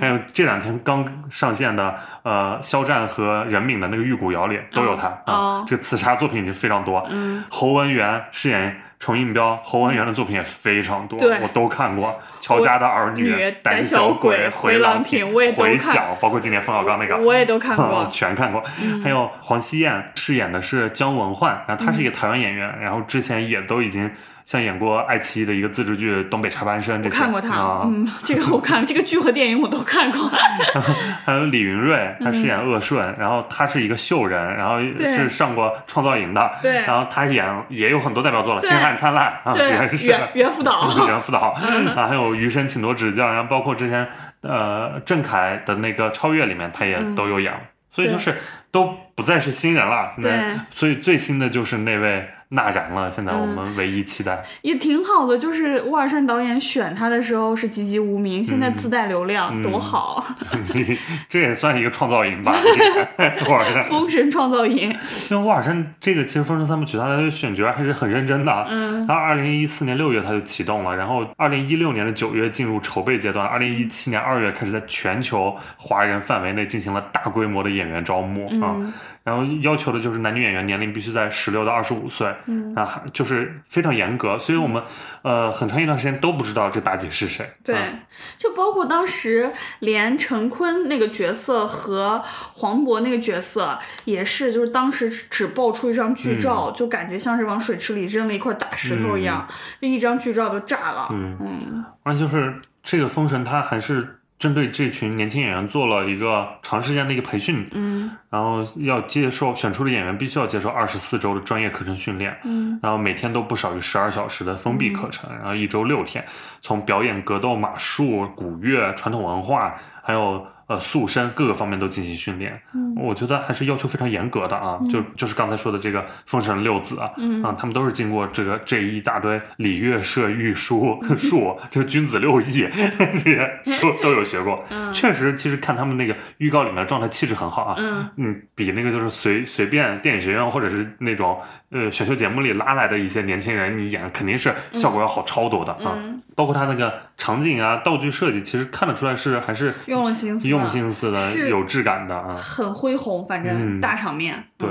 还有这两天刚上线的呃肖战和任敏的那个《玉骨遥》里都有他啊。这个刺杀作品已经非常多，嗯，侯文元饰演。重印标侯文元的作品也非常多，我都看过。乔家的儿女、胆小鬼、回廊亭、回响，包括今年冯小刚那个，[LAUGHS] 我也都看过，[LAUGHS] 全看过。还有黄熙燕饰演的是姜文焕，然后他是一个台湾演员，然后之前也都已经。像演过爱奇艺的一个自制剧《东北插班生》，这看过他，嗯，这个我看，这个剧和电影我都看过。[LAUGHS] 还有李云瑞，他饰演鄂顺，然后他是一个秀人，然后是上过创造营的，对，然后他演也有很多代表作了，《星汉灿烂》啊，也是袁辅导，[LAUGHS] 袁辅导 [LAUGHS] 啊，还有余生请多指教，然后包括之前呃郑恺的那个《超越》里面，他也都有演，所以就是都不再是新人了，现在，所以最新的就是那位。纳然了，现在我们唯一期待也挺好的，就是沃尔善导演选他的时候是籍籍无名，现在自带流量，多好！[LAUGHS] 这也算一个创造营吧，[LAUGHS] 沃尔善封神创造营。因为沃尔善这个其实《封神三部曲》他的选角还是很认真的，嗯，然后二零一四年六月他就启动了，然后二零一六年的九月进入筹备阶段，二零一七年二月开始在全球华人范围内进行了大规模的演员招募啊。然后要求的就是男女演员年龄必须在十六到二十五岁，嗯啊，就是非常严格，所以我们呃很长一段时间都不知道这妲己是谁。对，就包括当时连陈坤那个角色和黄渤那个角色也是，就是当时只爆出一张剧照，就感觉像是往水池里扔了一块大石头一样，就一张剧照就炸了。嗯嗯，而且就是这个封神，它还是。针对这群年轻演员做了一个长时间的一个培训，嗯，然后要接受选出的演员必须要接受二十四周的专业课程训练，嗯，然后每天都不少于十二小时的封闭课程，然后一周六天，从表演格斗、马术、古乐、传统文化，还有。呃，塑身各个方面都进行训练，嗯，我觉得还是要求非常严格的啊，就就是刚才说的这个封神六子啊，嗯。啊，他们都是经过这个这一大堆礼乐射御书 [LAUGHS] 术，这个君子六艺 [LAUGHS] 这些都 [LAUGHS] 都有学过，确实，其实看他们那个预告里面的状态气质很好啊，嗯。嗯，比那个就是随随便电影学院或者是那种。呃，选秀节目里拉来的一些年轻人，你演肯定是效果要好超多的啊！包括他那个场景啊、道具设计，其实看得出来是还是用了心思、用心思的，有质感的啊，很恢宏，反正大场面。对，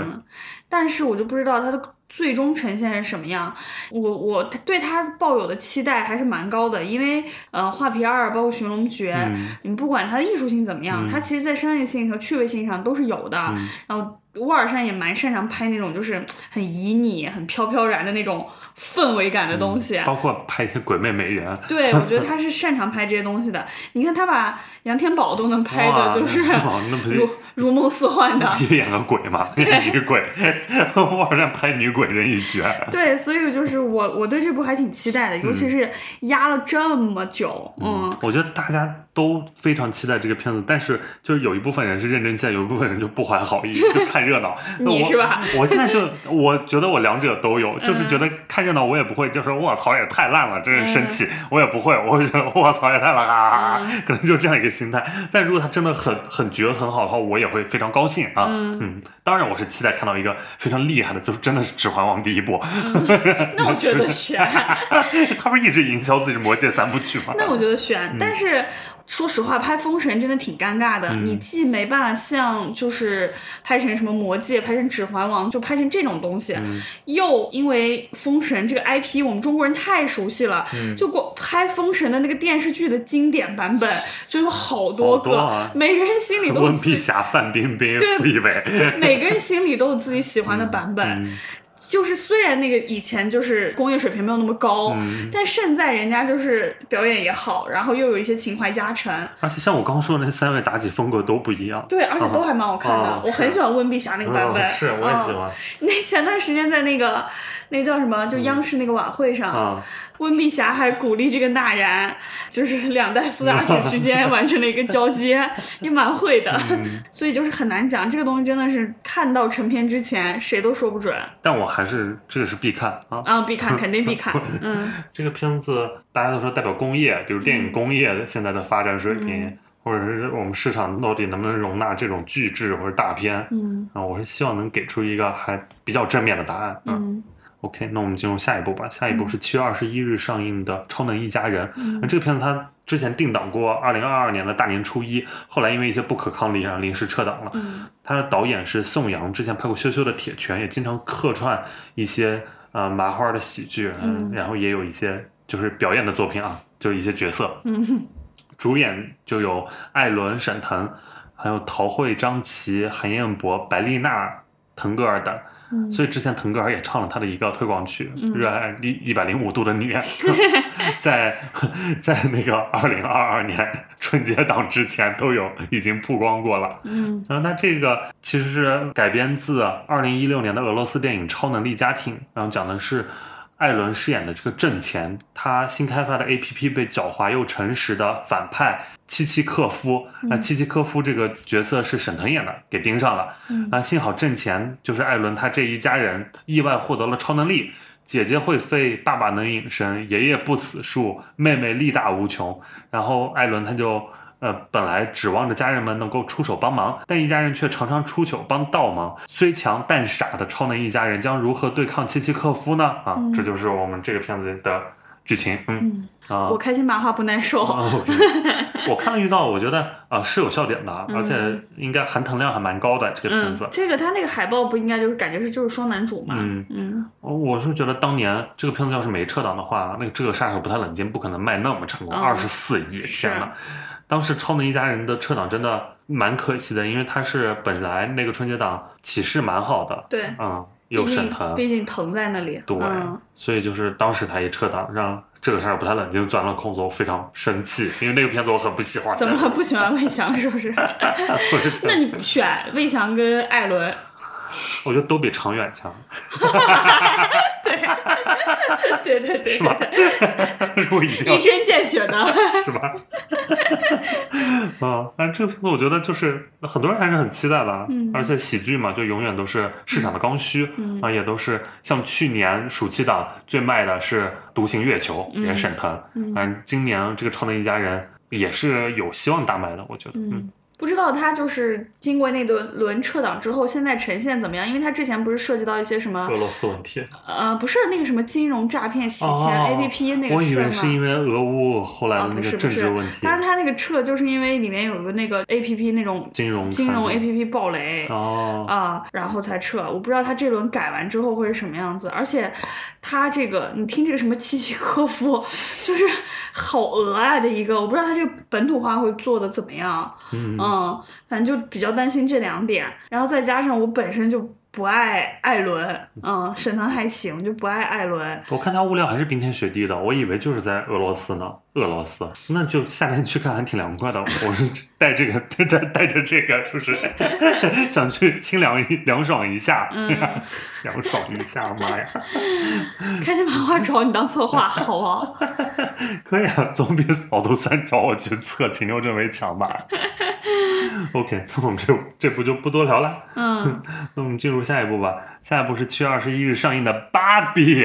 但是我就不知道它的最终呈现是什么样。我我对他抱有的期待还是蛮高的，因为呃，《画皮二》包括《寻龙诀》，你不管它的艺术性怎么样，它其实在商业性和趣味性上都是有的。然后。沃尔善也蛮擅长拍那种就是很旖旎、很飘飘然的那种氛围感的东西，包括拍一些鬼魅美人。对，我觉得他是擅长拍这些东西的。你看他把杨天宝都能拍的，就是如如梦似幻的。[LAUGHS] 演个鬼嘛，演女鬼。我好像拍女鬼人一绝。对，所以就是我我对这部还挺期待的，尤其是压了这么久。嗯，我觉得大家都非常期待这个片子，但是就是有一部分人是认真期待，有一部分人就不怀好意，就看。热闹，[LAUGHS] 你是吧？我现在就我觉得我两者都有，就是觉得看热闹，我也不会就是卧槽也太烂了，真是生气，我也不会，我会觉得卧槽也太烂了，哈哈哈，可能就这样一个心态。但如果他真的很很绝很好的话，我也会非常高兴啊。嗯，当然我是期待看到一个非常厉害的，就是真的是《指环王》第一部。[LAUGHS] 那我觉得悬，[LAUGHS] 他不是一直营销自己《魔戒》三部曲吗？那我觉得悬，但是。说实话，拍《封神》真的挺尴尬的。你既没办法像就是拍成什么《魔戒》、拍成《指环王》，就拍成这种东西，又因为《封神》这个 IP 我们中国人太熟悉了，就光拍《封神》的那个电视剧的经典版本 [LAUGHS] 就有好多个，每个人心里都温碧霞、范冰冰、傅艺伟，每个人心里都有自己喜欢的版本。[LAUGHS] 就是虽然那个以前就是工业水平没有那么高，但现在人家就是表演也好，然后又有一些情怀加成。而且像我刚说的那三位妲己风格都不一样，对，而且都还蛮好看的。我很喜欢温碧霞那个版本，是我也喜欢。[LAUGHS] 那前段时间在那个那叫什么，就央视那个晚会上。温碧霞还鼓励这个纳然，就是两代苏打 [LAUGHS] 水之间完成了一个交接，也蛮会的。[LAUGHS] 所以就是很难讲，这个东西真的是看到成片之前谁都说不准。但我还是这个是必看啊！啊，必看，肯定必看。[LAUGHS] 嗯，这个片子大家都说代表工业，比如电影工业的现在的发展水平，或者是我们市场到底能不能容纳这种巨制或者大片？嗯，啊，我是希望能给出一个还比较正面的答案。嗯。OK，那我们进入下一步吧。下一步是七月二十一日上映的《超能一家人》。那这个片子它之前定档过二零二二年的大年初一，后来因为一些不可抗力啊，临时撤档了。它的导演是宋阳，之前拍过《羞羞的铁拳》，也经常客串一些呃麻花的喜剧，然后也有一些就是表演的作品啊，就是一些角色。[LAUGHS] 主演就有艾伦、沈腾，还有陶慧、张琪、韩彦博、白丽娜、腾格尔等。所以之前腾格尔也唱了他的一个推广曲《热爱一一百零五度的你》，[LAUGHS] [LAUGHS] 在在那个二零二二年春节档之前都有已经曝光过了。嗯，然后他这个其实是改编自二零一六年的俄罗斯电影《超能力家庭》，然后讲的是。艾伦饰演的这个挣钱，他新开发的 A P P 被狡猾又诚实的反派契契科夫，那契契科夫这个角色是沈腾演的，给盯上了。啊，幸好挣钱就是艾伦他这一家人意外获得了超能力，姐姐会飞，爸爸能隐身，爷爷不死树，妹妹力大无穷，然后艾伦他就。呃，本来指望着家人们能够出手帮忙，但一家人却常常出糗帮倒忙。虽强但傻的超能一家人将如何对抗契奇克夫呢？啊，这就是我们这个片子的剧情。嗯啊，我开心麻花不耐受。[LAUGHS] 我看了预告，我觉得啊是有笑点的，而且应该含糖量还蛮高的这个片子。这个他那个海报不应该就是感觉是就是双男主嘛？嗯嗯，我是觉得当年这个片子要是没撤档的话，那个这个杀手不太冷静不可能卖那么成功，二十四亿，天呐！当时《超能一家人》的撤档真的蛮可惜的，因为他是本来那个春节档起势蛮好的，对，嗯，有沈腾，毕竟腾在那里，对，所以就是当时他一撤档，让这个事儿不太冷静，钻了空子，我非常生气，因为那个片子我很不喜欢。怎么不喜欢魏翔？是 [LAUGHS] 不是？那你选魏翔跟艾伦？我觉得都比常远强。[LAUGHS] [LAUGHS] 对，对对对，是吧？一针见血的，[LAUGHS] 是吧？啊，但这个片子我觉得就是很多人还是很期待的，而且喜剧嘛，就永远都是市场的刚需啊，也都是像去年暑期档最卖的是《独行月球》，也沈腾，嗯，今年这个《超能一家人》也是有希望大卖的，我觉得，嗯。不知道他就是经过那轮轮撤档之后，现在呈现怎么样？因为他之前不是涉及到一些什么俄罗斯问题，呃，不是那个什么金融诈骗、洗钱哦 A P P 那个我以事儿吗？为是因为俄乌后来啊，的那个不是不是政治问，题，但是他那个撤就是因为里面有个那个 A P P 那种金融金融 A P P 爆雷。哦，啊，然后才撤。我不知道他这轮改完之后会是什么样子，而且他这个，你听这个什么契契科夫，就是好俄啊的一个，我不知道他这个本土化会做的怎么样。嗯嗯，嗯反正就比较担心这两点，然后再加上我本身就不爱艾伦，嗯，沈腾还行，就不爱艾伦。我看他物料还是冰天雪地的，我以为就是在俄罗斯呢。俄罗斯，那就夏天去看还挺凉快的。我是带这个带 [LAUGHS] 带带着这个，就是 [LAUGHS] 想去清凉一凉爽一下，嗯 [LAUGHS] 凉爽一下，妈呀！开心麻花找你当策划，好不好？可以啊，总比扫毒三找我去测禽流症为强吧。OK，那我们这这部就不多聊了。嗯，那我们进入下一步吧。下一步是七月二十一日上映的《芭比》，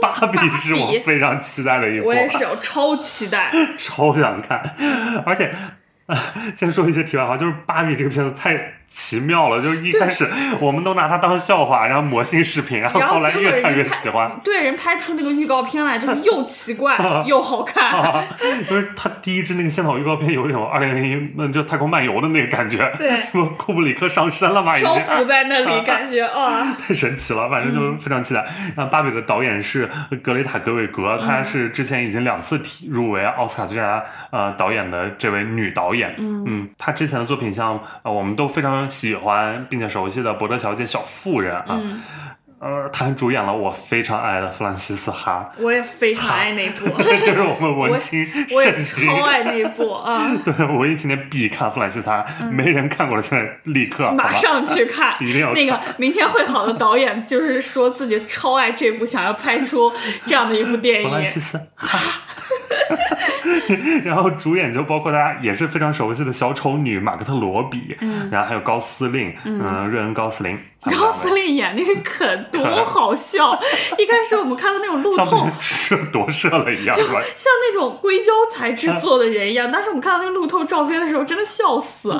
芭比是我非常期待的一部，我也是，我超期待。[LAUGHS] 超想看，而且。啊，[LAUGHS] 先说一些题外话，就是芭比这个片子太奇妙了，就是一开始我们都拿它当笑话，然后魔性视频，然后后后来越看越喜欢。对，人拍出那个预告片来，就是又奇怪 [LAUGHS] 又好看。啊，因为他第一支那个先导预告片有一种二零零一，那就太空漫游的那个感觉，对什么库布里克上身了嘛，已经漂浮在那里，[LAUGHS] 感觉啊，太神奇了，反正就非常期待。然后芭比的导演是格雷塔·格韦格，她是之前已经两次提入围奥斯卡最佳呃导演的这位女导演。嗯。嗯，他之前的作品像呃我们都非常喜欢并且熟悉的《伯德小姐》《小妇人》啊，嗯，呃，她还主演了我非常爱的弗兰西斯哈，我也非常爱那部，[LAUGHS] 就是我们文青 [LAUGHS] 我也圣经。超爱那部啊，[LAUGHS] 对，文艺青年必看弗兰西斯哈，没人看过的，现在立刻马上去看。一定要那个明天会好的导演就是说自己超爱这部，想要拍出这样的一部电影。弗兰。西斯哈。然后主演就包括大家也是非常熟悉的小丑女马格特罗比，嗯。然后还有高司令，嗯，瑞恩高司令，高司令演那个肯多好笑！一开始我们看到那种路透被，射夺舍了一样？像那种硅胶材质做的人一样。当时我们看到那个路透照片的时候，真的笑死。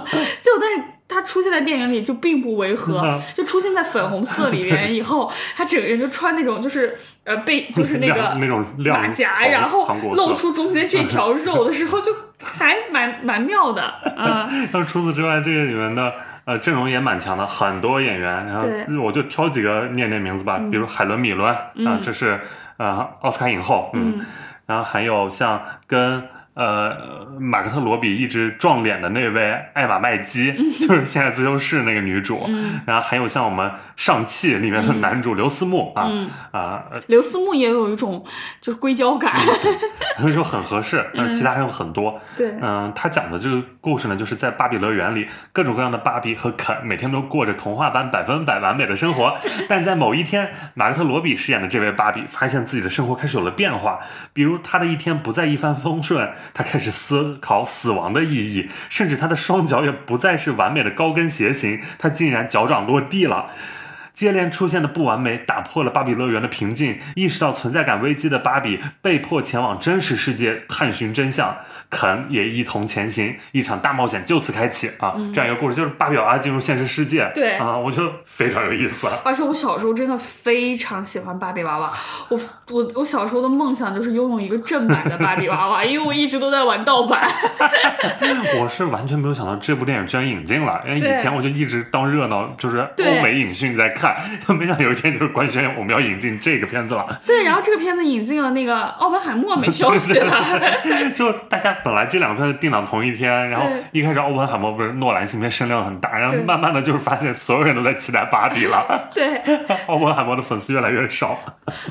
结果，但是他出现在电影里就并不违和嗯，就出现在粉红色里 [LAUGHS] 面以后，他整个人就穿那种就是呃被就是那个那种马甲，然后露出中间这条肉的时候，就还蛮蛮妙的。[LAUGHS] 嗯，然后除此之外，这个里面的呃阵容也蛮强的，很多演员。然后我就挑几个念念名字吧，比如海伦米伦啊、这是呃奥斯卡影后，嗯，然后还有像跟。呃，马克特罗比一直撞脸的那位艾玛麦基，[LAUGHS] 就是《现在自修室》那个女主，然后还有像我们《上汽》里面的男主刘思慕啊啊，呃刘思慕也有一种就是硅胶感。所以说很合适，但是其他还有很多。对嗯，他讲的这个故事呢，就是在芭比乐园里，各种各样的芭比和肯每天都过着童话般百分百完美的生活。[LAUGHS] 但在某一天，马格特罗比饰演的这位芭比发现自己的生活开始有了变化，比如他的一天不再一帆风顺，他开始思考死亡的意义，甚至他的双脚也不再是完美的高跟鞋型，他竟然脚掌落地了。接连出现的不完美打破了芭比乐园的平静，意识到存在感危机的芭比被迫前往真实世界探寻真相，肯也一同前行，一场大冒险就此开启啊！这样一个故事就是芭比娃娃进入现实世界，对啊，我觉得非常有意思。而且我小时候真的非常喜欢芭比娃娃，我我我小时候的梦想就是拥有一个正版的芭比娃娃，[LAUGHS] 因为我一直都在玩盗版。[LAUGHS] 我是完全没有想到这部电影居然引进了，因为以前我就一直当热闹，就是欧美影讯在看，[LAUGHS] 没想到有一天就是官宣我们要引进这个片子了。[LAUGHS] 对，然后这个片子引进了那个奥本海默，没消息了。[LAUGHS] 就大家本来这两个片子定档同一天，然后一开始奥本海默不是诺兰新片声量很大，然后慢慢的就是发现所有人都在期待芭比了，对，奥本海默的粉丝越来越少。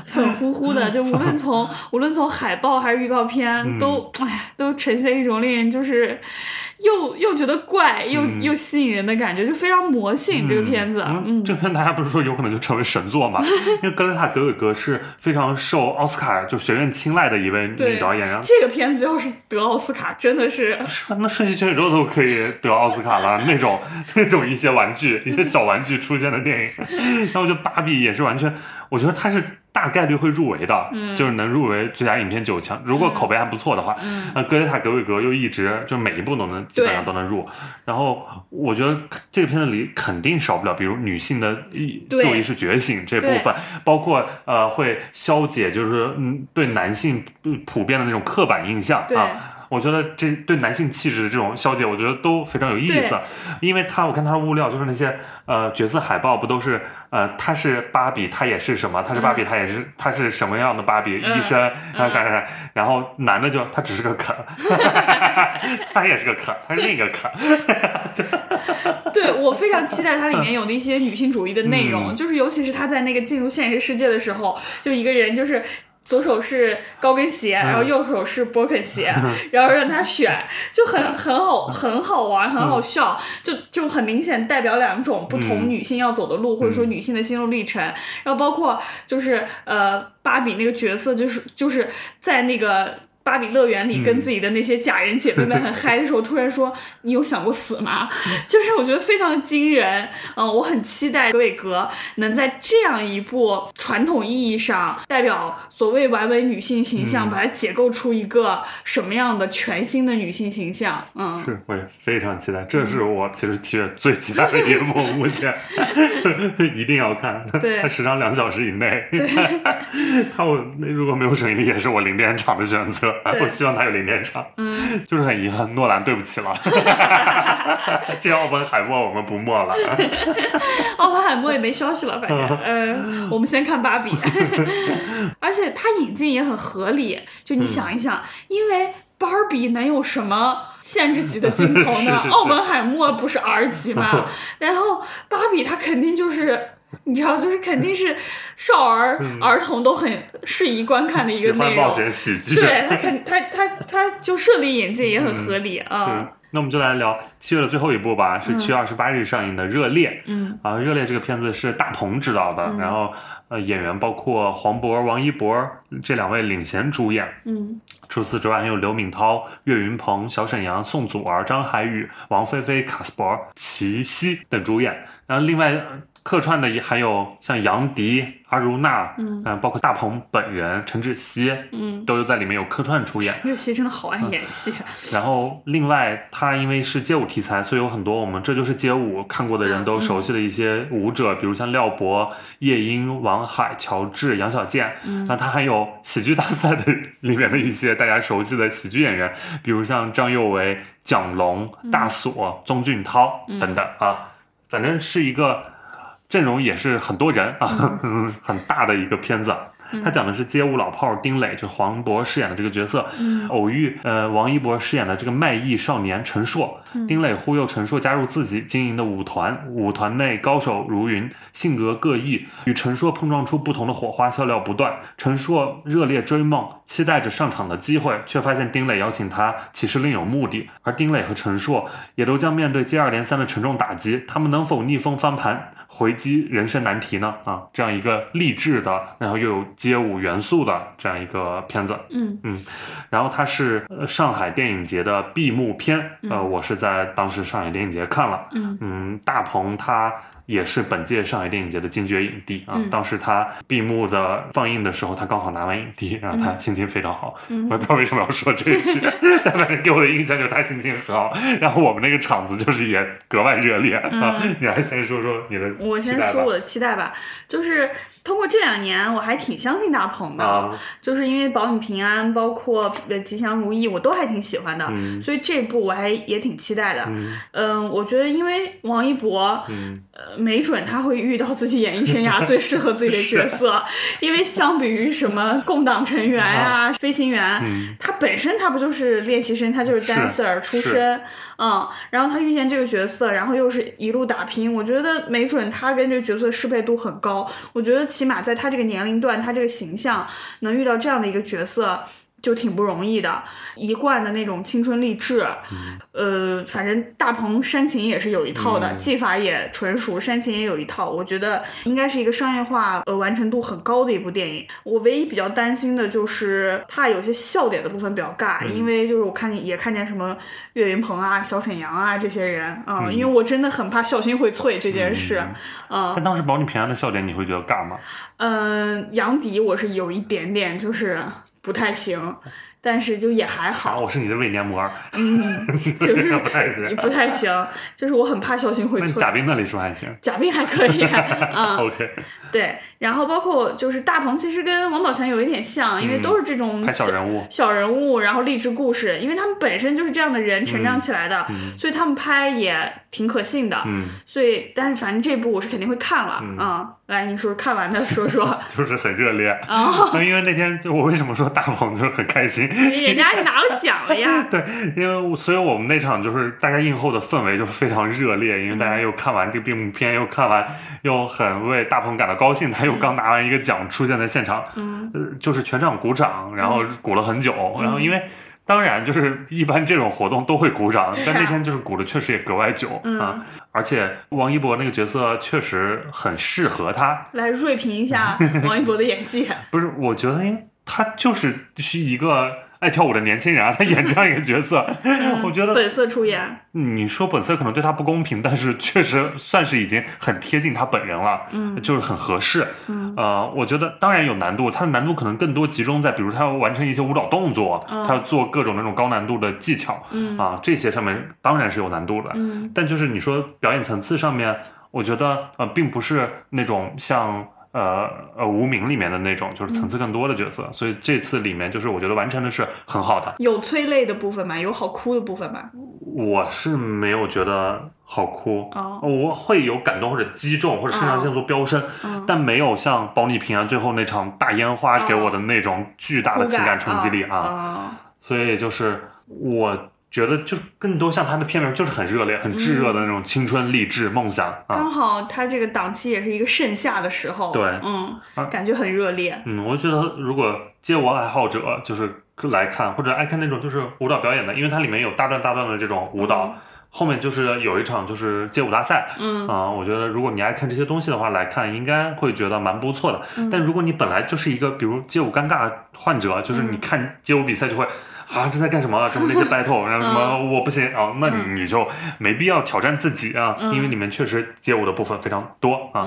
粉乎乎的，就无论从无论从海报还是预告片，都哎都呈现一种令人就是又又觉得怪又、又吸引人的感觉，就非常魔性、这个片子。嗯，嗯，这片大家不是说有可能就成为神作嘛？[LAUGHS] 因为格雷塔·格韦格是非常受奥斯卡就学院青睐的一位女导演，然后这个片子要是得奥斯卡，真的是是那《瞬息全宇宙》都可以得奥斯卡了，那种那种一些玩具、一些小玩具出现的电影，[LAUGHS] 然后就芭比也是完全，我觉得它是大概率会入围的，就是能入围最佳影片九强。如果口碑还不错的话，那格雷塔·格韦格又一直就每一部都能基本上都能入。然后我觉得这个片子里肯定少不了，比如女性的自我意识觉醒这部分，包括呃会消解就是嗯对男性普遍的那种刻板印象啊。我觉得这对男性气质的这种消解，我觉得都非常有意思，因为他我看他的物料就是那些呃角色海报不都是呃他是芭比，他也是什么？他是芭比，他也是他是什么样的芭比？医生，然后啥啥啥，然后男的就他只是个可，[LAUGHS] 他也是个可，他是另一个可。[LAUGHS] 对我非常期待它里面有那些女性主义的内容，就是尤其是他在那个进入现实世界的时候，就一个人就是。左手是高跟鞋，然后右手是波肯鞋，[LAUGHS] 然后让他选，就很很好，很好玩，很好笑，就就很明显代表两种不同女性要走的路，或者说女性的心路历程。然后包括就是呃，芭比那个角色，就是就是在那个。芭比乐园里跟自己的那些假人姐妹们很嗨的时候，突然说：“你有想过死吗？” [LAUGHS] 就是我觉得非常惊人。嗯，我很期待格韦格能在这样一部传统意义上代表所谓完美女性形象，把它解构出一个什么样的全新的女性形象。嗯，是，我也非常期待。这是我其实七月最期待的一部，目前 [LAUGHS] 一定要看。对，它时长两小时以内。对，[LAUGHS] 它我那如果没有声音，也是我零点场的选择。我希望他有零点场，嗯，[LAUGHS] 就是很遗憾，诺兰对不起了，[LAUGHS] 这奥本海默我们不默了，[LAUGHS] 奥本海默也没消息了，反正，嗯，我们先看芭比，而且他引进也很合理，就你想一想，因为芭比能有什么限制级的镜头呢？奥本海默不是 R 级吗？然后芭比他肯定就是。你知道，就是肯定是少儿儿童都很适宜观看的一个内容，冒险喜剧。对他肯他他他就顺利引进也很合理啊。那我们就来聊七月的最后一部吧，是七月二十八日上映的《热烈》。嗯啊，《热烈》这个片子是大鹏执导的，然后呃演员包括黄渤、王一博这两位领衔主演。嗯，除此之外还有刘敏涛、岳云鹏、小沈阳、宋祖儿、张涵予、王菲菲、卡斯伯、齐溪等主演。然后另外。客串的也还有像杨迪、阿如娜，嗯，包括大鹏本人陈芷希，嗯，都有在里面有客串出演。陈芷希真的好爱演戏。然后另外，他因为是街舞题材，所以有很多我们这就是街舞看过的人都熟悉的一些舞者，比如像廖博、叶莺、王海、乔治、杨小健。嗯，那他还有喜剧大赛的 [LAUGHS] 里面的一些大家熟悉的喜剧演员，比如像张佑维、蒋龙、大锁、宗俊涛等等啊，反正是一个。阵容也是很多人啊，[LAUGHS] 很大的一个片子。他讲的是街舞老炮丁磊，就黄渤饰演的这个角色，偶遇呃王一博饰演的这个卖艺少年陈硕。丁磊忽悠陈硕加入自己经营的舞团，舞团内高手如云，性格各异，与陈硕碰撞出不同的火花，笑料不断。陈硕热烈追梦，期待着上场的机会，却发现丁磊邀请他其实另有目的。而丁磊和陈硕也都将面对接二连三的沉重打击，他们能否逆风翻盘？回击人生难题呢？啊，这样一个励志的，然后又有街舞元素的这样一个片子，嗯嗯，然后它是上海电影节的闭幕片，呃，我是在当时上海电影节看了，嗯嗯，大鹏他。也是本届上海电影节的金爵影帝啊！当时他闭幕的放映的时候，他刚好拿完影帝，然后他心情非常好。我也不知道为什么要说这一句，[LAUGHS] 但反正给我的印象就是他心情很好。然后我们那个场子就是也格外热烈啊！你来先说说你的，我先说我的期待吧，就是。通过这两年，我还挺相信大鹏的，就是因为保你平安，包括吉祥如意，我都还挺喜欢的，所以这部我还也挺期待的。嗯，我觉得因为王一博，呃，没准他会遇到自己演艺生涯最适合自己的角 [LAUGHS] 色，因为相比于什么共党成员啊、飞行员，他本身他不就是练习生，他就是 dancer 出身。嗯，然后他遇见这个角色，然后又是一路打拼，我觉得没准他跟这个角色适配度很高。我觉得起码在他这个年龄段，他这个形象能遇到这样的一个角色。就挺不容易的，一贯的那种青春励志，呃，反正大鹏煽情也是有一套的，技法也纯熟，煽情也有一套，我觉得应该是一个商业化呃完成度很高的一部电影。我唯一比较担心的就是怕有些笑点的部分比较尬，因为就是我看见也看见什么岳云鹏啊、小沈阳啊这些人啊，因为我真的很怕笑心会脆这件事，嗯。但当时保你平安的笑点你会觉得尬吗？嗯，杨迪我是有一点点就是不太行。但是就也还好，我是你的胃黏膜，嗯，就是 [LAUGHS] 不太行，不太行，就是我很怕小心会错。贾冰那里是不还行？贾冰还可以啊。[LAUGHS] OK，对，然后包括就是大鹏，其实跟王宝强有一点像，因为都是这种小人物，小人物，然后励志故事，因为他们本身就是这样的人成长起来的，所以他们拍也挺可信的。嗯，所以但是反正这部我是肯定会看了啊。来，你说看完的说说，[LAUGHS] 就是很热烈啊！[LAUGHS] 因为那天就我为什么说大鹏就是很开心，[LAUGHS] 人家拿了奖了呀。对，因为所以我们那场就是大家映后的氛围就非常热烈，因为大家又看完这个闭幕片，又看完，又很为大鹏感到高兴，他又刚拿完一个奖出现在现场，嗯，就是全场鼓掌，然后鼓了很久，然后因为。当然，就是一般这种活动都会鼓掌，但那天就是鼓的确实也格外久啊！而且王一博那个角色确实很适合他。来锐评一下 [LAUGHS] 王一博的演技。不是，我觉得，因为他就是是一个。爱跳舞的年轻人啊，他演这样一个角色，[LAUGHS] 我觉得本色出演。你说本色可能对他不公平，但是确实算是已经很贴近他本人了，嗯，就是很合适。嗯，呃，我觉得当然有难度，他的难度可能更多集中在，比如他要完成一些舞蹈动作，他要做各种那种高难度的技巧，嗯啊，这些上面当然是有难度的。嗯，但就是你说表演层次上面，我觉得呃，并不是那种像。呃呃，无名里面的那种就是层次更多的角色，所以这次里面就是我觉得完成的是很好的。有催泪的部分吗？有好哭的部分吗？我是没有觉得好哭，哦，我会有感动或者击中或者肾上腺素飙升，但没有像保你平安最后那场大烟花给我的那种巨大的情感冲击力啊。所以就是我。觉得就更多像他的片名，就是很热烈、很炙热的那种青春、励志、梦想。刚好他这个档期也是一个盛夏的时候，对，嗯，感觉很热烈。嗯，我觉得如果街舞爱好者就是来看，或者爱看那种就是舞蹈表演的，因为它里面有大段大段的这种舞蹈，后面就是有一场就是街舞大赛。嗯啊，我觉得如果你爱看这些东西的话，来看应该会觉得蛮不错的。但如果你本来就是一个比如街舞尴尬患者，就是你看街舞比赛就会。啊，这在干什么？什么那些 [LAUGHS] battle，然后什么我不行啊，那你就没必要挑战自己啊，因为里面确实街舞的部分非常多啊。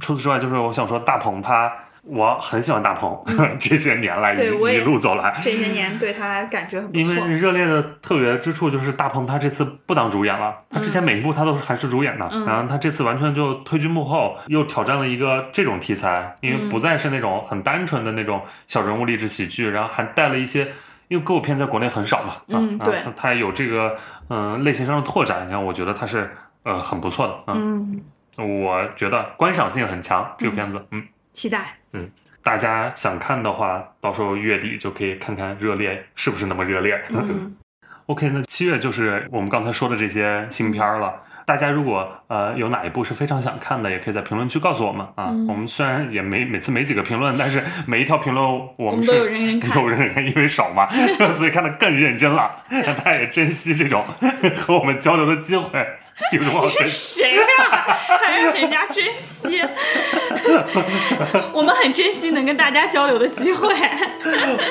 除此之外，就是我想说大鹏他，我很喜欢大鹏，[LAUGHS] 这些年来一一路走来，这些年对他感觉很不错。因为热烈的特别之处就是大鹏他这次不当主演了，他之前每一部他都是还是主演的，然后他这次完全就退居幕后，又挑战了一个这种题材，因为不再是那种很单纯的那种小人物励志喜剧，然后还带了一些。因为歌舞片在国内很少嘛，嗯，对，它有这个嗯类型上的拓展，然后我觉得它是呃很不错的，嗯，我觉得观赏性很强，这个片子，嗯，期待，嗯，大家想看的话，到时候月底就可以看看热烈是不是那么热烈，嗯，[LAUGHS] OK，那七月就是我们刚才说的这些新片了。大家如果呃有哪一部是非常想看的，也可以在评论区告诉我们啊。我们虽然也没每次没几个评论，但是每一条评论我们都有认真看，有认真看，因为少嘛，[LAUGHS] 所以看得更认真了。让 [LAUGHS] 大家也珍惜这种 [LAUGHS] 和我们交流的机会。[LAUGHS] 有什么好珍惜？谁呀？[LAUGHS] 还让人家珍惜？[LAUGHS] 我们很珍惜能跟大家交流的机会。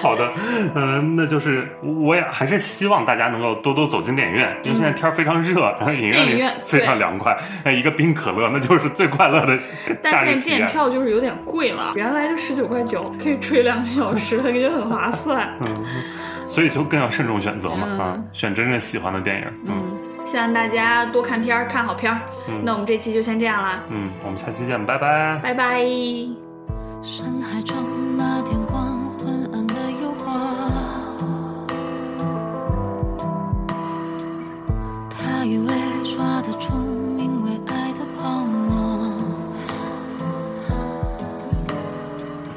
好的，嗯，那就是我也还是希望大家能够多多走进电影院，因为现在天非常热，然后影院里非常凉快，哎，一个冰可乐那就是最快乐的但现在电影票就是有点贵了，原来就十九块九可以吹两个小时，感觉很划算。嗯，所以就更要慎重选择嘛，啊，选真正喜欢的电影。嗯。希望大家多看片儿，看好片儿。那我们这期就先这样啦。嗯，我们下期见，拜拜。拜拜。深海中那点光，昏暗的诱惑。他以为抓得住名为爱的泡沫，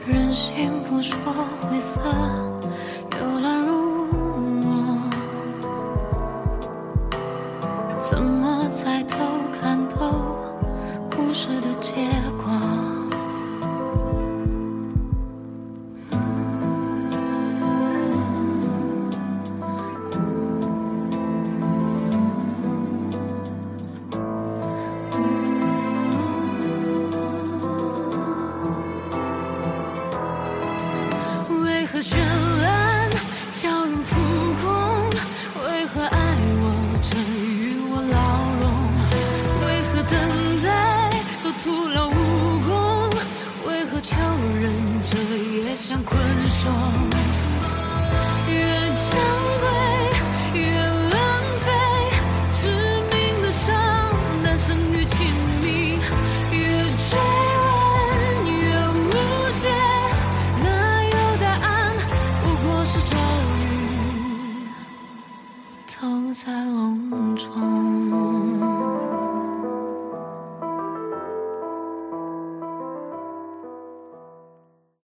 任性不说灰色，怎么猜透看透故事的结果？